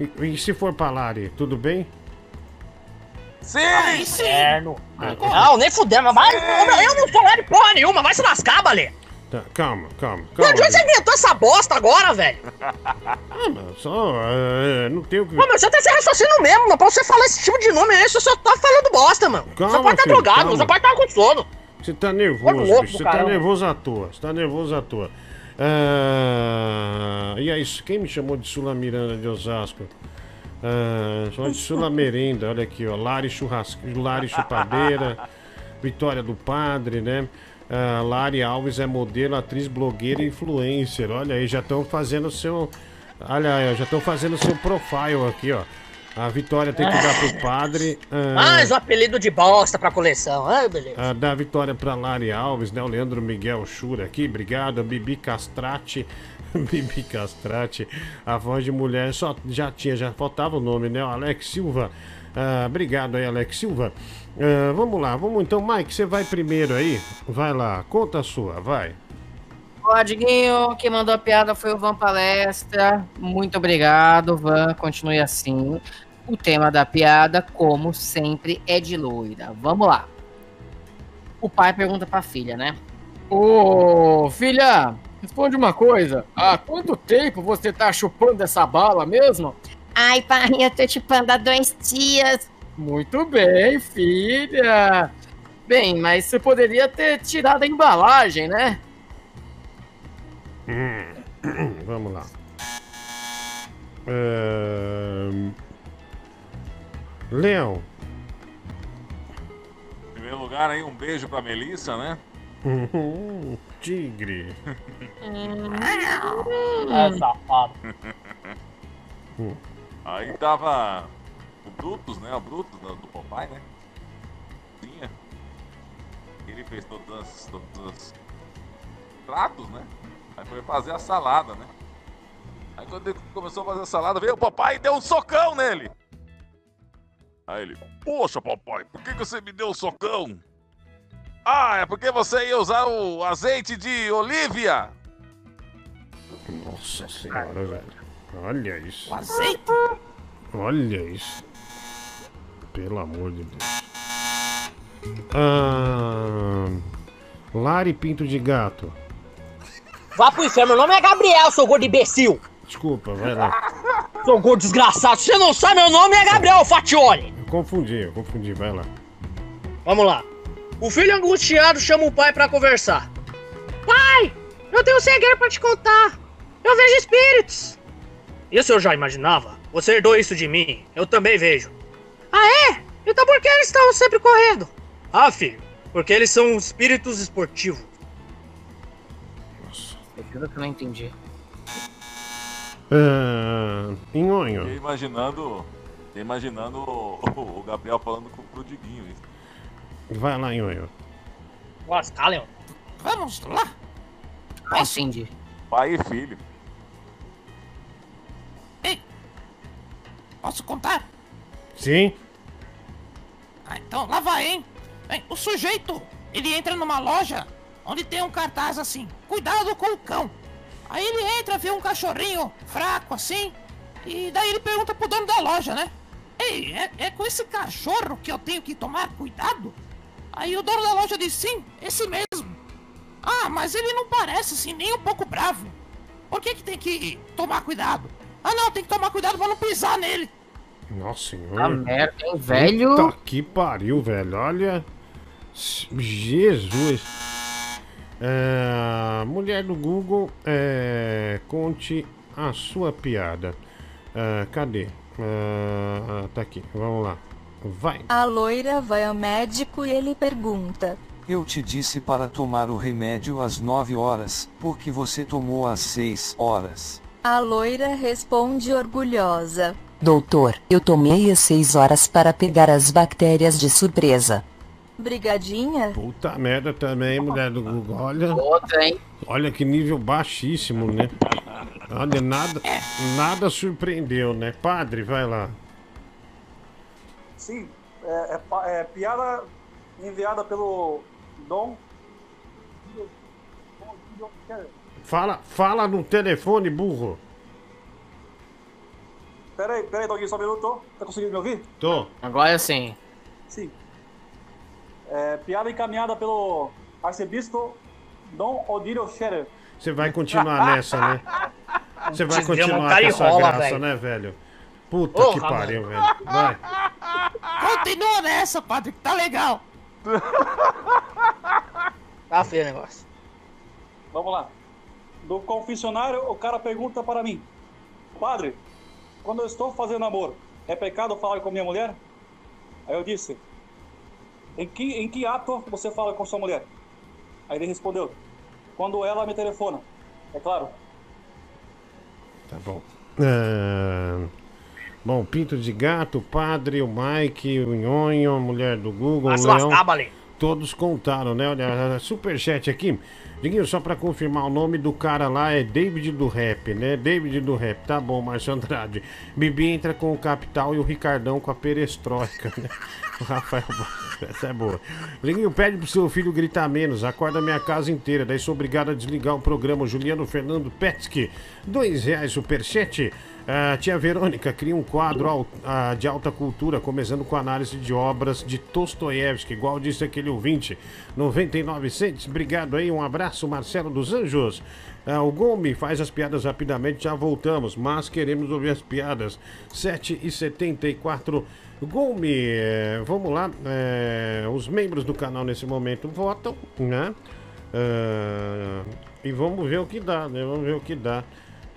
e, e se for pra Lari, tudo bem? Sim! Aí sim. Inferno. Ah, Não, nem fudendo. Vai, eu não sou Lari porra nenhuma. Vai se lascar, balé. tá, calma, calma, calma. de onde você inventou essa bosta agora, velho? Ah, mas só, é, não tem o que... Mas você tá sem raciocínio mesmo, mano. Pra você falar esse tipo de nome aí, você só tá falando bosta, mano. Calma, você pode estar filho, drogado, calma. você pode estar com sono. Você tá nervoso, louco bicho. Você tá nervoso à toa. Você tá nervoso à toa. Ah, e aí, quem me chamou de Sula Miranda de Osasco? Ah, de Sula Merenda, olha aqui, ó. Lari, churrasco, Lari Chupadeira, Vitória do Padre, né? Ah, Lari Alves é modelo, atriz, blogueira e influencer. Olha aí, já estão fazendo o seu. Olha aí, já estão fazendo seu profile aqui, ó. A Vitória tem que dar pro padre. ah, Mais um apelido de bosta pra coleção. Ai, beleza. ah, dá a vitória para Lari Alves, né? O Leandro Miguel Chura aqui, obrigado. Bibi Castrati, Bibi Castrati, a voz de mulher só já tinha, já faltava o nome, né? O Alex Silva, Ah, obrigado aí, Alex Silva. Ah, vamos lá, vamos então, Mike, você vai primeiro aí, vai lá, conta a sua, vai. Ó, Diguinho, quem mandou a piada foi o Van Palestra. Muito obrigado, Van. Continue assim. O tema da piada, como sempre, é de loira. Vamos lá. O pai pergunta pra filha, né? Ô, filha, responde uma coisa. Há quanto tempo você tá chupando essa bala mesmo? Ai, pai, eu tô chupando há dois dias. Muito bem, filha. Bem, mas você poderia ter tirado a embalagem, né? Hum, Vamos lá. Leão. Em primeiro lugar aí, um beijo pra Melissa, né? Uhum, Tigre. É safado. Aí tava o Brutus, né? O Brutus do, Popeye, né? Tinha. Ele fez todas as, todos os pratos, né? Aí foi fazer a salada, né? Aí quando ele começou a fazer a salada, veio o papai e deu um socão nele. Aí ele, poxa papai, por que, que você me deu um socão? Ah, é porque você ia usar o azeite de olívia. Nossa senhora, velho. Olha isso. O azeite? Olha isso. Pelo amor de Deus. Ah, Lari Pinto de Gato. Vá pro inferno, meu nome é Gabriel, seu gordo imbecil. Desculpa, vai lá. Seu gordo desgraçado. Você não sabe, meu nome é Gabriel Fatioli. Eu confundi, eu confundi, vai lá. Vamos lá. O filho angustiado chama o pai pra conversar. Pai, eu tenho um segredo pra te contar. Eu vejo espíritos. Isso eu já imaginava. Você herdou isso de mim. Eu também vejo. Ah, é? Então por que eles estão sempre correndo? Ah, filho, porque eles são espíritos esportivos. Eu juro que eu não entendi. Ah, Inhonho. Fiquei imaginando. Fiquei imaginando o, o Gabriel falando com pro Diguinho. Vai lá, Inhonho. Lascar, Leon. Vamos lá. Ah, entendi. Pai e filho. Posso contar? Sim? Ah, então lá vai, hein? Bem, o sujeito, ele entra numa loja onde tem um cartaz assim, cuidado com o cão. Aí ele entra, vê um cachorrinho fraco assim, e daí ele pergunta pro dono da loja, né? Ei, é, é com esse cachorro que eu tenho que tomar cuidado? Aí o dono da loja diz, sim, esse mesmo. Ah, mas ele não parece assim, nem um pouco bravo. Por que que tem que tomar cuidado? Ah não, tem que tomar cuidado pra não pisar nele. Nossa senhora. Ah, merda, hein, velho? Puta que pariu, velho. Olha. Jesus. É, mulher do Google, é, conte a sua piada. É, cadê? É, tá aqui, vamos lá. Vai. A loira vai ao médico e ele pergunta: Eu te disse para tomar o remédio às 9 horas, porque você tomou às 6 horas. A loira responde orgulhosa: Doutor, eu tomei às 6 horas para pegar as bactérias de surpresa. Brigadinha? Puta merda também, mulher do Google. Olha. Outra, hein? Olha que nível baixíssimo, né? Olha, nada, nada surpreendeu, né? Padre, vai lá. Sim, é, é é piada enviada pelo Dom. Fala, fala no telefone, burro. Peraí, peraí, Doguinho, só um minuto. Tá conseguindo me ouvir? Tô. Agora sim. Sim. É, piada encaminhada pelo arcebispo Dom Odílio Scherer. Você vai continuar nessa, né? Você vai continuar com essa graça, né, velho? Puta Porra, que pariu, velho. Vai. Continua nessa, padre, que tá legal. Tá feio o negócio. Vamos lá. Do confessionário, o cara pergunta para mim: Padre, quando eu estou fazendo amor, é pecado falar com minha mulher? Aí eu disse: Em que, em que ato você fala com sua mulher? Aí ele respondeu: Quando ela me telefona. É claro. Tá bom. Ah, bom, Pinto de Gato, o Padre, o Mike, o Nhonho, a mulher do Google, o Leão. Todos contaram, né? Olha, superchat aqui. Diguinho, só pra confirmar, o nome do cara lá é David do Rap, né? David do Rap, tá bom, Márcio Andrade. Bibi entra com o Capital e o Ricardão com a Perestroika, né? O Rafael, essa é boa. Diguinho, pede pro seu filho gritar menos, acorda minha casa inteira, daí sou obrigado a desligar o programa. Juliano Fernando Petsky, dois reais superchat. Ah, tia Verônica cria um quadro ah, de alta cultura, começando com análise de obras de Dostoiévski, igual disse aquele ouvinte. 99 centes, obrigado aí, um abraço, Marcelo dos Anjos. Ah, o Gomes faz as piadas rapidamente, já voltamos, mas queremos ouvir as piadas. 7 e 74 Gomes, eh, vamos lá, eh, os membros do canal nesse momento votam, né? E vamos ver o que dá, né? Vamos ver o que dá.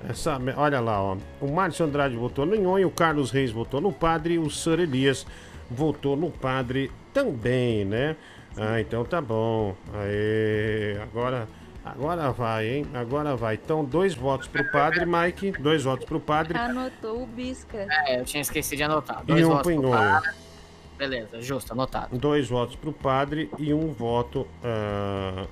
Essa, olha lá, ó. O Márcio Andrade votou no Nhonho, o Carlos Reis votou no Padre, o Sir Elias votou no Padre também, né? Ah, então tá bom. Aê, agora, agora vai, hein? Agora vai. Então, dois votos pro Padre, Mike. Dois votos pro Padre. Anotou o bisca. É, eu tinha esquecido de anotar. E Dois um votos pro padre. Beleza, justo, anotado. Dois votos pro Padre e um voto ah,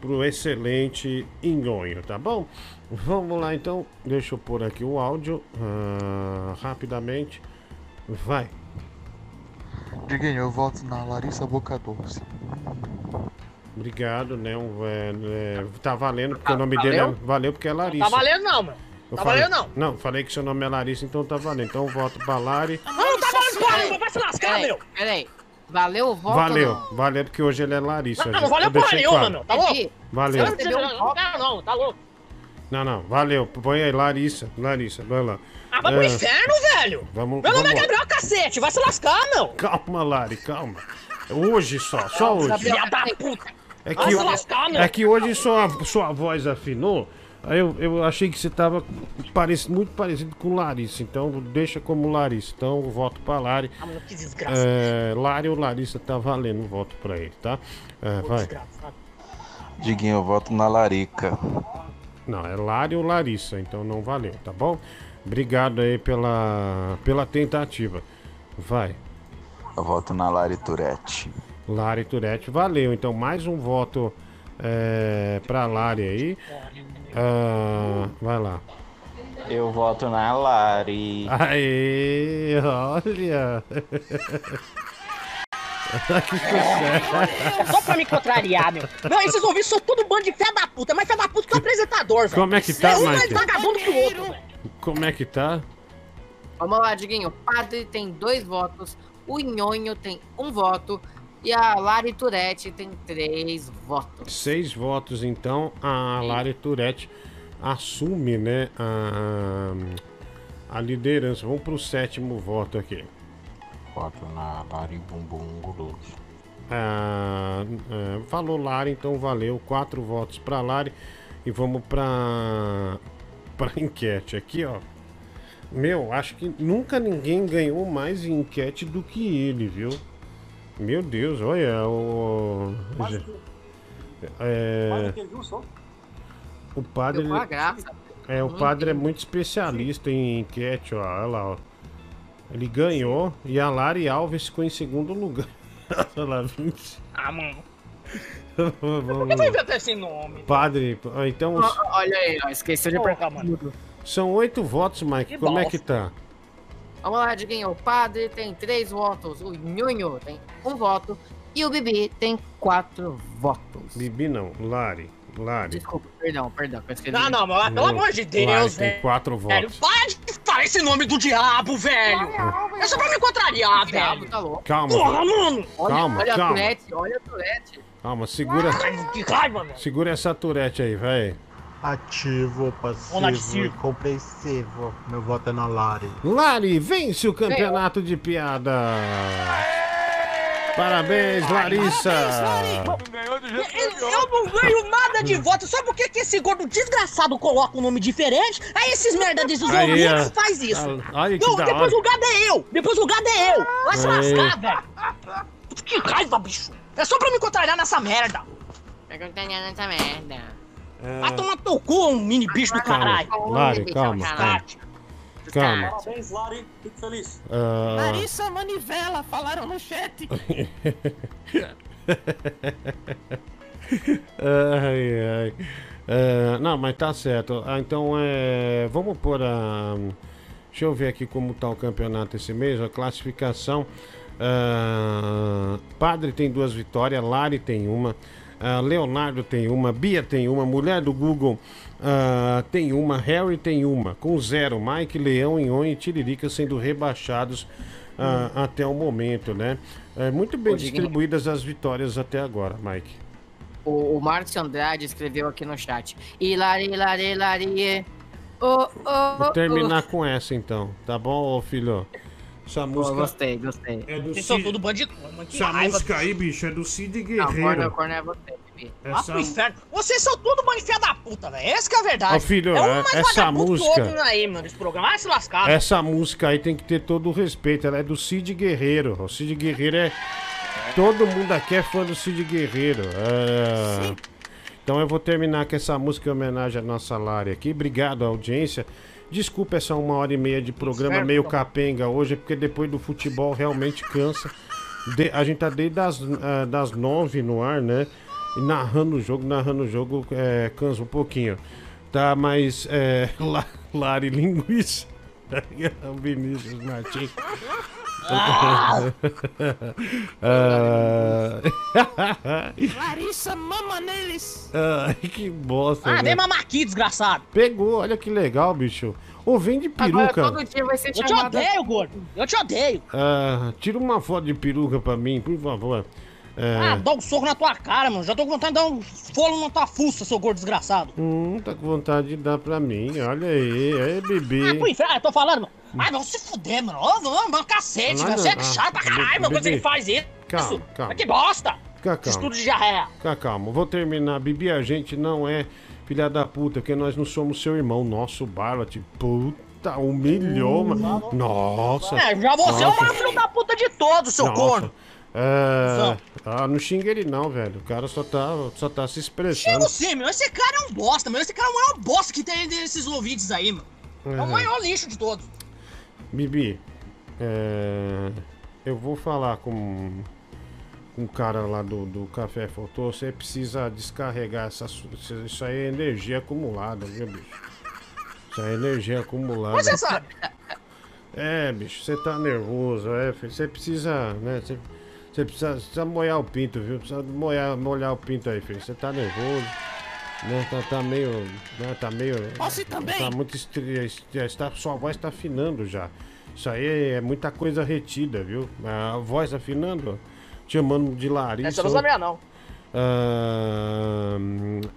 pro excelente Ingonho, tá bom? Vamos lá então. Deixa eu pôr aqui o áudio ah, rapidamente. Vai. Diguinho, eu voto na Larissa Boca Doce. Obrigado, né? um, é, é, tá valendo, porque o nome valeu? dele é. Valeu porque é Larissa. Tá valendo não, mano. Eu Tá falei- valendo não. Não, falei que seu nome é Larissa, então tá valendo. Então eu voto pra Lari. Não, não tá valendo porra, nenhuma, vai se lascar, Peraí, meu. peraí. Valeu o voto? Valeu, ou valeu porque hoje ele é Larissa. Não, não valeu Eu porra nenhuma, claro. meu. Tá louco? Valeu. Você não, não não, tá louco. Não, não, valeu. Põe aí, Larissa. Larissa, vai lá. Ah, vai pro É, inferno, velho. Vamos, Meu nome é vamos. Gabriel Cacete, vai se lascar, meu. Calma, Lari, calma. Hoje só, só hoje. Filha da puta. É Vai que, se lascar, meu. é que hoje sua, sua voz afinou. Aí eu, eu achei que você tava parecido, muito parecido com Larissa. Então deixa como Larissa. Então eu voto pra Lari. Ah, mano, que desgraça. É, Lari ou Larissa tá valendo. Voto pra ele, tá? É, vai. Diguinho, eu voto na Larica. Não, é Lari ou Larissa, então não valeu, tá bom? Obrigado aí pela, pela tentativa. Vai. Eu voto na Lari Turete. Lari Turete, valeu. Então, mais um voto é, pra Lari aí. Ah, vai lá. Eu voto na Lari. Aê, olha. que sucesso. Só pra me contrariar, meu. Não, esses ouvintes são tudo bando de fé da puta, mas fé da puta que é o apresentador, velho. Como é que tá, É um mais vagabundo que o outro, velho. Como é que tá? Vamos lá, Diguinho. O padre tem dois votos, o Nhonho tem um voto e a Lari Turete tem três votos. Seis votos, então. A Lari Turete assume, né, a, a liderança. Vamos pro sétimo voto aqui. Voto na Lari Bumbum Guloso. Ah, é, falou Lari, então valeu. Quatro votos pra Lari. E vamos pra, pra enquete aqui, ó. Meu, acho que nunca ninguém ganhou mais enquete do que ele, viu? Meu Deus, olha o. É, o padre. É, o padre é muito especialista em enquete, ó. Olha lá, ó. Ele ganhou e a Lari Alves ficou em segundo lugar. Olha lá, 20. Ah, mano. Por que lá. vai inventar esse nome? Padre, ah, então Ó, Olha aí, ó, esqueceu de apertar mano. são oito votos, Mike. Que Como é bosta. que tá? Vamos lá, Diguinho. O padre tem três votos, o Nhonho tem um voto e o Bibi tem quatro votos. Bibi não, Lari. Lari. Desculpa, perdão, perdão. Não, não, mas pelo amor de Deus, Lari tem velho. quatro Velho, votos. para de falar esse nome do diabo, velho. É só pra me contrariar, velho. Tá louco. Calma. Porra, mano. Calma, olha calma. a Turete, olha a Turete. Calma, segura. Que raiva, velho. Segura essa turete aí, vai. Ativo, passivo e compreensivo. Meu voto é na Lari. Lari vence o campeonato de piada. Parabéns, Larissa. Eu, eu não ganho nada de voto. Sabe por que, que esse gordo desgraçado coloca um nome diferente? Aí esses merda desses ouvintes faz isso. Olha que não, da depois hora. o gado é eu. Depois o gado é eu. Vai se lascar, velho. Que raiva, bicho. É só pra me contrariar nessa merda. Perguntando nessa merda. Vai tomar teu cu, um mini bicho do caralho. Lari, calma, calma. Calma. Parabéns, Lari. Fico feliz. Ah, Larissa Manivela, falaram no chat. ai, ai. É, não, mas tá certo. Ah, então, é, vamos pôr a. Deixa eu ver aqui como tá o campeonato esse mês. A classificação. ah, Padre tem duas vitórias, Lari tem uma. ah, Leonardo tem uma, Bia tem uma, Mulher do Google ah, tem uma, Harry tem uma, com zero. Mike, Leão, Ion e Tiririca sendo rebaixados ah, até o momento, né? É, muito bem distribuídas as vitórias até agora, Mike. O, o Márcio Andrade escreveu aqui no chat. Hilari, hilari, hilari. Oh, oh, Vou oh, terminar com essa então, tá bom, filho? Essa música. Gostei, gostei. É do Vocês são Cid... tudo bandido. Mano, que Essa raiva. música aí, bicho, é do Cid Não, corno, Guerreiro. corno é você, Bibi. Vá Essa... pro inferno. Vocês são tudo bando da puta, velho. Essa que é a verdade. Ô, filho, é um é- mais essa música- outro aí, mano, esse programa. Vai se lascar. Essa música aí tem que ter todo o respeito. Ela é do Cid Guerreiro. O Cid Guerreiro é. Todo mundo aqui é fã do Cid Guerreiro. É... Então eu vou terminar com essa música em homenagem à nossa Lari aqui. Obrigado, audiência. Desculpa essa uma hora e meia de programa Inferno. meio capenga hoje, porque depois do futebol realmente cansa. De- a gente tá desde as, ah, das nove no ar, né? E narrando o jogo, narrando o jogo, é, cansa um pouquinho. Tá, mas é, La- Lari Linguiça. Vinícius Martins. Ah! Ah. Larissa mama neles. Ai, que bosta. Ah, vem mamar aqui, desgraçado. Pegou, olha que legal, bicho. Ô, vende Agora peruca. todo dia vai ser Eu te odeio, gordo. Eu te odeio. Ah, tira uma foto de peruca pra mim, por favor. Ah, É, dá um soco na tua cara, mano. Já tô com vontade de dar um folo na tua fuça, seu gordo desgraçado. hum, tá com vontade de dar pra mim, olha aí, aí, bebê. Ah, pro inferno, eu tô falando, mano. Ai, vamos se fuder, mano. Ô, vamos, mano, cacete, mano. não, Você é chato pra caralho, mano, quando ele faz isso. Calma, calma. Mas que bosta. Fica calmo. Estudo de diarreia. Fica calmo, vou terminar. Bibi, a gente não é filha da puta, porque nós não somos seu irmão. Nosso Barlat, puta, humilhou, mano. Nossa. É, já você é o maior filho da puta de todos, seu corno. É. Ah, não xinga ele não, velho. O cara só tá, só tá se expressando. Xingo sim, meu. Esse cara é um bosta, meu. Esse cara é o maior bosta que tem desses ouvintes aí, mano. É o É. maior lixo de todos. Bibi, é, eu vou falar com, com o cara lá do, do Café Fotô. Você precisa descarregar essa. Isso aí é energia acumulada, viu, bicho? Isso aí é energia acumulada. Você sabe. É, bicho, você tá nervoso, é. Você precisa, né? Você, você precisa, precisa molhar o pinto, viu? Precisa molhar, molhar o pinto aí, filho. Você tá nervoso, né? Tá, tá meio. Né? Tá meio. Posso ir também? Tá muito. estri- Está, sua voz tá afinando já. Isso aí é muita coisa retida, viu? A voz afinando, te chamando de Larissa. Essa não sabia, não. Ah,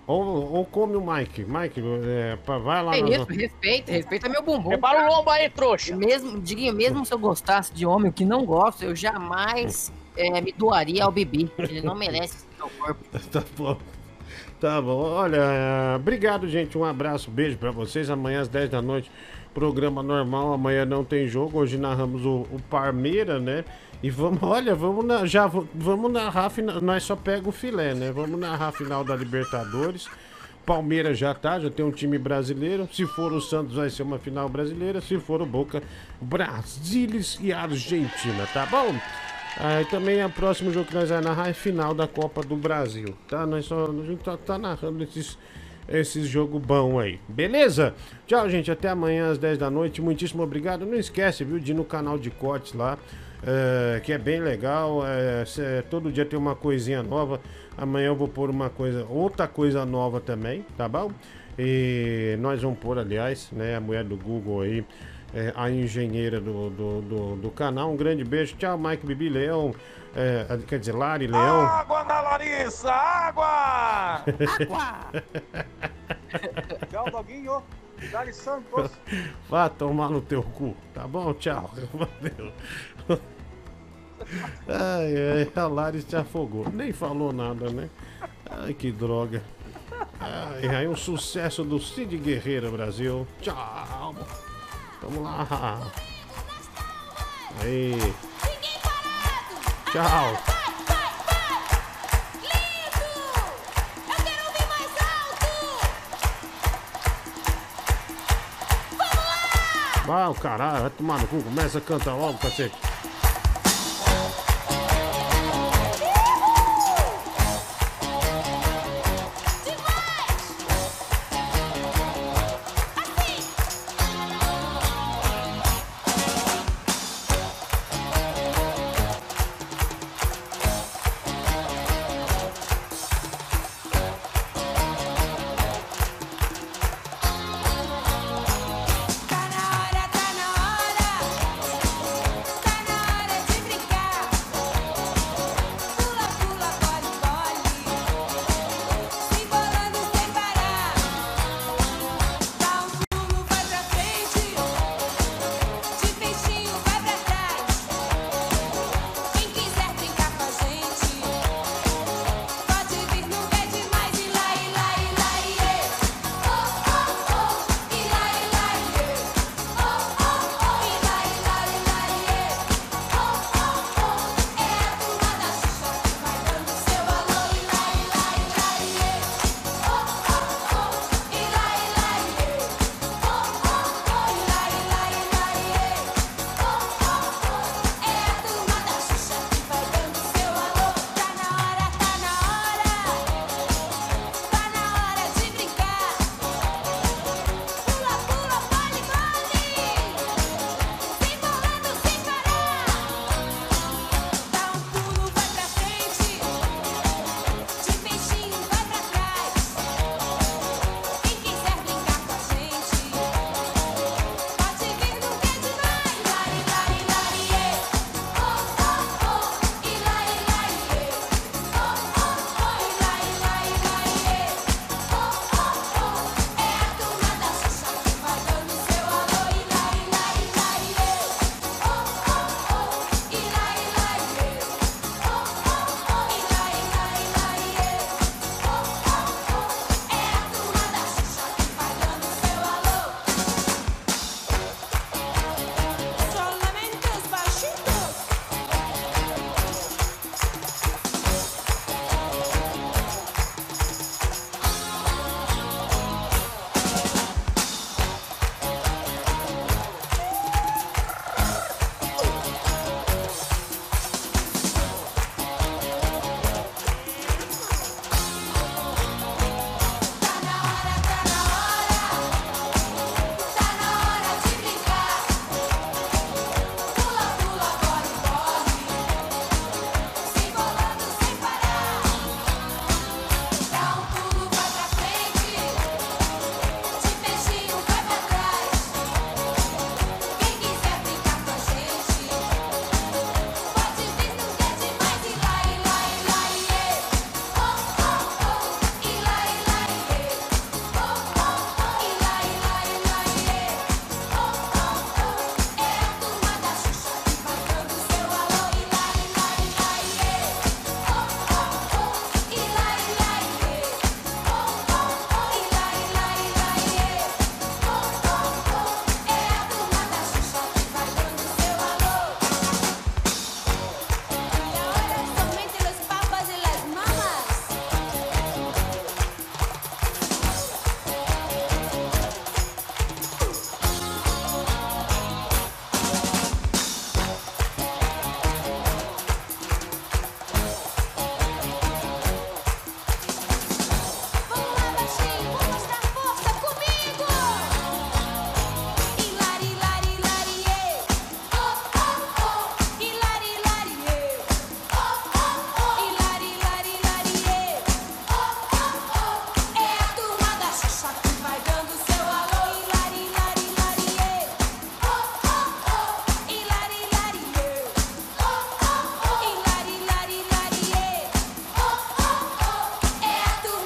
ou, ou come o Mike. Mike, é, vai lá É isso, respeita, respeita meu bumbum. Prepara o lombo aí, trouxa. Mesmo, Diguinho, mesmo se eu gostasse de homem, o que não gosto, eu jamais é, me doaria ao Bibi. Ele não merece esse meu corpo. Tá bom. Tá bom. Olha, obrigado, gente. Um abraço, beijo pra vocês. Amanhã às 10 da noite, programa normal. Amanhã não tem jogo. Hoje narramos o, o Parmeira, né? E vamos, olha, vamos na, já vamos narrar. Nós só pega o filé, né? Vamos narrar a final da Libertadores. Palmeiras já tá, já tem um time brasileiro. Se for o Santos, vai ser uma final brasileira. Se for o Boca, Brasília e Argentina, tá bom? Aí também o próximo jogo que nós vamos narrar é final da Copa do Brasil, tá? Nós só, a gente tá, tá narrando esses, esses jogos bons aí, beleza? Tchau, gente, até amanhã às 10 da noite. Muitíssimo obrigado. Não esquece, viu, de ir no canal de cortes lá, é, que é bem legal. É, todo dia tem uma coisinha nova. Amanhã eu vou pôr uma coisa, outra coisa nova também, tá bom? E nós vamos pôr, aliás, né, a mulher do Google aí é, a engenheira do, do, do, do canal. Um grande beijo. Tchau, Mike Bibi Leão. É, quer dizer, Lari Leão. Água da Larissa, água! Tchau, Doguinho. Dali Santos. Vá tomar no teu cu. Tá bom? Tchau. Valeu. Ai, ai, a Lari se afogou. Nem falou nada, né? Ai, que droga. Ai, ai, um sucesso do Cid Guerreiro Brasil. Tchau. Vamos lá. Aí. Tchau. Vai, o caralho, vai tomar no cu. Começa a cantar logo, cacete.